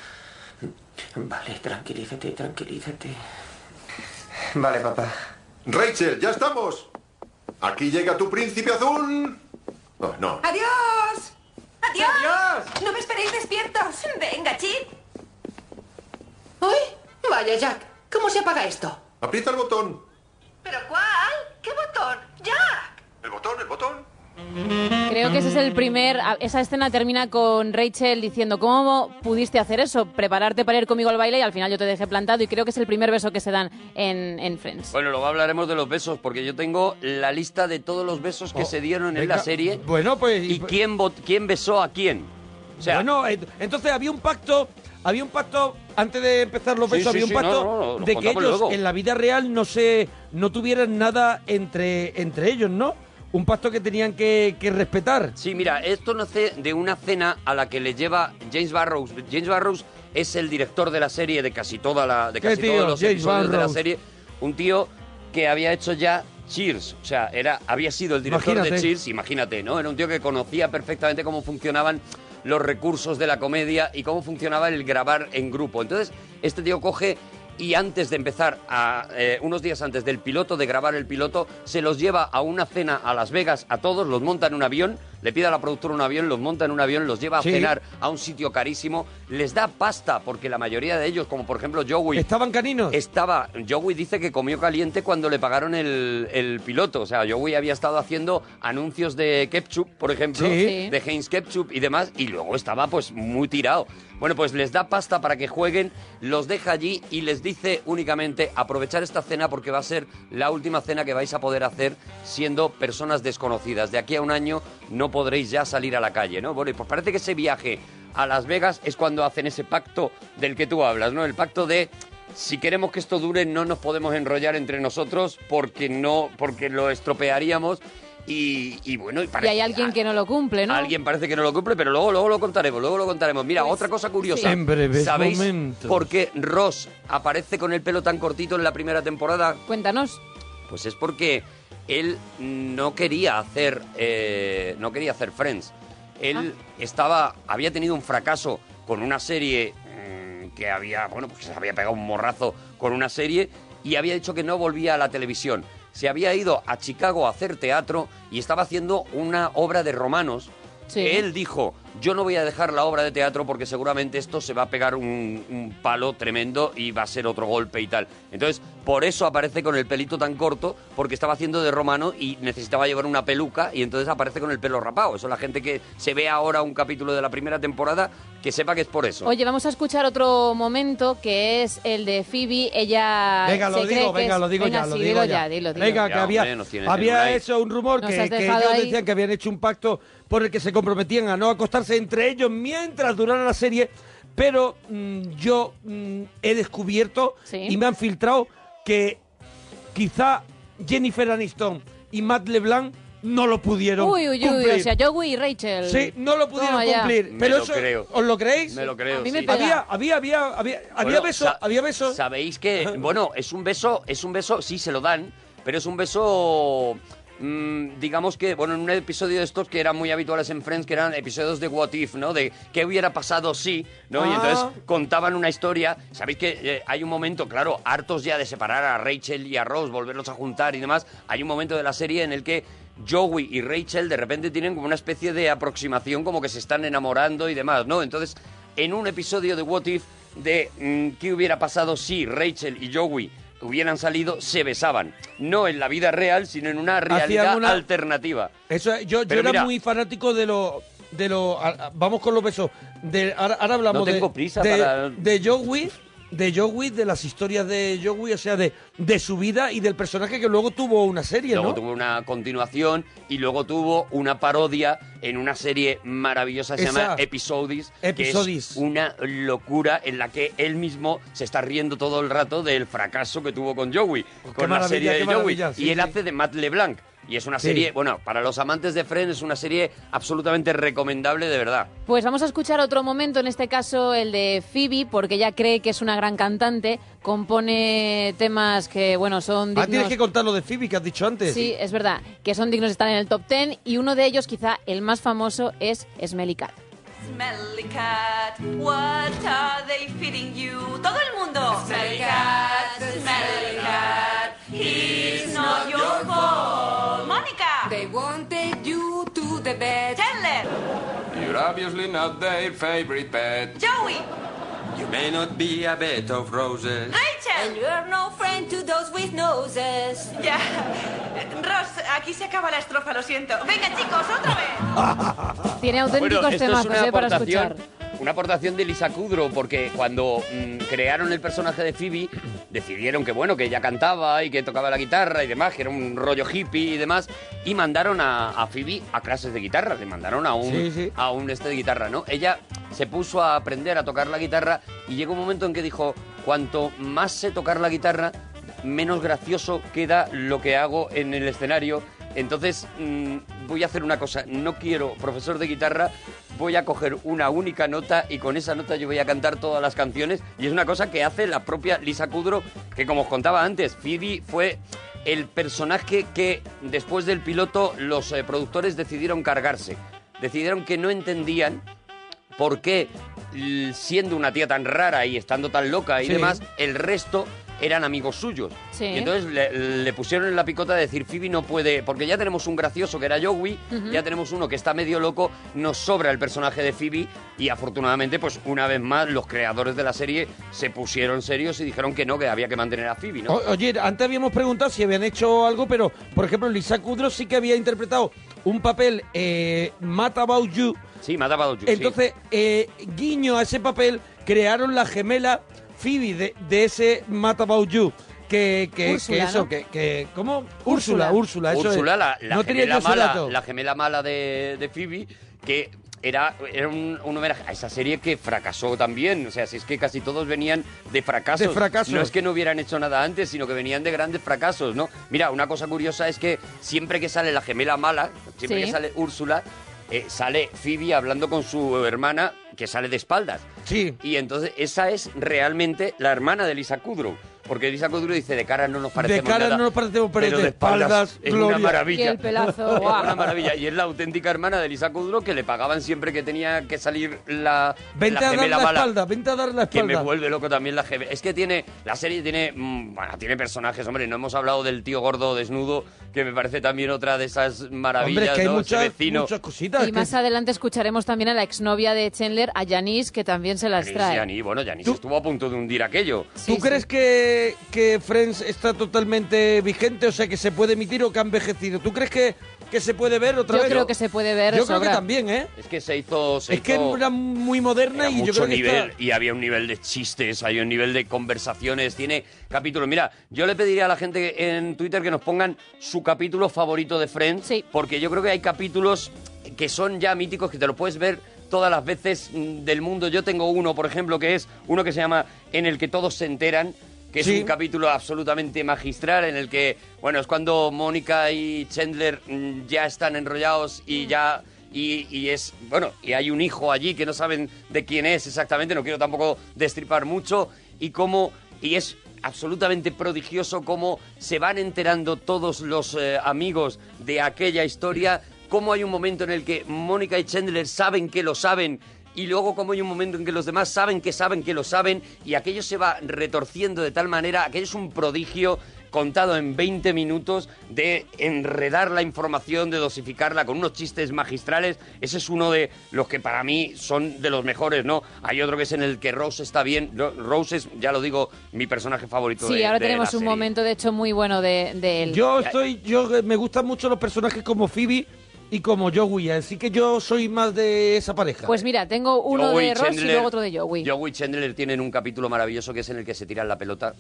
Vale, tranquilízate, tranquilízate. Vale, papá. Rachel, ya estamos. Aquí llega tu príncipe azul. Oh, no. ¡Adiós! ¡Adiós! ¡No me esperéis despiertos! Venga, Chip. ¡Uy! Vaya, Jack. ¿Cómo se apaga esto? Aprieta el botón. ¿Pero cuál? ¿Qué botón? ¡Jack! El botón, el botón. Creo que ese es el primer. a- Esa escena termina con Rachel diciendo: ¿Cómo pudiste hacer eso? Prepararte para ir conmigo al baile y al final yo te dejé plantado. Y creo que es el primer beso que se dan en, en Friends. Bueno, luego hablaremos de los besos, porque yo tengo la lista de todos los besos que Oh, se dieron en venga. la serie. Bueno, pues. ¿Y quién, vot- quién besó a quién? O sea, bueno, ent- entonces había un pacto, había un pacto antes de empezar los besos, sí, había un sí, pacto no, no, no, de que ellos luego. en la vida real no se no tuvieran nada entre entre ellos, ¿no? Un pacto que tenían que, que respetar. Sí, mira, esto nace de una cena a la que le lleva James Barrows. James Barrows es el director de la serie, de casi toda la, de ¿Qué casi tío? todos los James episodios de la serie. Un tío que había hecho ya Cheers, o sea, era, había sido el director de. Cheers, imagínate, ¿no? Era un tío que conocía perfectamente cómo funcionaban los recursos de la comedia y cómo funcionaba el grabar en grupo. Entonces, este tío coge y antes de empezar, a, eh, unos días antes del piloto, de grabar el piloto, se los lleva a una cena a Las Vegas a todos, los monta en un avión, le pide a la productora un avión, los monta en un avión, los lleva a Sí. cenar a un sitio carísimo, les da pasta, porque la mayoría de ellos, como por ejemplo Joey... ¿Estaban caninos? Estaba, Joey dice que comió caliente cuando le pagaron el, el piloto, o sea, Joey había estado haciendo anuncios de ketchup, por ejemplo, Sí. de Heinz Ketchup y demás, y luego estaba pues muy tirado. Bueno, pues les da pasta para que jueguen, los deja allí y les dice únicamente aprovechar esta cena porque va a ser la última cena que vais a poder hacer siendo personas desconocidas. De aquí a un año no podréis ya salir a la calle, ¿no? Bueno, y pues parece que ese viaje a Las Vegas es cuando hacen ese pacto del que tú hablas, ¿no? El pacto de si queremos que esto dure no nos podemos enrollar entre nosotros porque no porque lo estropearíamos y, y bueno y Y parece hay alguien que no lo cumple, ¿no? Alguien parece que no lo cumple, pero luego, luego lo contaremos, luego lo contaremos. Mira, Pues, otra cosa curiosa. sí. En breves ¿Sabéis momentos. por qué Ross aparece con el pelo tan cortito en la primera temporada? Cuéntanos. Pues es porque él no quería hacer, eh, no quería hacer Friends. Él estaba, había tenido un fracaso con una serie mm, que había, bueno, pues se había pegado un morrazo con una serie y había dicho que no volvía a la televisión. Se había ido a Chicago a hacer teatro y estaba haciendo una obra de romanos. Él dijo, yo no voy a dejar la obra de teatro porque seguramente esto se va a pegar un, un palo tremendo y va a ser otro golpe y tal. Entonces, por eso aparece con el pelito tan corto, porque estaba haciendo de romano y necesitaba llevar una peluca y entonces aparece con el pelo rapado. Eso la gente que se ve ahora un capítulo de la primera temporada, que sepa que es por eso. Oye, vamos a escuchar otro momento que es el de Phoebe. Ella. Venga, lo se cree digo, que venga, es- lo digo Venga, ya, lo digo dilo ya. dilo, dilo. Venga, que Ya, había, había hecho un rumor Nos que, que ellos ahí. decían que habían hecho un pacto por el que se comprometían a no acostarse entre ellos mientras durara la serie, pero mm, yo mm, he descubierto Sí. y me han filtrado que quizá Jennifer Aniston y Matt LeBlanc no lo pudieron Uy, uy, uy, cumplir. o sea, Joey y Rachel. Sí, no lo pudieron Toma ya. cumplir. Me pero lo eso, creo. ¿os lo creéis? Me lo creo, A mí me sí. pega. Había, había, había, había, había Bueno, beso, sa- había beso. Sabéis que, bueno, es un beso, es un beso, sí se lo dan, pero es un beso, mm, digamos que, bueno, en un episodio de estos que eran muy habituales en Friends, que eran episodios de What If, ¿no? De qué hubiera pasado si, ¿no? Y Ah. entonces contaban una historia. Sabéis que eh, hay un momento, claro, hartos ya de separar a Rachel y a Ross, volverlos a juntar y demás. Hay un momento de la serie en el que Joey y Rachel de repente tienen como una especie de aproximación, como que se están enamorando y demás, ¿no? Entonces, en un episodio de What If, de mm, qué hubiera pasado si Rachel y Joey hubieran salido, se besaban. No en la vida real, sino en una realidad alternativa. Eso, yo, yo era mira- muy fanático de lo de lo vamos con los besos de ahora, ahora hablamos No tengo de, prisa de, para- de Joey de Joey de las historias de Joey o sea de, de su vida y del personaje que luego tuvo una serie Luego ¿no? tuvo una continuación y luego tuvo una parodia en una serie maravillosa que se llama Episodis, que Episodis. es una locura en la que él mismo se está riendo todo el rato del fracaso que tuvo con Joey, con la serie de Joey. sí, y él sí. hace de Matt LeBlanc. Y es una Sí. serie, bueno, para los amantes de Friends es una serie absolutamente recomendable de verdad. Pues vamos a escuchar otro momento, en este caso el de Phoebe, porque ella cree que es una gran cantante, compone temas que, bueno, son Ah, tienes dignos... que contar lo de Phoebe que has dicho antes Sí, es verdad, que son dignos de estar en el top 10 y uno de ellos, quizá el más famoso, es Smelly Cat. Smelly cat, what are they feeding you? Todo el mundo. Smelly cat, smelly cat, he's not your fault. Mónica. They wanted you to the bed. Chandler. You're obviously not their favorite pet. Joey. You may not be a bed of roses. Rachel. And you're no friend to those with noses. Ya. Ross, aquí se acaba la estrofa, lo siento. Venga, chicos, otra vez. Tiene auténticos Bueno, esto es temazos una eh, para escuchar. Una aportación de Lisa Kudrow, porque cuando mm, crearon el personaje de Phoebe, decidieron que bueno, que ella cantaba y que tocaba la guitarra y demás, que era un rollo hippie y demás, y mandaron a, a Phoebe a clases de guitarra, le mandaron a un, Sí, sí. a un este de guitarra, ¿no? Ella se puso a aprender a tocar la guitarra y llegó un momento en que dijo, cuanto más sé tocar la guitarra, menos gracioso queda lo que hago en el escenario. Entonces mm, voy a hacer una cosa, no quiero profesor de guitarra, voy a coger una única nota y con esa nota yo voy a cantar todas las canciones y es una cosa que hace la propia Lisa Kudrow, que como os contaba antes, Phoebe fue el personaje que después del piloto los eh, productores decidieron cargarse. Decidieron que no entendían por qué, siendo una tía tan rara y estando tan loca y Sí. demás, el resto eran amigos suyos. Sí. Y entonces le, le pusieron en la picota de decir, Phoebe no puede, porque ya tenemos un gracioso que era Joey, ya tenemos uno que está medio loco, nos sobra el personaje de Phoebe y afortunadamente, pues una vez más, los creadores de la serie se pusieron serios y dijeron que no, que había que mantener a Phoebe, ¿no? O- Oye, antes habíamos preguntado si habían hecho algo, pero por ejemplo, Lisa Kudrow sí que había interpretado un papel eh, Mad About You. Sí, Mad About You, sí. Entonces, eh, guiño a ese papel, crearon la gemela Phoebe de, de ese Mad About You. Que, que, Úrsula, que eso, ¿no? que, que ¿cómo? Úrsula, Úrsula, eso Úrsula, es. la, la no gemela mala, la gemela mala de, de Phoebe, que era, era un, un homenaje a esa serie que fracasó también. O sea, si es que casi todos venían de fracasos. De fracasos. No es que no hubieran hecho nada antes, sino que venían de grandes fracasos, ¿no? Mira, una cosa curiosa es que siempre que sale la gemela mala, siempre Sí. que sale Úrsula, eh, sale Phoebe hablando con su hermana que sale de espaldas. Sí. Y entonces esa es realmente la hermana de Lisa Kudrow. Porque Lisa Kudrow dice, de cara no nos parecemos de cara nada, no nos parecemos, pero, pero de espaldas, es Gloria. una maravilla. Y el pelazo, Es una maravilla. Y es la auténtica hermana de Lisa Kudrow que le pagaban siempre que tenía que salir la, Vente la a dar la mala. espalda, vente a dar la Que me espalda. vuelve loco también la gemela. Es que tiene, la serie tiene, mm, bueno, tiene personajes, hombre, no hemos hablado del tío gordo desnudo, que me parece también otra de esas maravillas, Hombre, es que hay ¿no? muchas, Ese vecino. muchas cositas. Y más adelante escucharemos también a la exnovia de Chandler, a Janice, que también se las trae. Yanis, bueno, Yanis estuvo a punto de hundir aquello. ¿Tú crees que, que Friends está totalmente vigente? O sea, que se puede emitir o que ha envejecido. ¿Tú crees que, que se puede ver otra Yo vez? creo que se puede ver Yo creo que sobra. también, ¿eh? Es que se hizo... se Es que hizo- era muy moderna Era y yo mucho creo que nivel está- y había un nivel de chistes, hay un nivel de conversaciones, tiene capítulos. Mira, yo le pediría a la gente en Twitter que nos pongan su capítulo favorito de Friends, porque yo creo que hay capítulos que son ya míticos, que te lo puedes ver todas las veces mm, del mundo. Yo tengo uno, por ejemplo, que es uno que se llama En el que todos se enteran, que es un capítulo absolutamente magistral en el que, bueno, es cuando Mónica y Chandler mm, ya están enrollados y ya... Y, y es, bueno, y hay un hijo allí que no saben de quién es exactamente, no quiero tampoco destripar mucho, y cómo, y es absolutamente prodigioso cómo se van enterando todos los eh, amigos de aquella historia, cómo hay un momento en el que Mónica y Chandler saben que lo saben y luego como hay un momento en que los demás saben que saben que lo saben y aquello se va retorciendo de tal manera, aquello es un prodigio contado en 20 minutos de enredar la información, de dosificarla con unos chistes magistrales. Ese es uno de los que para mí son de los mejores, ¿no? Hay otro que es en el que Rose está bien. Rose es, ya lo digo, mi personaje favorito Sí, de ahora de tenemos la un serie. momento, de hecho, muy bueno de, de él. Yo estoy, yo me gustan mucho los personajes como Phoebe y como Joey, así que yo soy más de esa pareja. Pues mira, tengo uno Joey de Ross y Chandler- luego otro de Joey. Joey y Chandler tienen un capítulo maravilloso que es en el que se tiran la pelota.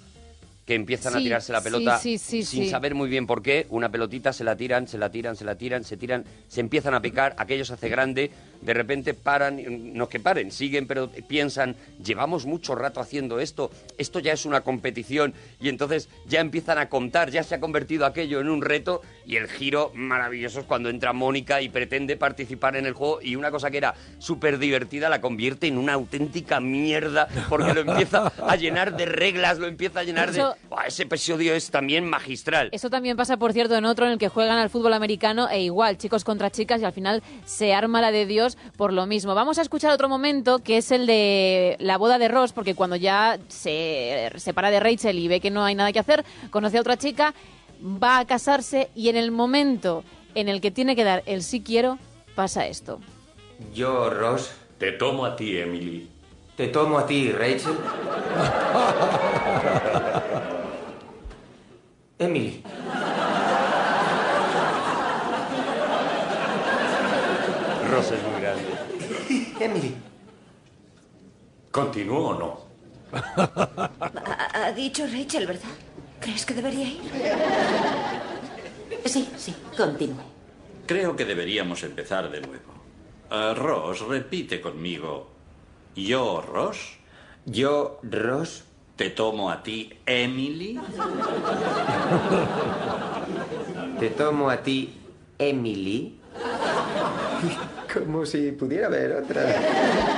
Que empiezan a tirarse la sí, pelota sí, sí, sin sí. saber muy bien por qué. Una pelotita se la tiran, se la tiran, se la tiran, se tiran, se empiezan a picar, aquello se hace grande, de repente paran, no que paren, siguen, pero piensan, llevamos mucho rato haciendo esto, esto ya es una competición, y entonces ya empiezan a contar, ya se ha convertido aquello en un reto, y el giro maravilloso es cuando entra Mónica y pretende participar en el juego, y una cosa que era súper divertida la convierte en una auténtica mierda, porque lo empieza a llenar de reglas, lo empieza a llenar de... Ese episodio es también magistral. Eso también pasa, por cierto, en otro en el que juegan al fútbol americano e igual, chicos contra chicas, y al final se arma la de Dios por lo mismo. Vamos a escuchar otro momento que es el de la boda de Ross, porque cuando ya se separa de Rachel y ve que no hay nada que hacer, conoce a otra chica, va a casarse y en el momento en el que tiene que dar el sí quiero, pasa esto. Yo, Ross. Te tomo a ti, Emily. Te tomo a ti, Rachel. Emily. Rosa es muy. Emily. ¿Continúo o no? Ha, ha dicho Rachel, ¿verdad? ¿Crees que debería ir? Sí, sí, continúe. Creo que deberíamos empezar de nuevo. Ah, Ross, repite conmigo. Yo, Ross. Yo, Ross. Te tomo a ti, Emily. Te tomo a ti, Emily. Como si pudiera haber otra.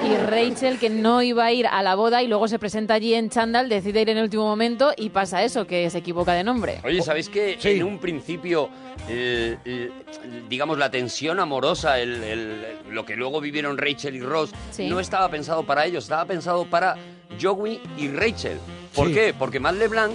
Y Rachel, que no iba a ir a la boda y luego se presenta allí en Chandal, decide ir en el último momento y pasa eso, que se equivoca de nombre. Oye, ¿sabéis que en un principio, el- el- digamos, la tensión amorosa, el- el- lo que luego vivieron Rachel y Ross, Sí. no estaba pensado para ellos, estaba pensado para Joey y Rachel. ¿Por Sí. qué? Porque Matt LeBlanc,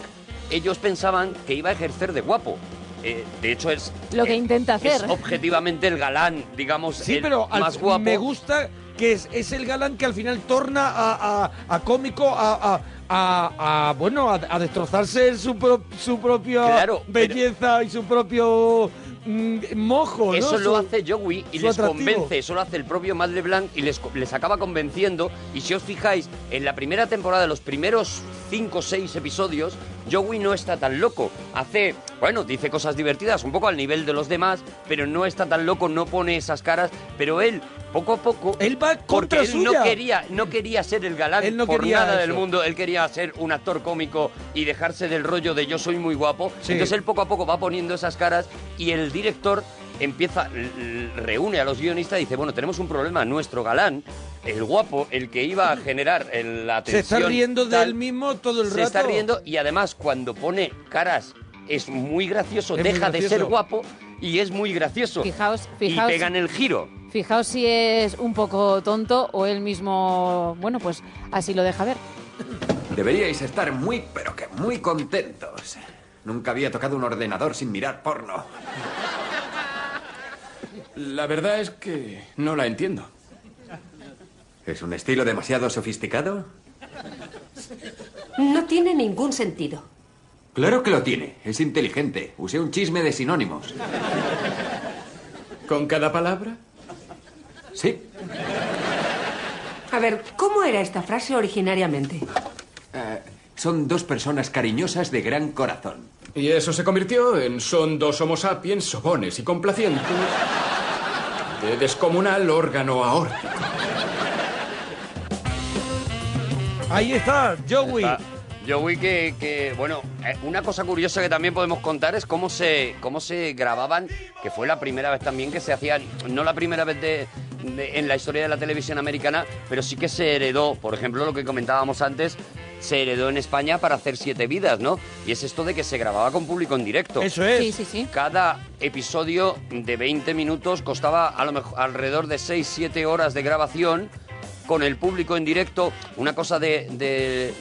ellos pensaban que iba a ejercer de guapo. Eh, de hecho, es, Lo que intenta es hacer. objetivamente el galán, digamos, Sí, el pero al- más guapo. me gusta que es, es el galán que al final torna a, a- a cómico, a, a- a- a, bueno, a, a destrozarse su, pro- su propia Claro, pero- belleza y su propio mm, mojo, ¿no? Eso Su- lo hace Joey y les atractivo. convence, eso lo hace el propio Matt LeBlanc y les, les acaba convenciendo. Y si os fijáis, en la primera temporada, los primeros 5 o 6 episodios, Joey no está tan loco. Hace, bueno, dice cosas divertidas, un poco al nivel de los demás, pero no está tan loco, no pone esas caras. Pero él, poco a poco, él va porque contra él no suya. quería, no quería ser el galán Él no por quería nada del mundo. Él quería ser un actor cómico y dejarse del rollo de yo soy muy guapo. Sí. Entonces él poco a poco va poniendo esas caras y el director empieza, reúne a los guionistas y dice, bueno, tenemos un problema, nuestro galán, el guapo, el que iba a generar el- la Se está riendo de tal, él mismo todo el se rato. está riendo y además cuando pone caras es muy gracioso, Es muy deja de ser guapo y es muy gracioso. Fijaos, y fijaos. pegan el giro. Fijaos si es un poco tonto o él mismo, bueno, pues así lo deja ver. Deberíais estar muy, pero que muy contentos. Nunca había tocado un ordenador sin mirar porno. La verdad es que no la entiendo. ¿Es un estilo demasiado sofisticado? No tiene ningún sentido. Claro que lo tiene. Es inteligente. Usé un chisme de sinónimos. ¿Con cada palabra? Sí. A ver, ¿cómo era esta frase originariamente? Eh, son dos personas cariñosas de gran corazón. Y eso se convirtió en son dos homo sapiens sobones y complacientes de descomunal órgano aórtico. Ahí está, Joey. Está. Joey, que, que, bueno, eh, una cosa curiosa que también podemos contar es cómo se, cómo se grababan, que fue la primera vez también que se hacían, no la primera vez de, en la historia de la televisión americana, pero sí que se heredó, por ejemplo, lo que comentábamos antes, se heredó en España para hacer siete vidas, ¿no? Y es esto de que se grababa con público en directo. Eso es. Sí, sí, sí. Cada episodio de 20 minutos costaba a lo mejor alrededor de 6-7 horas de grabación con el público en directo. Una cosa de, de-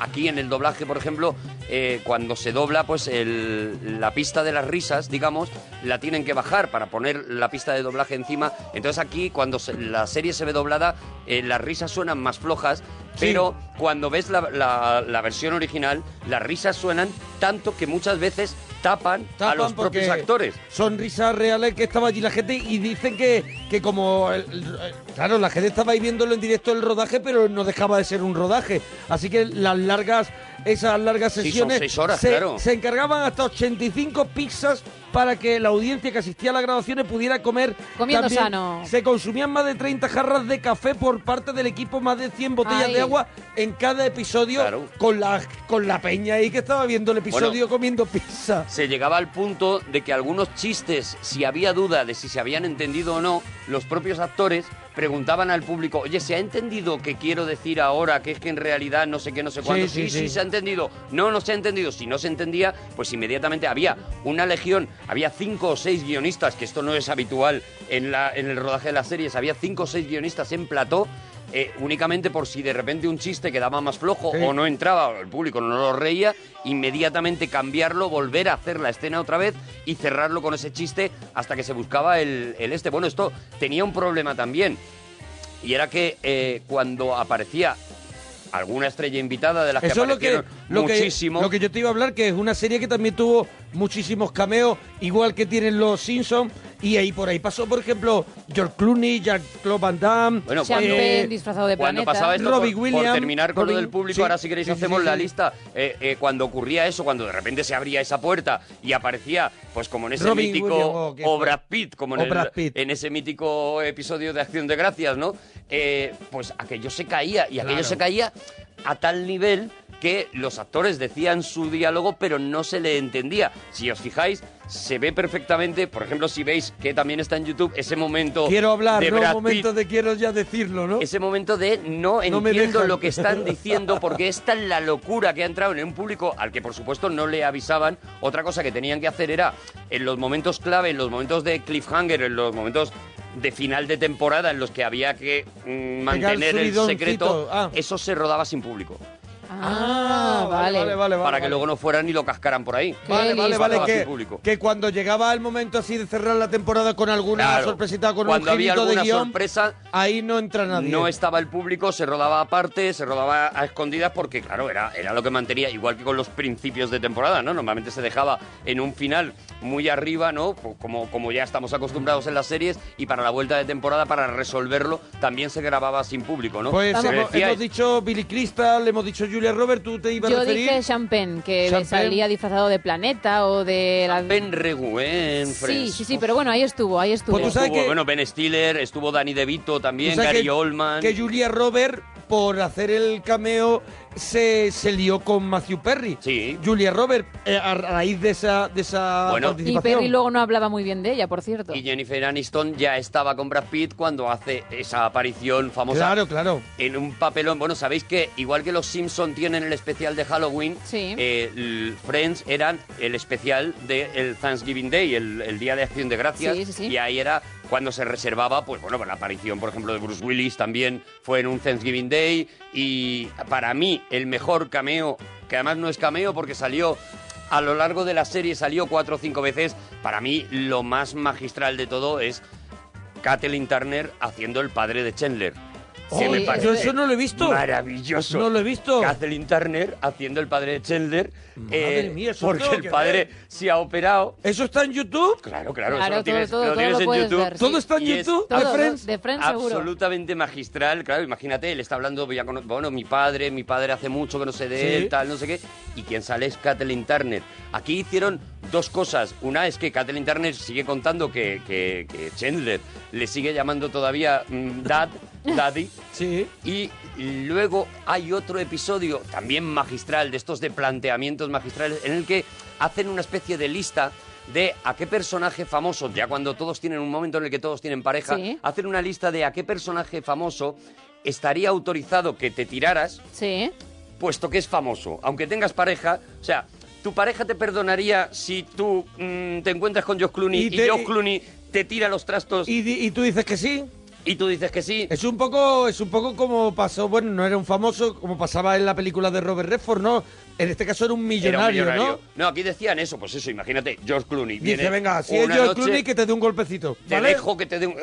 aquí en el doblaje, por ejemplo, eh, cuando se dobla, pues el- la pista de las risas, digamos, la tienen que bajar para poner la pista de doblaje encima. Entonces aquí, cuando se- la serie se ve doblada, eh, las risas suenan más flojas. Pero cuando ves la, la- la versión original, las risas suenan tanto que muchas veces tapan, a Tapan los propios actores. Son risas reales que estaba allí la gente y dicen que, que como... el- el- claro, la gente estaba ahí viéndolo en directo el rodaje, pero no dejaba de ser un rodaje. Así que las largas, esas largas Sí, son sesiones... seis horas, se, claro. se encargaban hasta 85 pizzas para que la audiencia que asistía a las grabaciones pudiera comer Comiendo también. sano. Se consumían más de 30 jarras de café por parte del equipo, más de 100 botellas Ay. de agua en cada episodio Claro. con, la, con la peña ahí que estaba viendo el episodio Bueno. comiendo pizza. Se llegaba al punto de que algunos chistes, si había duda de si se habían entendido o no, los propios actores preguntaban al público, oye, ¿se ha entendido qué quiero decir ahora? Que es que en realidad no sé qué, no sé cuánto. Sí, Sí, sí, sí, sí. se ha entendido. No, no se ha entendido. Si no se entendía, pues inmediatamente había una legión, había cinco o seis guionistas, que esto no es habitual en, la, en el rodaje de las series, había cinco o seis guionistas en plató. eh, únicamente por si de repente un chiste quedaba más flojo Sí. o no entraba, el público no lo reía, inmediatamente cambiarlo, volver a hacer la escena otra vez y cerrarlo con ese chiste hasta que se buscaba el, el este. Bueno, esto tenía un problema también. Y era que eh, cuando aparecía alguna estrella invitada de las que es lo que, aparecieron lo, que, lo que yo te iba a hablar, que es una serie que también tuvo muchísimos cameos, igual que tienen los Simpsons, y ahí por ahí pasó, por ejemplo, George Clooney, Jack-Claude Van Damme, Bueno, Champagne, cuando, disfrazado de cuando planeta. pasaba esto, Robbie por, Williams, por terminar con lo Robin- del público, sí, ahora si queréis sí, hacemos sí, la sí. lista. Eh, eh, cuando ocurría eso, cuando de repente se abría esa puerta y aparecía, pues como en ese Robin mítico, Williams, o qué o fue. Brad Pitt, como en, O el- Brad Pitt. en ese mítico episodio de Acción de Gracias, ¿no? Eh, pues aquello se caía, y aquello Claro. se caía a tal nivel que los actores decían su diálogo, pero no se le entendía. Si os fijáis, se ve perfectamente, por ejemplo, si veis que también está en YouTube, ese momento Quiero hablar, de no Brad momento Pitt, de quiero ya decirlo, ¿no? ese momento de no No entiendo lo que están diciendo porque es tan la locura que ha entrado en un público al que por supuesto no le avisaban. Otra cosa que tenían que hacer era en los momentos clave, en los momentos de cliffhanger, en los momentos de final de temporada en los que había que mm, mantener el secreto, Ah. eso se rodaba sin público. Ah, vale. vale, vale, para vale. que luego no fueran y lo cascaran por ahí. Vale, vale, vale, que, público. que cuando llegaba el momento así de cerrar la temporada con alguna Claro. sorpresita, con Cuando un había girito de alguna guion, sorpresa, ahí no entra nadie. No estaba el público, se rodaba aparte, se rodaba a escondidas porque, claro, era, era lo que mantenía, igual que con los principios de temporada, ¿no? Normalmente se dejaba en un final muy arriba, ¿no? Po- Como, como ya estamos acostumbrados en las series, y para la vuelta de temporada, para resolverlo, también se grababa sin público, ¿no? Pues Se hemos, decía- hemos dicho Billy Crystal, hemos dicho Julia Robert, tú te ibas a Yo referir. dije Champagne, que Champagne. salía disfrazado de planeta o de... La... Ben Reguen, Sí, sí, sí, pero bueno, ahí estuvo, ahí estuvo. Pues tú sabes Estuvo, que- bueno, Ben Stiller, estuvo Danny DeVito también, Gary que- Oldman. Que Julia Robert, por hacer el cameo, se, se lió con Matthew Perry. Sí. Julia Robert, eh, a raíz de esa, de esa Bueno. Y participación. Perry luego no hablaba muy bien de ella, por cierto. Y Jennifer Aniston ya estaba con Brad Pitt cuando hace esa aparición famosa. Claro, claro. En un papelón. Bueno, sabéis que igual que los Simpson tienen el especial de Halloween, Sí. eh, l- Friends eran el especial del Thanksgiving Day, el, el Día de Acción de Gracias. Sí, sí, sí. Y ahí era cuando se reservaba, pues bueno, la aparición, por ejemplo, de Bruce Willis también fue en un Thanksgiving Day. Y para mí, el mejor cameo, que además no es cameo porque salió a lo largo de la serie salió cuatro o cinco veces. Para mí, lo más magistral de todo es Kathleen Turner haciendo el padre de Chandler. Oh, que me yo eso no lo he visto. Maravilloso. No lo he visto. Kathleen Turner haciendo el padre de Chandler. Madre eh, mía, eso porque el padre ver. se ha operado. ¿Eso está en YouTube? Claro, claro, Claro, eso lo todo, tienes, todo, lo todo tienes lo en YouTube. ver, sí. ¿Todo está en YouTube? ¿De Friends? de Friends seguro. Absolutamente magistral, claro, imagínate, él está hablando, voy a cono- bueno, mi padre, mi padre hace mucho que no sé de Sí. él, tal, no sé qué, y quien sale es Kathleen Turner. Aquí hicieron dos cosas. Una es que Kathleen Turner sigue contando que, que- que Chandler le sigue llamando todavía mm, Dad, Daddy. Sí. Y luego hay otro episodio también magistral, de estos de planteamientos magistrales, en el que hacen una especie de lista de a qué personaje famoso, ya cuando todos tienen un momento en el que todos tienen pareja, Sí. hacen una lista de a qué personaje famoso estaría autorizado que te tiraras Sí. puesto que es famoso. Aunque tengas pareja, o sea, tu pareja te perdonaría si tú mm, te encuentras con George Clooney Y y, te- George Clooney te tira los trastos. Y, tú dices que sí. Y tú dices que sí. Es un poco, es un poco como pasó, bueno, no era un famoso, como pasaba en la película de Robert Redford, ¿no? En este caso era un Era un millonario, millonario. ¿no? aquí decían eso, pues eso, imagínate, George Clooney. ¿no? Dice, venga, si es George noche, Clooney que te dé un golpecito. Te dejo que te dé un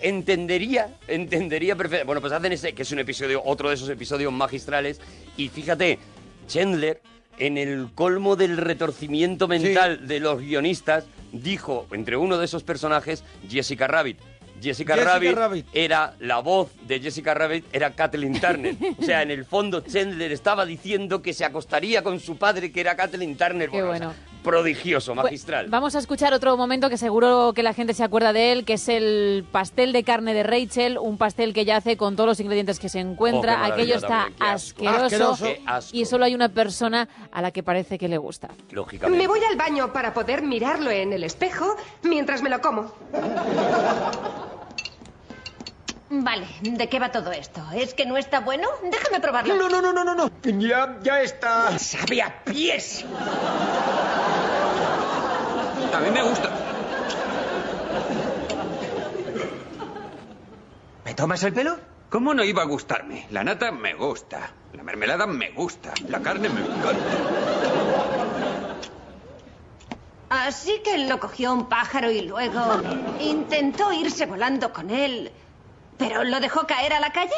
Entendería, entendería perfectamente. Bueno, pues hacen ese, que es un episodio, otro de esos episodios magistrales. Y fíjate, Chandler, en el colmo del retorcimiento mental de los guionistas, dijo, entre uno de esos personajes, Jessica Rabbit. Jessica, Jessica Rabbit, Rabbit. era la voz de Jessica Rabbit, era Kathleen Turner. O sea, en el fondo Chandler estaba diciendo que se acostaría con su padre, que era Kathleen Turner. Qué Bueno, o sea, prodigioso, Pues, magistral. Vamos a escuchar otro momento que seguro que la gente se acuerda de él, que es el pastel de carne de Rachel, un pastel que ella hace con todos los ingredientes que se Oh, encuentra. maravilla Aquello está también, qué asco. asqueroso, Asqueroso. Qué asco. y solo hay una persona a la que parece que le gusta. Lógicamente. Me voy al baño para poder mirarlo en el espejo mientras me lo como. Vale, ¿de qué va todo esto? ¿Es que no está bueno? Déjame probarlo. No, no, no, no, no, no. Ya, ya está. Sabe a pies. A mí me gusta. ¿Me tomas el pelo? ¿Cómo no iba a gustarme? La nata me gusta. La mermelada me gusta. La carne me encanta. Así que lo cogió un pájaro y luego intentó irse volando con él. ¿Pero lo dejó caer a la calle?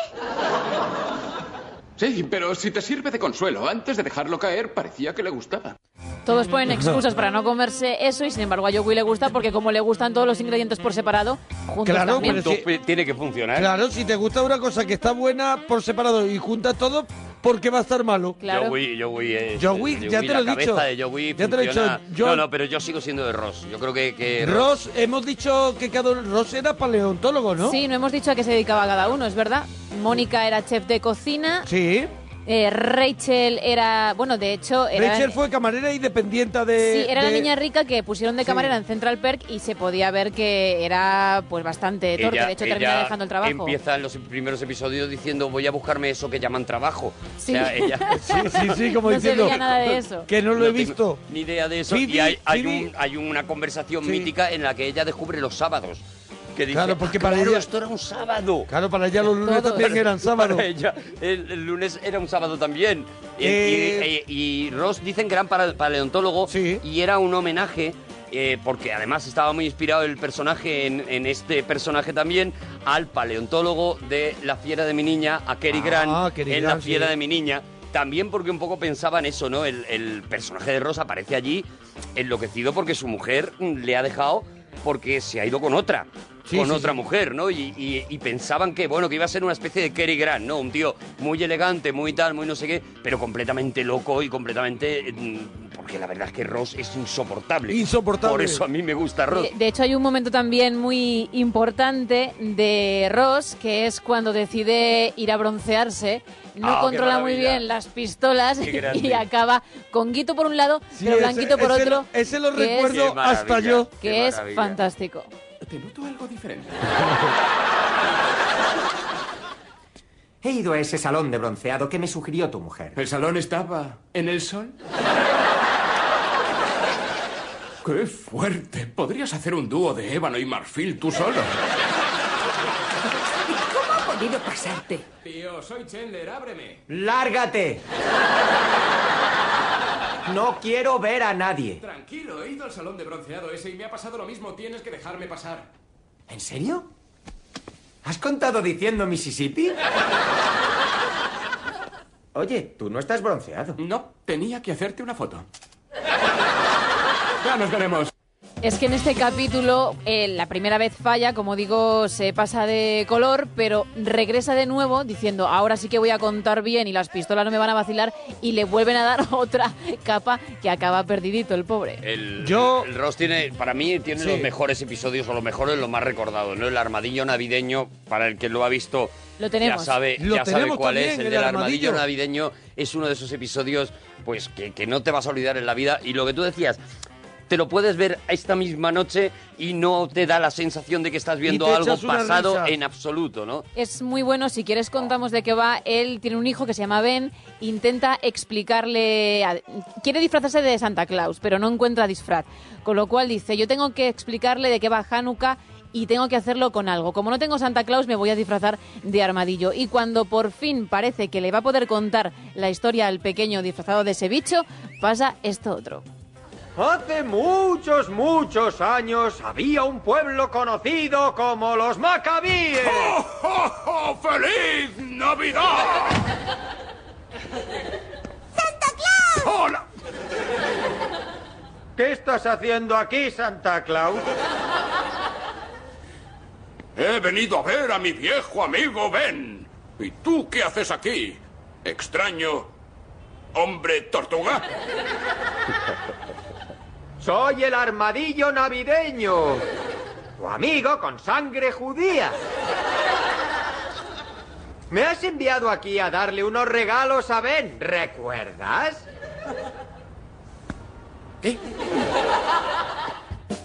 Sí, pero si te sirve de consuelo, antes de dejarlo caer parecía que le gustaba. Todos ponen excusas para no comerse eso y sin embargo a Yogui le gusta porque como le gustan todos los ingredientes por separado, juntos Claro, también. pero si- Tiene que funcionar. Claro, si te gusta una cosa que está buena por separado y junta todo, ¿por qué va a estar malo? Joey, Joey es- Joey, Joey, ya te lo he la dicho. cabeza de Joey Ya te lo he dicho, yo- No, no, pero yo sigo siendo de Ross. Yo creo que... que Ross, hemos dicho que cada Ross era paleontólogo, ¿no? Sí, no hemos dicho a qué se dedicaba cada uno, es verdad. Mónica era chef de cocina. Sí. Eh, Rachel era, bueno, de hecho, era, Rachel fue camarera y dependiente de... sí, era la niña rica que pusieron de camarera en Central Perk y se podía ver que era pues bastante torpe. ella- de hecho, termina dejando el trabajo. Empieza en los primeros episodios diciendo voy a buscarme eso que llaman trabajo. Sí. O sea, ella... Sí, sí, sí, como No diciendo... nada de eso. Que no lo he visto. Ni idea de eso. Phoebe- y hay, hay, un- hay una conversación Sí. mítica en la que ella descubre los sábados. Que dice, Claro, porque "Ah, para claro, ella- esto era un sábado. Claro, para ella los lunes también eran sábados. Para ella, el, el lunes era un sábado también. Y- Eh, Y, y- y Ross dicen que era un para- paleontólogo y era un homenaje. eh, porque además estaba muy inspirado el personaje en, en este personaje también al paleontólogo de La fiera de mi niña, a Cary Ah, Grant en Grant, La fiera sí. de mi niña. También porque un poco pensaba en eso, ¿no? El, el personaje de Ross aparece allí enloquecido porque su mujer le ha dejado porque se ha ido con otra. Sí, con sí, otra sí. mujer, ¿no? Y, y- y pensaban que, bueno, que iba a ser una especie de Cary Grant, ¿no? Un tío muy elegante, muy tal, muy no sé qué, pero completamente loco y completamente... mm, Porque la verdad es que Ross es insoportable. Insoportable. Por eso a mí me gusta Ross. De, de hecho, hay un momento también muy importante de Ross, que es cuando decide ir a broncearse. No Ah, controla muy bien las pistolas y acaba con Guito por un lado, Sí, pero ese- Blanquito por ese otro. lo- ese lo que es- recuerdo hasta yo. que qué es maravilla. fantástico. Te noto algo diferente. He ido a ese salón de bronceado que me sugirió tu mujer. ¿El salón estaba en el sol? ¡Qué fuerte! Podrías hacer un dúo de ébano y marfil tú solo. ¿Cómo ha podido pasarte? Tío, soy Chandler, ábreme. ¡Lárgate! No quiero ver a nadie. Tranquilo, he ido al salón de bronceado ese y me ha pasado lo mismo. Tienes que dejarme pasar. ¿En serio? ¿Has contado diciendo Mississippi? Oye, tú no estás bronceado. No, tenía que hacerte una foto. Ya nos veremos. Es que en este capítulo eh, la primera vez falla, como digo, se pasa de color, pero regresa de nuevo diciendo, ahora sí que voy a contar bien y las pistolas no me van a vacilar y le vuelven a dar otra capa que acaba perdidito el pobre. El, Yo- el Ross tiene, para mí, tiene Sí. los mejores episodios o los mejores, los más recordados, ¿no? El armadillo navideño, para el que lo ha visto, Lo tenemos. ya sabe, Lo ya sabe cuál también, es. El, el del armadillo. armadillo. navideño es uno de esos episodios, pues, que, que no te vas a olvidar en la vida. Y lo que tú decías, te lo puedes ver esta misma noche y no te da la sensación de que estás viendo algo pasado risa. en absoluto, ¿no? Es muy bueno, si quieres contamos de qué va. Él tiene un hijo que se llama Ben, intenta explicarle, a- quiere disfrazarse de Santa Claus, pero no encuentra disfraz. Con lo cual dice, yo tengo que explicarle de qué va Hanukkah y tengo que hacerlo con algo. Como no tengo Santa Claus, me voy a disfrazar de armadillo. Y cuando por fin parece que le va a poder contar la historia al pequeño disfrazado de ese bicho, pasa esto otro. Hace muchos, muchos años había un pueblo conocido como los Macabíes. ¡Oh, oh, oh! ¡Feliz Navidad! ¡Santa Claus! ¡Hola! ¿Qué estás haciendo aquí, Santa Claus? He venido a ver a mi viejo amigo Ben. ¿Y tú qué haces aquí? Extraño. ¿Hombre tortuga? Soy el armadillo navideño. Tu amigo con sangre judía. Me has enviado aquí a darle unos regalos a Ben, ¿recuerdas?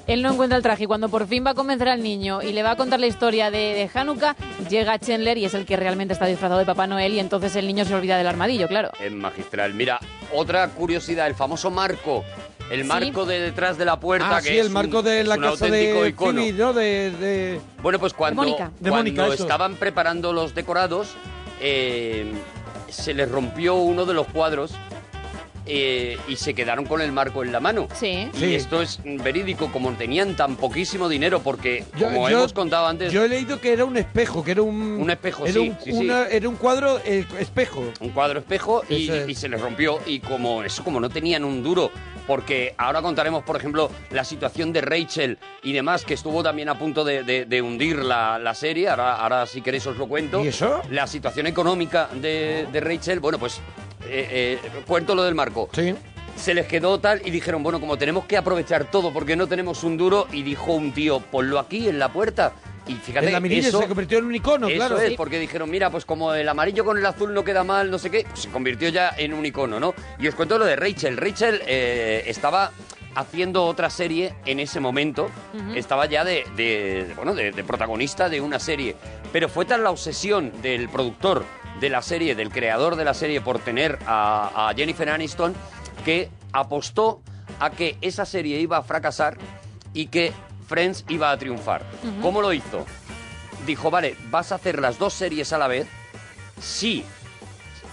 Él no encuentra el traje y cuando por fin va a convencer al niño y le va a contar la historia de, de Hanukkah, llega Chandler y es el que realmente está disfrazado de Papá Noel y entonces el niño se olvida del armadillo, claro. Es magistral. Mira, otra curiosidad, el famoso marco. El marco de detrás de la puerta, Ah, que sí, es el marco un- de es la un casa auténtico de icono. Phoebe, ¿no? De, de- Bueno, pues cuando, Mónica. De cuando Mónica, eso. estaban preparando los decorados, eh, se les rompió uno de los cuadros eh, y se quedaron con el marco en la mano. Sí. Y Sí. esto es verídico, como tenían tan poquísimo dinero, porque Yo- como yo- hemos contado antes, Yo he leído que era un espejo, que era un... Un espejo, era sí, un, sí, sí. una- Era un cuadro eh, espejo. un cuadro espejo y, Eso es. y se les rompió y como eso como no tenían un duro porque ahora contaremos por ejemplo la situación de Rachel y demás que estuvo también a punto de, de- de hundir la, la serie ahora, ahora si queréis os lo cuento ¿Y eso? la situación económica de, de Rachel bueno pues eh, eh, cuento lo del marco Sí. se les quedó tal y dijeron, bueno, como tenemos que aprovechar todo porque no tenemos un duro, y dijo un tío, ponlo aquí en la puerta. Y fíjate, En la mirilla eso, se convirtió en un icono, eso claro. es, porque dijeron, mira, pues como el amarillo con el azul no queda mal, no sé qué, pues se convirtió ya en un icono, ¿no? Y os cuento lo de Rachel. Rachel eh, estaba haciendo otra serie en ese momento, estaba ya de, de- bueno, de, de protagonista de una serie, pero fue tan la obsesión del productor de la serie, del creador de la serie, por tener a, a Jennifer Aniston, que apostó a que esa serie iba a fracasar y que Friends iba a triunfar. ¿Cómo lo hizo? Dijo, vale, vas a hacer las dos series a la vez. Si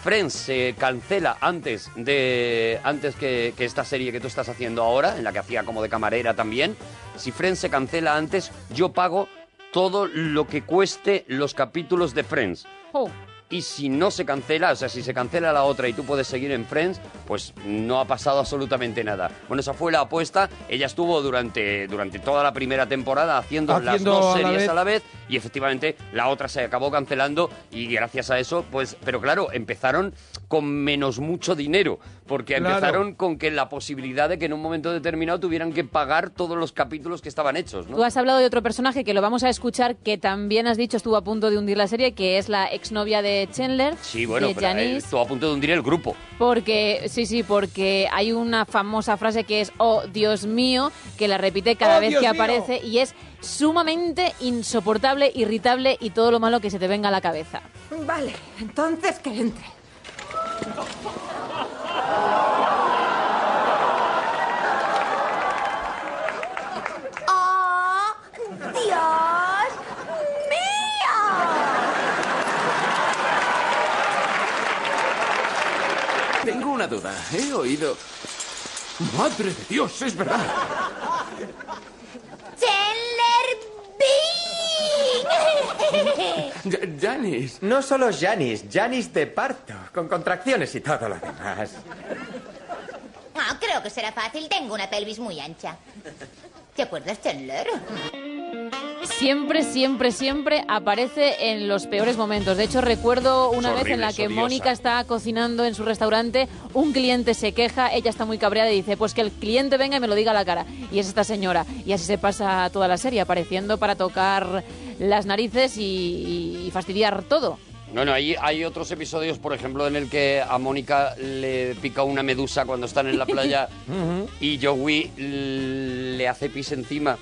Friends se cancela antes de antes que, que esta serie que tú estás haciendo ahora, en la que hacía como de camarera también, si Friends se cancela antes, yo pago todo lo que cueste los capítulos de Friends. Oh. Y si no se cancela, o sea, si se cancela la otra y tú puedes seguir en Friends, pues no ha pasado absolutamente nada. Bueno, esa fue la apuesta. Ella estuvo durante, durante toda la primera temporada haciendo, las dos a la series a la vez y efectivamente la otra se acabó cancelando y gracias a eso, pues, pero claro, empezaron con menos mucho dinero, porque Claro. empezaron con que la posibilidad de que en un momento determinado tuvieran que pagar todos los capítulos que estaban hechos, ¿no? Tú has hablado de otro personaje que lo vamos a escuchar, que también has dicho estuvo a punto de hundir la serie, que es la exnovia de Chandler, Sí, bueno, de pero Janice, estuvo a punto de hundir el grupo. porque sí, sí, porque hay una famosa frase que es "Oh Dios mío", que la repite cada ¡Oh, vez Dios que mío! aparece y es sumamente insoportable, irritable y todo lo malo que se te venga a la cabeza. Vale, entonces que entre. ¡Oh, Dios mío! Tengo una duda. He oído... ¡Madre de Dios! ¡Es verdad! ¡Chandler Bing! Ja- Janice. No solo Janis, Janis de parto, con contracciones y todo lo demás. Ah, creo que será fácil. Tengo una pelvis muy ancha. ¿Te acuerdas, Chandler? Siempre, siempre, siempre aparece en los peores momentos. De hecho, recuerdo una vez en la que. Mónica está cocinando en su restaurante, un cliente se queja, ella está muy cabreada y dice, pues que el cliente venga y me lo diga a la cara. Y es esta señora. Y así se pasa toda la serie, apareciendo para tocar las narices y, y fastidiar todo. No, no, hay, hay otros episodios, por ejemplo, en el que a Mónica le pica una medusa cuando están en la playa y Joey le hace pis encima.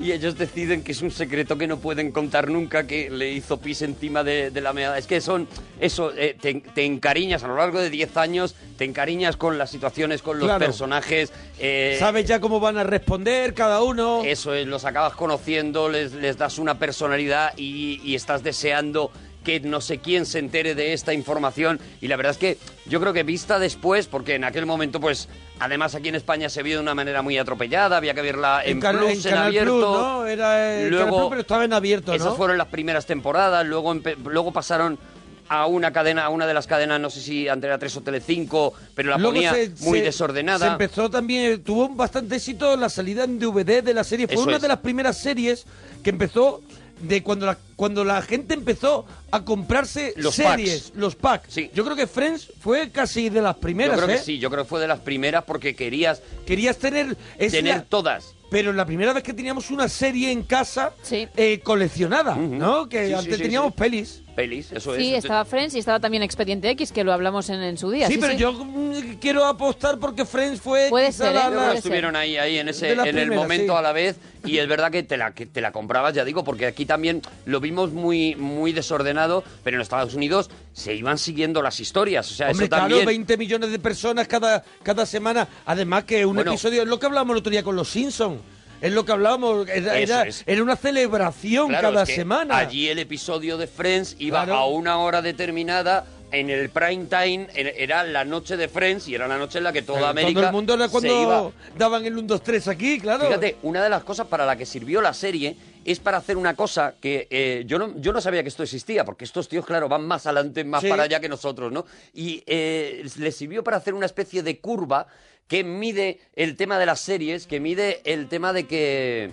Y ellos deciden que es un secreto que no pueden contar nunca, que le hizo pis encima de, de la meada. Es que son, eso, eh, te, te encariñas a lo largo de 10 años, te encariñas con las situaciones, con los Claro. personajes. eh, Sabes ya cómo van a responder cada uno. eso es, los acabas conociendo, les, les das una personalidad y, y estás deseando que no sé quién se entere de esta información. Y la verdad es que yo creo que vista después, porque en aquel momento, pues, además aquí en España se vio de una manera muy atropellada, había que verla en, Can- Plus, en en, Canal abierto. Plus, ¿no? Era eh, Canal Plus, pero estaba en abierto, ¿no? Esas fueron las primeras temporadas, luego, luego pasaron a una cadena, a una de las cadenas, no sé si Antena 3 o Telecinco, pero la Luego ponía se- muy se- desordenada. Se empezó también, tuvo bastante éxito la salida en DVD de la serie. Fue Eso una es. de las primeras series que empezó de cuando la, cuando la gente empezó a comprarse Los series, packs. los packs. Yo creo que Friends fue casi de las primeras, yo creo ¿eh? que sí, yo creo que fue de las primeras porque querías Querías tener... es tener la- todas. Pero la primera vez que teníamos una serie en casa eh, coleccionada, ¿no? Que Sí, sí, antes sí, teníamos sí. pelis. Pelis, eso Sí, es. estaba Friends y estaba también Expediente X, que lo hablamos en, en su día. Sí, pero yo mm, quiero apostar porque Friends fue Puede quizá ser, la- ¿eh? la- estuvieron ahí, ahí en ese, en el momento sí. a la vez y es verdad que te la que te la comprabas, ya digo, porque aquí también lo vimos muy muy desordenado, pero en Estados Unidos se iban siguiendo las historias, o sea, Hombre, eso claro, también 20 millones de personas cada, cada semana. Además que un Bueno. episodio, es lo que hablábamos el otro día con los Simpsons. Es lo que hablábamos, era, una celebración Claro, cada es que semana. Allí el episodio de Friends iba Claro. a una hora determinada. En el prime time era la noche de Friends y era la noche en la que toda América Todo el mundo era se iba cuando daban el 1, 2, 3 aquí, claro. Fíjate, una de las cosas para la que sirvió la serie es para hacer una cosa que eh, yo, no, yo no sabía que esto existía, porque estos tíos, claro, van más adelante, más Sí. para allá que nosotros, ¿no? Y eh, les sirvió para hacer una especie de curva que mide el tema de las series, que mide el tema de que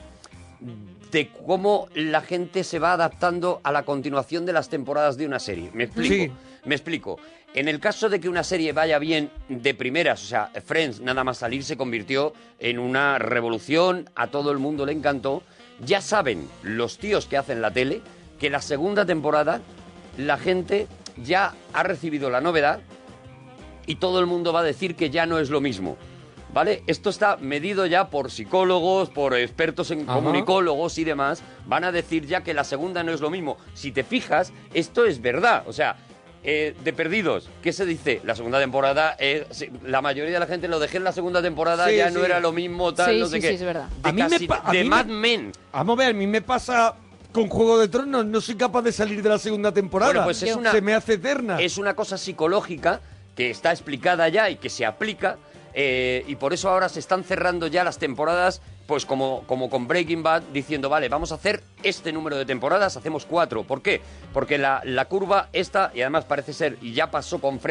de cómo la gente se va adaptando a la continuación de las temporadas de una serie. Me explico. Sí. Me explico. En el caso de que una serie vaya bien de primeras, o sea, Friends nada más salir se convirtió en una revolución, a todo el mundo le encantó, ya saben los tíos que hacen la tele que la segunda temporada la gente ya ha recibido la novedad y todo el mundo va a decir que ya no es lo mismo. ¿Vale? Esto está medido ya por psicólogos, por expertos en Ajá. comunicólogos y demás. Van a decir ya que la segunda no es lo mismo. Si te fijas, esto es verdad. O sea, eh, de perdidos, ¿qué se dice? La segunda temporada, eh, la mayoría de la gente lo dejé en la segunda temporada, Sí, ya sí. no era lo mismo, tal, Sí, no sé sí, qué. sí, es verdad. De, A mí me casi- pa- a de mí Mad me- Men. Vamos a ver, a mí me pasa con Juego de Tronos, no soy capaz de salir de la segunda temporada. Bueno, pues es una, Se me hace eterna. Es una cosa psicológica que está explicada ya y que se aplica. eh, y por eso ahora se están cerrando ya las temporadas, pues como, como con Breaking Bad, diciendo, vale, vamos a hacer este número de temporadas, hacemos cuatro. ¿Por qué? Porque la, la curva esta, y además parece ser, y ya pasó con Friends,